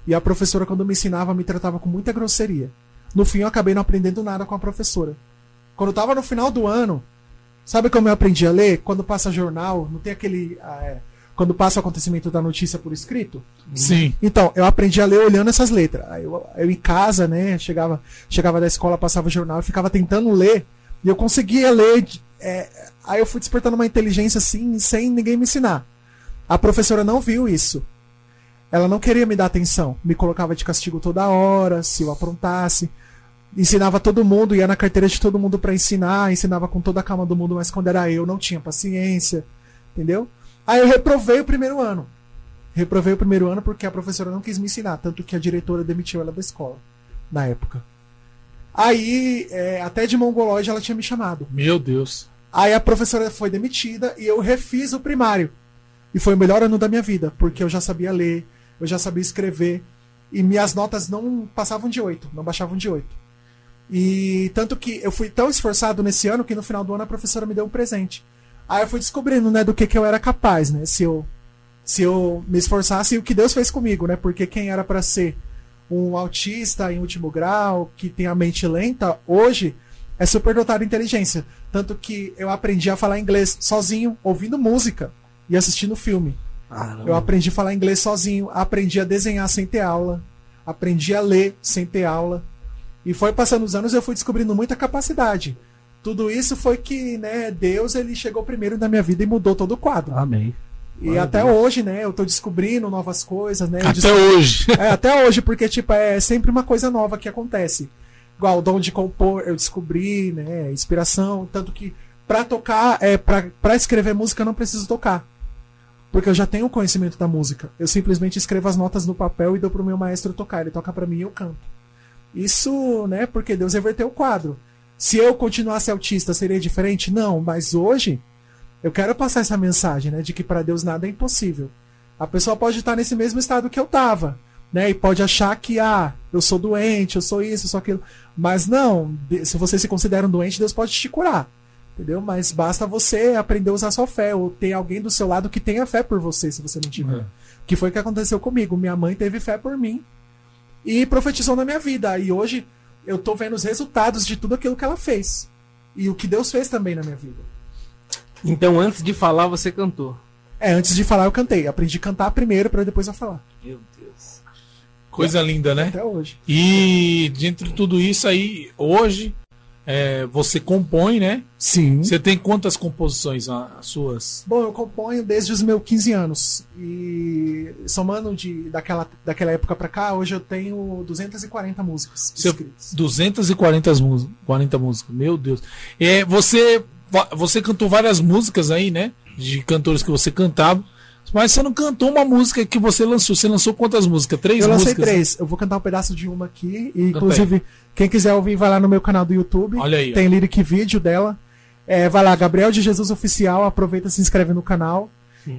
E a professora, quando me ensinava, me tratava com muita grosseria. No fim, eu acabei não aprendendo nada com a professora. Quando eu tava no final do ano, sabe como eu aprendi a ler? Quando passa jornal, não tem aquele. ah, é, quando passa o acontecimento da notícia por escrito? Sim. Então, eu aprendi a ler olhando essas letras. Eu, eu em casa, né, chegava, chegava da escola, passava o jornal, eu ficava tentando ler, e eu conseguia ler. É, aí eu fui despertando uma inteligência assim, sem ninguém me ensinar. A professora não viu isso. Ela não queria me dar atenção. Me colocava de castigo toda hora, se eu aprontasse. Ensinava todo mundo, ia na carteira de todo mundo pra ensinar, ensinava com toda a calma do mundo, mas quando era eu, não tinha paciência. Entendeu? Aí eu reprovei o primeiro ano. Reprovei o primeiro ano porque a professora não quis me ensinar, tanto que a diretora demitiu ela da escola, na época. Aí, é, até de mongolóide ela tinha me chamado. Meu Deus. Aí a professora foi demitida e eu refiz o primário. E foi o melhor ano da minha vida, porque eu já sabia ler, eu já sabia escrever, e minhas notas não passavam de 8, não baixavam de 8. E tanto que eu fui tão esforçado nesse ano que no final do ano a professora me deu um presente. Aí eu fui descobrindo, né, do que, que eu era capaz, né? Se eu, se eu me esforçasse e o que Deus fez comigo, né? Porque quem era para ser um autista em último grau, que tem a mente lenta, hoje é superdotado em inteligência. Tanto que eu aprendi a falar inglês sozinho, ouvindo música e assistindo filme. Eu aprendi a falar inglês sozinho, aprendi a desenhar sem ter aula, aprendi a ler sem ter aula. E foi passando os anos e eu fui descobrindo muita capacidade. Tudo isso foi que, né, Deus ele chegou primeiro na minha vida e mudou todo o quadro. Amém. E até hoje, né, eu tô descobrindo novas coisas, né? Até hoje. é, até hoje, porque, tipo, é sempre uma coisa nova que acontece. Igual o dom de compor, eu descobri, né? Inspiração. Tanto que pra tocar, é, pra escrever música, eu não preciso tocar. Porque eu já tenho conhecimento da música. Eu simplesmente escrevo as notas no papel e dou pro meu maestro tocar. Ele toca pra mim e eu canto. Isso, né? Porque Deus reverteu o quadro. Se eu continuasse autista, seria diferente? Não, mas hoje eu quero passar essa mensagem, né? De que para Deus nada é impossível. A pessoa pode estar nesse mesmo estado que eu tava, né? E pode achar que, ah, eu sou doente, eu sou isso, eu sou aquilo. Mas não, se você se considera um doente, Deus pode te curar. Entendeu? Mas basta você aprender a usar sua fé, ou ter alguém do seu lado que tenha fé por você, se você não tiver. É. Que foi o que aconteceu comigo. Minha mãe teve fé por mim e profetizou na minha vida. E hoje eu tô vendo os resultados de tudo aquilo que ela fez. E o que Deus fez também na minha vida. Então, antes de falar, você cantou. É, antes de falar eu cantei. Aprendi a cantar primeiro pra depois eu falar. Meu Coisa linda, né? Até hoje. E dentro de tudo isso aí, hoje, é, você compõe, né? Sim. Você tem quantas composições as suas? Bom, eu componho desde os meus 15 anos. E somando de, daquela, daquela época pra cá, hoje eu tenho 240 músicas Você- escritas. 240 músicas, 40 músicas. Meu Deus. É, você, você cantou várias músicas aí, né? De cantores que você cantava. Mas você não cantou uma música que você lançou. Você lançou quantas músicas? Três Eu lancei músicas? três. Eu vou cantar um pedaço de uma aqui. E, inclusive, quem quiser ouvir, vai lá no meu canal do YouTube. Olha aí, ó. Tem lyric vídeo dela. É, vai lá, Gabriel de Jesus Oficial. Aproveita, se inscreve no canal.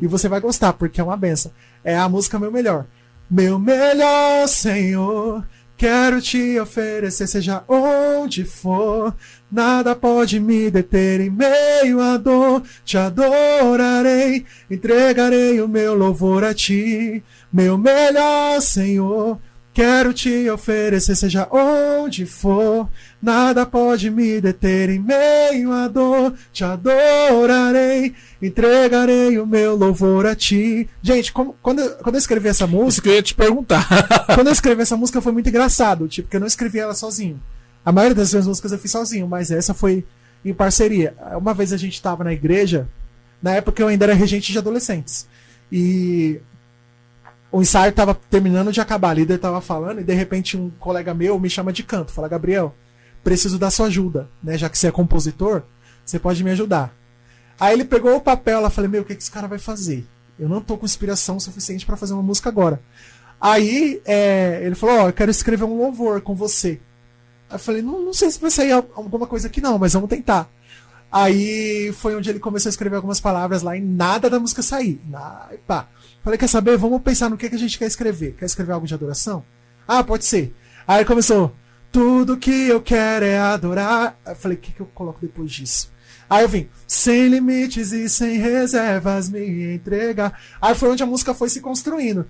E você vai gostar, porque é uma benção. É a música Meu Melhor. Meu melhor Senhor, quero te oferecer, seja onde for. Nada pode me deter em meio à dor. Te adorarei, entregarei o meu louvor a ti. Meu melhor Senhor, quero te oferecer, seja onde for. Nada pode me deter em meio à dor. Te adorarei, entregarei o meu louvor a ti. Gente, como- quando, eu- quando eu escrevi essa Isso música, que eu ia te perguntar. quando eu escrevi essa música foi muito engraçado, tipo, porque eu não escrevi ela sozinho. A maioria das minhas músicas eu fiz sozinho, mas essa foi em parceria. Uma vez a gente tava na igreja, na época eu ainda era regente de adolescentes. E o ensaio tava terminando de acabar, a líder tava falando, e de repente um colega meu me chama de canto, fala, Gabriel, preciso da sua ajuda, né? Já que você é compositor, você pode me ajudar. Aí ele pegou o papel, ela falei, meu, o que, que esse cara vai fazer? Eu não tô com inspiração suficiente pra fazer uma música agora. Aí é, ele falou, ó, eu quero escrever um louvor com você. Aí eu falei, não, não sei se vai sair al- alguma coisa aqui não, mas vamos tentar. Aí foi onde ele começou a escrever algumas palavras lá e nada da música sair. Na, pá. Falei, quer saber? Vamos pensar no que, que a gente quer escrever. Quer escrever algo de adoração? Ah, pode ser. Aí começou, tudo que eu quero é adorar. Eu falei, o que, que eu coloco depois disso? Aí eu vim, sem limites e sem reservas, me entregar. Aí foi onde a música foi se construindo.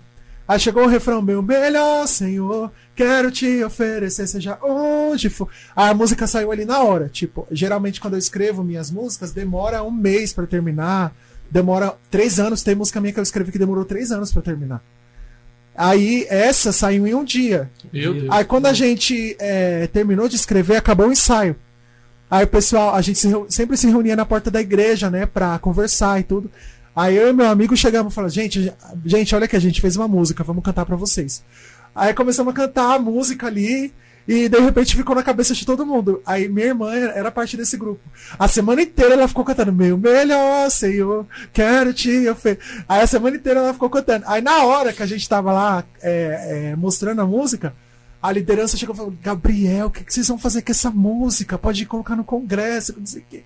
Aí chegou o refrão, meu melhor Senhor, quero te oferecer, seja onde for. Aí a música saiu ali na hora. Tipo, geralmente quando eu escrevo minhas músicas, demora um mês pra terminar. Demora três anos. Tem música minha que eu escrevi que demorou três anos pra terminar. Aí essa saiu em um dia. Aí quando a gente é, terminou de escrever, acabou o ensaio. Aí o pessoal, a gente se sempre se reunia na porta da igreja, né, pra conversar e tudo. Aí eu e meu amigo chegamos e falamos, gente, gente, olha que a gente fez uma música, vamos cantar pra vocês. Aí começamos a cantar a música ali e de repente ficou na cabeça de todo mundo. Aí minha irmã era era parte desse grupo. A semana inteira ela ficou cantando, meu melhor Senhor, quero te oferecer. Aí a semana inteira ela ficou cantando. Aí na hora que a gente tava lá é, é, mostrando a música, a liderança chegou e falou: Gabriel, o que, que vocês vão fazer com essa música? Pode colocar no congresso, não sei o quê.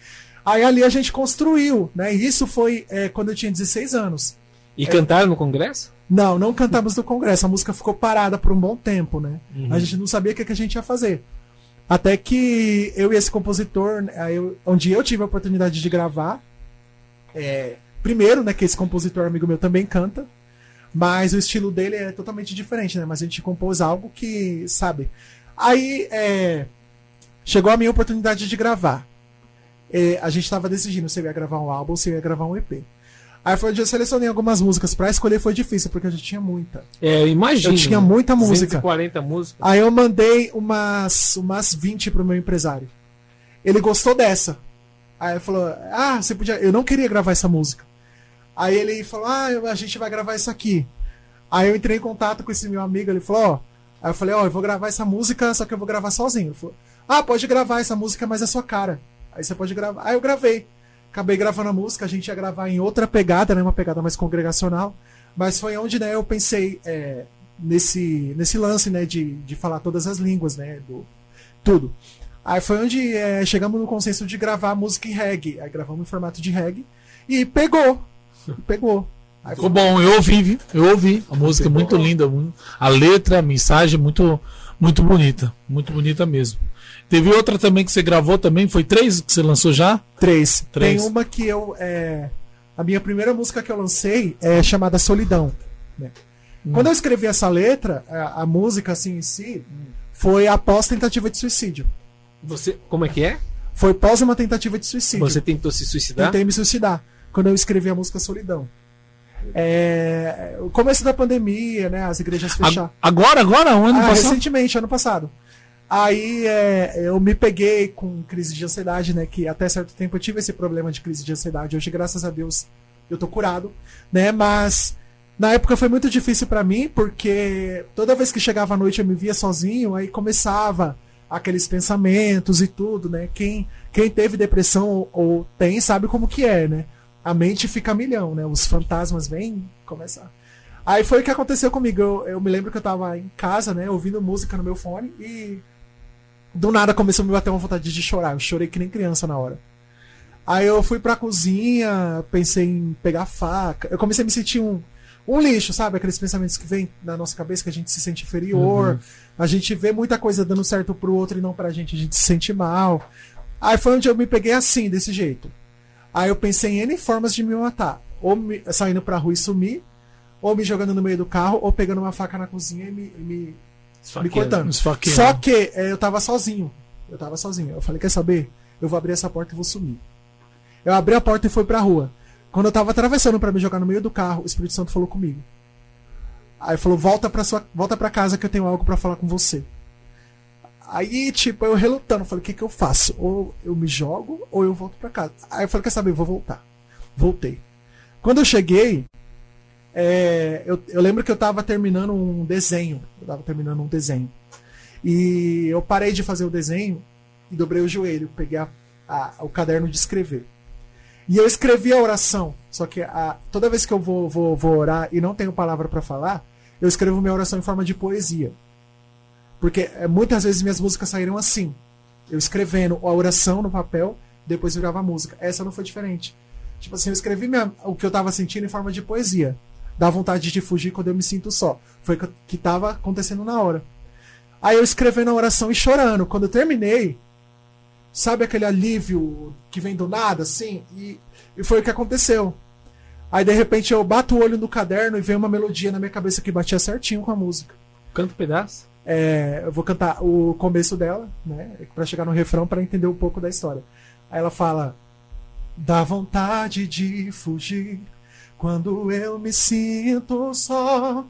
Aí ali a gente construiu, né? E isso foi é, quando eu tinha 16 anos. E cantaram no congresso? Não, não cantamos no congresso. A música ficou parada por um bom tempo, né? Uhum. A gente não sabia o que, que a gente ia fazer. Até que eu e esse compositor, eu, onde eu tive a oportunidade de gravar, é, primeiro, né, que esse compositor amigo meu também canta, mas o estilo dele é totalmente diferente, né? Mas a gente compôs algo que, sabe? Aí é, chegou a minha oportunidade de gravar. É, a gente estava decidindo se eu ia gravar um álbum ou se eu ia gravar um EP. Aí foi onde eu selecionei algumas músicas. Pra escolher foi difícil, porque eu já tinha muita. É, eu imagino. Eu tinha muita música. 240 músicas. Aí eu mandei umas, umas 20 pro meu empresário. Ele gostou dessa. Aí ele falou: Ah, você podia. Eu não queria gravar essa música. Aí ele falou: Ah, a gente vai gravar isso aqui. Aí eu entrei em contato com esse meu amigo. Ele falou: Ó. Aí eu falei: Ó, eu vou gravar essa música, só que eu vou gravar sozinho. Ele falou: Ah, pode gravar essa música, mas é sua cara. Aí você pode gravar. Aí eu gravei. Acabei gravando a música. A gente ia gravar em outra pegada, né? Uma pegada mais congregacional. Mas foi onde né, eu pensei é, nesse, nesse lance né, de, de falar todas as línguas, né? Do, tudo. Aí foi onde é, chegamos no consenso de gravar música em reggae. Aí gravamos em formato de reggae. E pegou. Pegou. Aí Ficou bom, eu ouvi? Eu ouvi. A música é muito linda. A letra, a mensagem muito, muito bonita. Muito bonita mesmo. Teve outra também que você gravou também, foi três que você lançou já? Três. Três. Tem uma que eu. É, a minha primeira música que eu lancei é chamada Solidão. né? Quando eu escrevi essa letra, a, a música assim em si foi após tentativa de suicídio. Você, como é que é? Foi pós uma tentativa de suicídio. Você tentou se suicidar? Tentei me suicidar quando eu escrevi a música Solidão. É, o começo da pandemia, né? As igrejas fecharam. Agora, agora? Ano Ah, passado? recentemente, ano passado. Aí é, eu me peguei com crise de ansiedade, né? Que até certo tempo eu tive esse problema de crise de ansiedade. Hoje, graças a Deus, eu tô curado, né? Mas na época foi muito difícil pra mim, porque toda vez que chegava à noite eu me via sozinho, aí começava aqueles pensamentos e tudo, né? Quem, quem teve depressão ou, ou tem sabe como que é, né? A mente fica a milhão, né? Os fantasmas vêm, começa. Aí foi o que aconteceu comigo. Eu, eu me lembro que eu tava em casa, né, ouvindo música no meu fone e do nada começou a me bater uma vontade de chorar. Eu chorei que nem criança na hora. Aí eu fui pra cozinha, pensei em pegar faca. Eu comecei a me sentir um, um lixo, sabe? Aqueles pensamentos que vêm na nossa cabeça que a gente se sente inferior. A gente vê muita coisa dando certo pro outro e não pra gente, a gente se sente mal. Aí foi onde eu me peguei assim, desse jeito. Aí eu pensei em N formas de me matar. Ou me- saindo pra rua e sumir, ou me jogando no meio do carro, ou pegando uma faca na cozinha e me, e me, me Esfaqueando. cortando. Esfaqueando. Só que é, eu tava sozinho. Eu tava sozinho. Eu falei, quer saber? Eu vou abrir essa porta e vou sumir. Eu abri a porta e fui pra rua. Quando eu tava atravessando pra me jogar no meio do carro, o Espírito Santo falou comigo. Aí falou, volta pra, sua, volta pra casa que eu tenho algo pra falar com você. Aí, tipo, eu relutando, falei, o que que eu faço? Ou eu me jogo, ou eu volto pra casa. Aí eu falei, quer saber, eu vou voltar. Voltei. Quando eu cheguei, é, eu, eu lembro que eu tava terminando um desenho. Eu tava terminando um desenho. E eu parei de fazer o desenho e dobrei o joelho, peguei a- a- o caderno de escrever. E eu escrevi a oração. Só que a- toda vez que eu vou, vou, vou orar e não tenho palavra pra falar, eu escrevo minha oração em forma de poesia. Porque é, muitas vezes minhas músicas saíram assim. Eu escrevendo a oração no papel, depois virava a música. Essa não foi diferente. Tipo assim, eu escrevi minha- o que eu tava sentindo em forma de poesia. Dá vontade de fugir quando eu me sinto só. Foi o que, que tava acontecendo na hora. Aí eu escrevendo a oração e chorando. Quando eu terminei, sabe aquele alívio que vem do nada, assim? E, e foi o que aconteceu. Aí de repente eu bato o olho no caderno e vem uma melodia na minha cabeça que batia certinho com a música. Canta um pedaço. É, eu vou cantar o começo dela, né? Pra chegar no refrão para entender um pouco da história. Aí ela fala: Dá vontade de fugir quando eu me sinto só.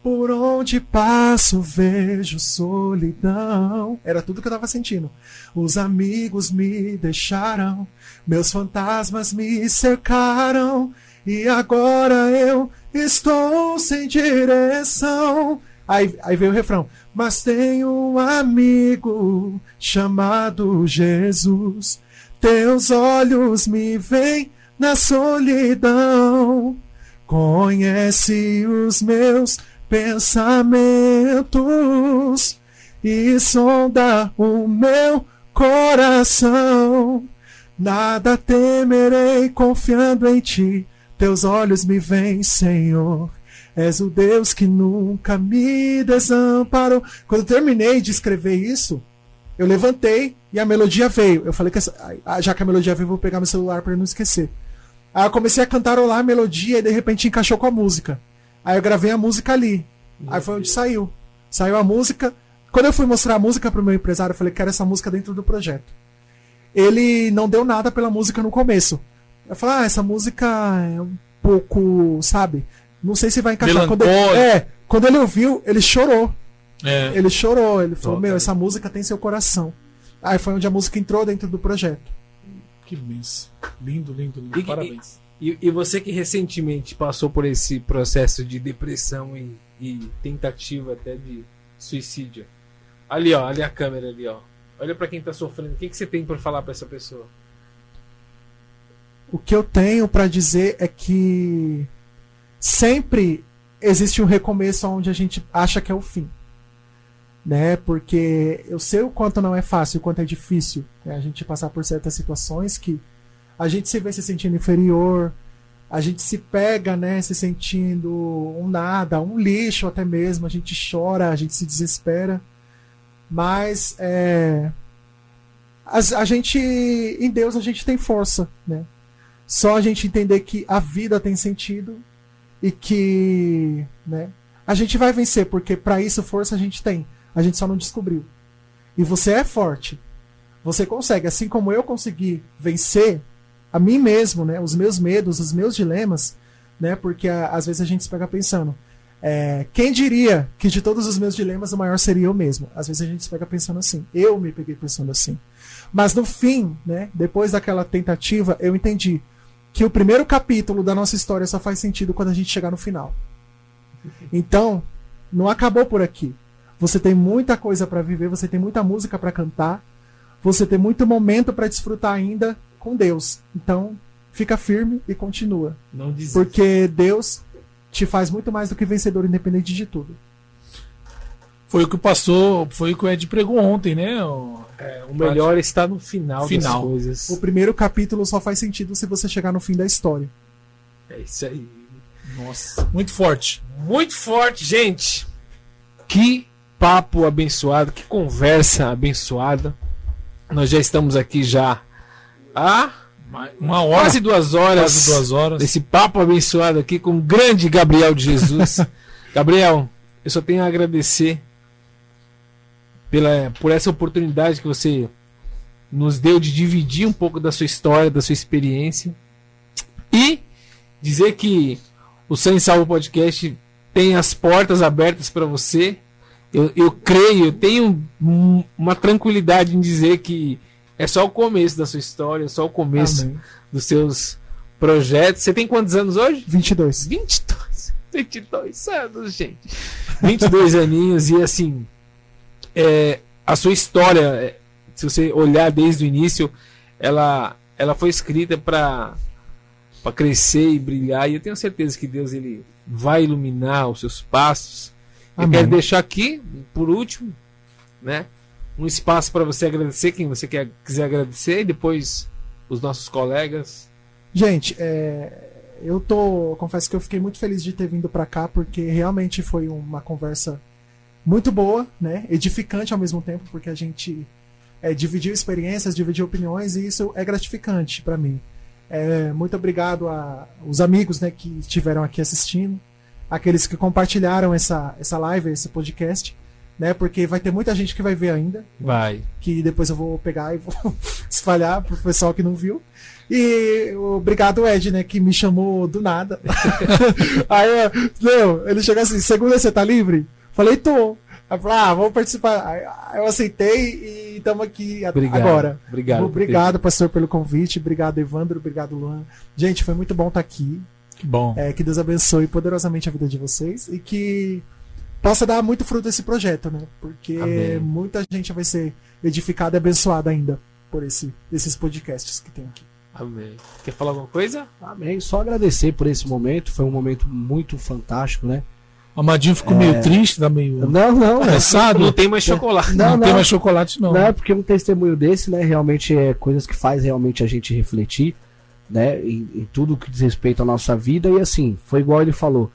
Por onde passo vejo solidão. Era tudo que eu tava sentindo. Os amigos me deixaram, meus fantasmas me cercaram. E agora eu estou sem direção. Aí, aí veio o refrão. Mas tenho um amigo chamado Jesus. Teus olhos me veem na solidão. Conhece os meus pensamentos e sonda o meu coração. Nada temerei confiando em ti. Teus olhos me veem, Senhor. És o Deus que nunca me desamparou. Quando eu terminei de escrever isso, eu levantei e a melodia veio. Eu falei que essa, já que a melodia veio, vou pegar meu celular para não esquecer. Aí eu comecei a cantarolar a melodia e de repente encaixou com a música. Aí eu gravei a música ali. Meu Aí foi onde saiu. Saiu a música. Quando eu fui mostrar a música pro meu empresário, eu falei, quero essa música dentro do projeto. Ele não deu nada pela música no começo. Eu falei, ah, essa música é um pouco, sabe? Não sei se vai encaixar. Quando ele, é, quando ele ouviu, ele chorou. É. Ele chorou, ele falou, meu, essa música tem seu coração. Aí foi onde a música entrou dentro do projeto. Que benção. Lindo, lindo, lindo. E, Parabéns. E, e, você que recentemente passou por esse processo de depressão e, e tentativa até de suicídio. Ali, ó, ali a câmera ali, ó. Olha para quem tá sofrendo. O que, que você tem para falar para essa pessoa? O que eu tenho para dizer é que sempre existe um recomeço onde a gente acha que é o fim. Né? Porque eu sei o quanto não é fácil, o quanto é difícil né? a gente passar por certas situações que a gente se vê se sentindo inferior, a gente se pega, né, se sentindo um nada, um lixo até mesmo, a gente chora, a gente se desespera, mas é, a, a gente, em Deus, a gente tem força, né? Só a gente entender que a vida tem sentido e que, né, a gente vai vencer, porque para isso força a gente tem, a gente só não descobriu. E você é forte. Você consegue, assim como eu consegui vencer a mim mesmo, né, os meus medos, os meus dilemas, né, porque a, às vezes a gente se pega pensando, é, quem diria que de todos os meus dilemas o maior seria eu mesmo? Às vezes a gente se pega pensando assim, eu me peguei pensando assim. Mas no fim, né, depois daquela tentativa, eu entendi que o primeiro capítulo da nossa história só faz sentido quando a gente chegar no final. Então, não acabou por aqui. Você tem muita coisa para viver, você tem muita música para cantar, você tem muito momento para desfrutar ainda com Deus. Então, fica firme e continua. Não Porque Deus te faz muito mais do que vencedor independente de tudo. Foi o que o pastor, foi o que o Ed pregou ontem, né? O, é, o melhor está no final, final das coisas. O primeiro capítulo só faz sentido se você chegar no fim da história. É isso aí. Nossa, muito forte. Muito forte, gente. Que papo abençoado, que conversa abençoada. Nós já estamos aqui já há uma hora, quase duas horas, quase duas horas desse papo abençoado aqui com o grande Gabriel de Jesus. Gabriel, eu só tenho a agradecer pela, por essa oportunidade que você nos deu de dividir um pouco da sua história, da sua experiência e dizer que o Sem Salvo Podcast tem as portas abertas para você. Eu, eu creio, eu tenho uma tranquilidade em dizer que é só o começo da sua história, é só o começo Amém. dos seus projetos. Você tem quantos anos hoje? 22. 22. 22 anos, gente. 22 aninhos e assim, é, a sua história, é, se você olhar desde o início, ela, ela foi escrita para para crescer e brilhar. E eu tenho certeza que Deus ele vai iluminar os seus passos. Amém. Eu quero deixar aqui, por último, né, um espaço para você agradecer quem você quer, quiser agradecer e depois os nossos colegas. Gente, é, eu tô, confesso que eu fiquei muito feliz de ter vindo para cá porque realmente foi uma conversa muito boa, né? Edificante ao mesmo tempo, porque a gente é, dividiu experiências, dividiu opiniões e isso é gratificante para mim. É, muito obrigado aos amigos né, que estiveram aqui assistindo, aqueles que compartilharam essa, essa live, esse podcast, né? Porque vai ter muita gente que vai ver ainda, Vai. que depois eu vou pegar e vou espalhar pro pessoal que não viu. E obrigado, Ed, né, que me chamou do nada. Aí, Leo, ele chegou assim, segunda você tá livre? Falei, tô. Aí falou, ah, vamos participar. Aí eu aceitei e estamos aqui Obrigado. agora. Obrigado. Obrigado, pastor, pelo convite. Obrigado, Evandro. Obrigado, Luan. Gente, foi muito bom estar aqui. Que bom. É, que Deus abençoe poderosamente a vida de vocês e que possa dar muito fruto esse projeto, né? Porque Amém. muita gente vai ser edificada e abençoada ainda por esse, esses podcasts que tem aqui. Amém. Quer falar alguma coisa? Amém. Só agradecer por esse momento. Foi um momento muito fantástico, né? O Amadinho ficou meio triste, tá meio Não, não. É, cansado. Não tem mais chocolate. Não, Não, tem não. mais chocolate, não. não é porque um testemunho desse, né? Realmente é coisas que faz realmente a gente refletir, né? Em, em tudo que diz respeito à nossa vida. E assim, foi igual ele falou.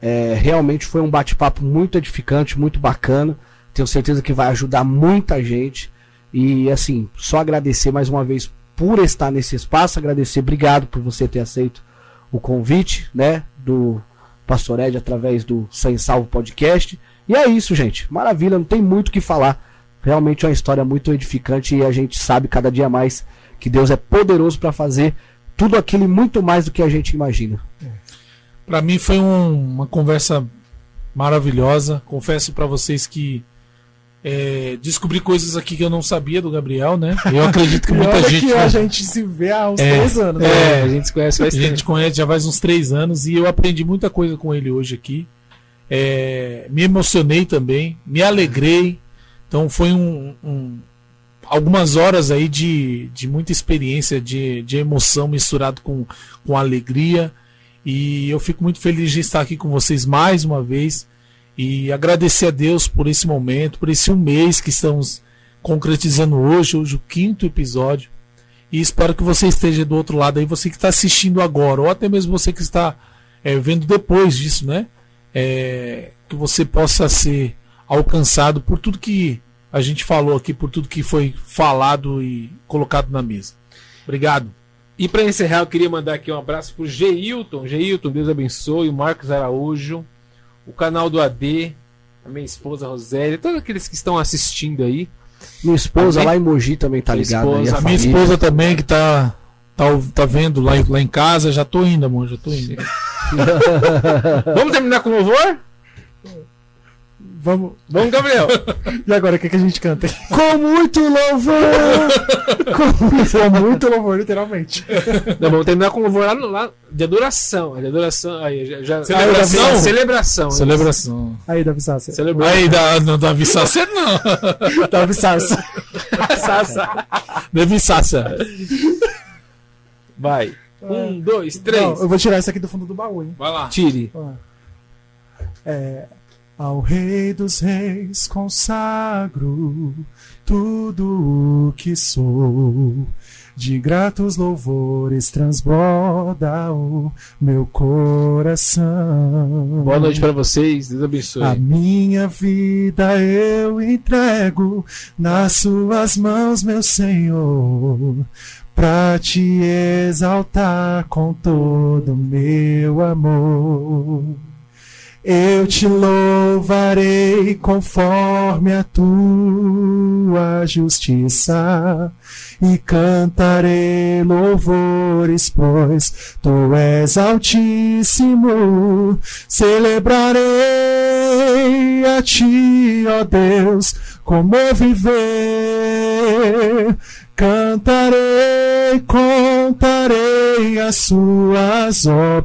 É, realmente foi um bate-papo muito edificante, muito bacana. Tenho certeza que vai ajudar muita gente. E assim, só agradecer mais uma vez por estar nesse espaço, agradecer, obrigado por você ter aceito o convite, né, do Pastor Ed através do Sem Salvo Podcast. E é isso, gente. Maravilha, não tem muito o que falar. Realmente é uma história muito edificante e a gente sabe cada dia mais que Deus é poderoso para fazer tudo aquilo e muito mais do que a gente imagina. Pra mim foi um- uma conversa maravilhosa. Confesso pra vocês que é, descobri coisas aqui que eu não sabia do Gabriel, né? Eu acredito que muita gente. que a gente se vê há uns É, três anos. né? É, a gente se conhece A faz tempo. gente conhece já faz uns três anos e eu aprendi muita coisa com ele hoje aqui. É, me emocionei também, me alegrei. Então foi um, um- algumas horas aí de, de muita experiência, de, de emoção misturado com, com alegria. E eu fico muito feliz de estar aqui com vocês mais uma vez e agradecer a Deus por esse momento, por esse um mês que estamos concretizando hoje, hoje o quinto episódio. E espero que você esteja do outro lado aí, você que está assistindo agora, ou até mesmo você que está é, vendo depois disso, né? É, que você possa ser alcançado por tudo que a gente falou aqui, por tudo que foi falado e colocado na mesa. Obrigado. E para encerrar, eu queria mandar aqui um abraço pro Geilton. Geilton, Deus abençoe. O Marcos Araújo, o canal do AD, a minha esposa Rosélia, todos aqueles que estão assistindo aí. Minha esposa Amém? lá em Mogi também tá ligada. aí, esposa, a A minha esposa também, que tá, tá, tá vendo lá, em- lá em casa, já tô indo, amor, já tô indo. Vamos terminar com louvor? Vamos. Vamos, Gabriel. E agora, o que, que a gente canta? Com muito louvor! Foi muito louvor, literalmente. Não, vamos terminar com louvor lá, lá de adoração. De adoração. Aí, já, já- Celebração? Ah, celebração. Celebração. Aí, Davi Sassi. Celebração. Aí, da, não, Davi Sasser não. Davi Sassi. Davi Sasser. Vai. Um, dois, três. Não, eu vou tirar isso aqui do fundo do baú, hein? Vai lá. Tire. É, ao Rei dos Reis consagro tudo o que sou. De gratos louvores transborda o meu coração. Boa noite pra vocês. Deus abençoe. A minha vida eu entrego nas suas mãos, meu Senhor, pra te exaltar com todo o meu amor. Eu te louvarei conforme a tua justiça e cantarei louvores, pois tu és altíssimo. Celebrarei a ti, ó Deus, como viver. Cantarei, contarei as suas obras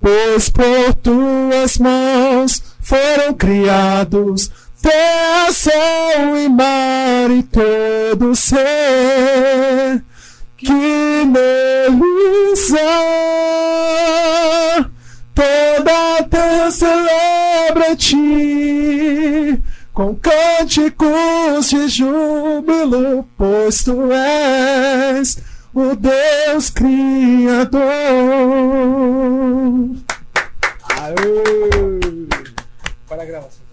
pois por tuas mãos foram criados terra, céu e mar e todo ser que neles há. Toda a terra celebra ti com cânticos de júbilo, pois tu és o Deus Criador. Aê! Para a gravação.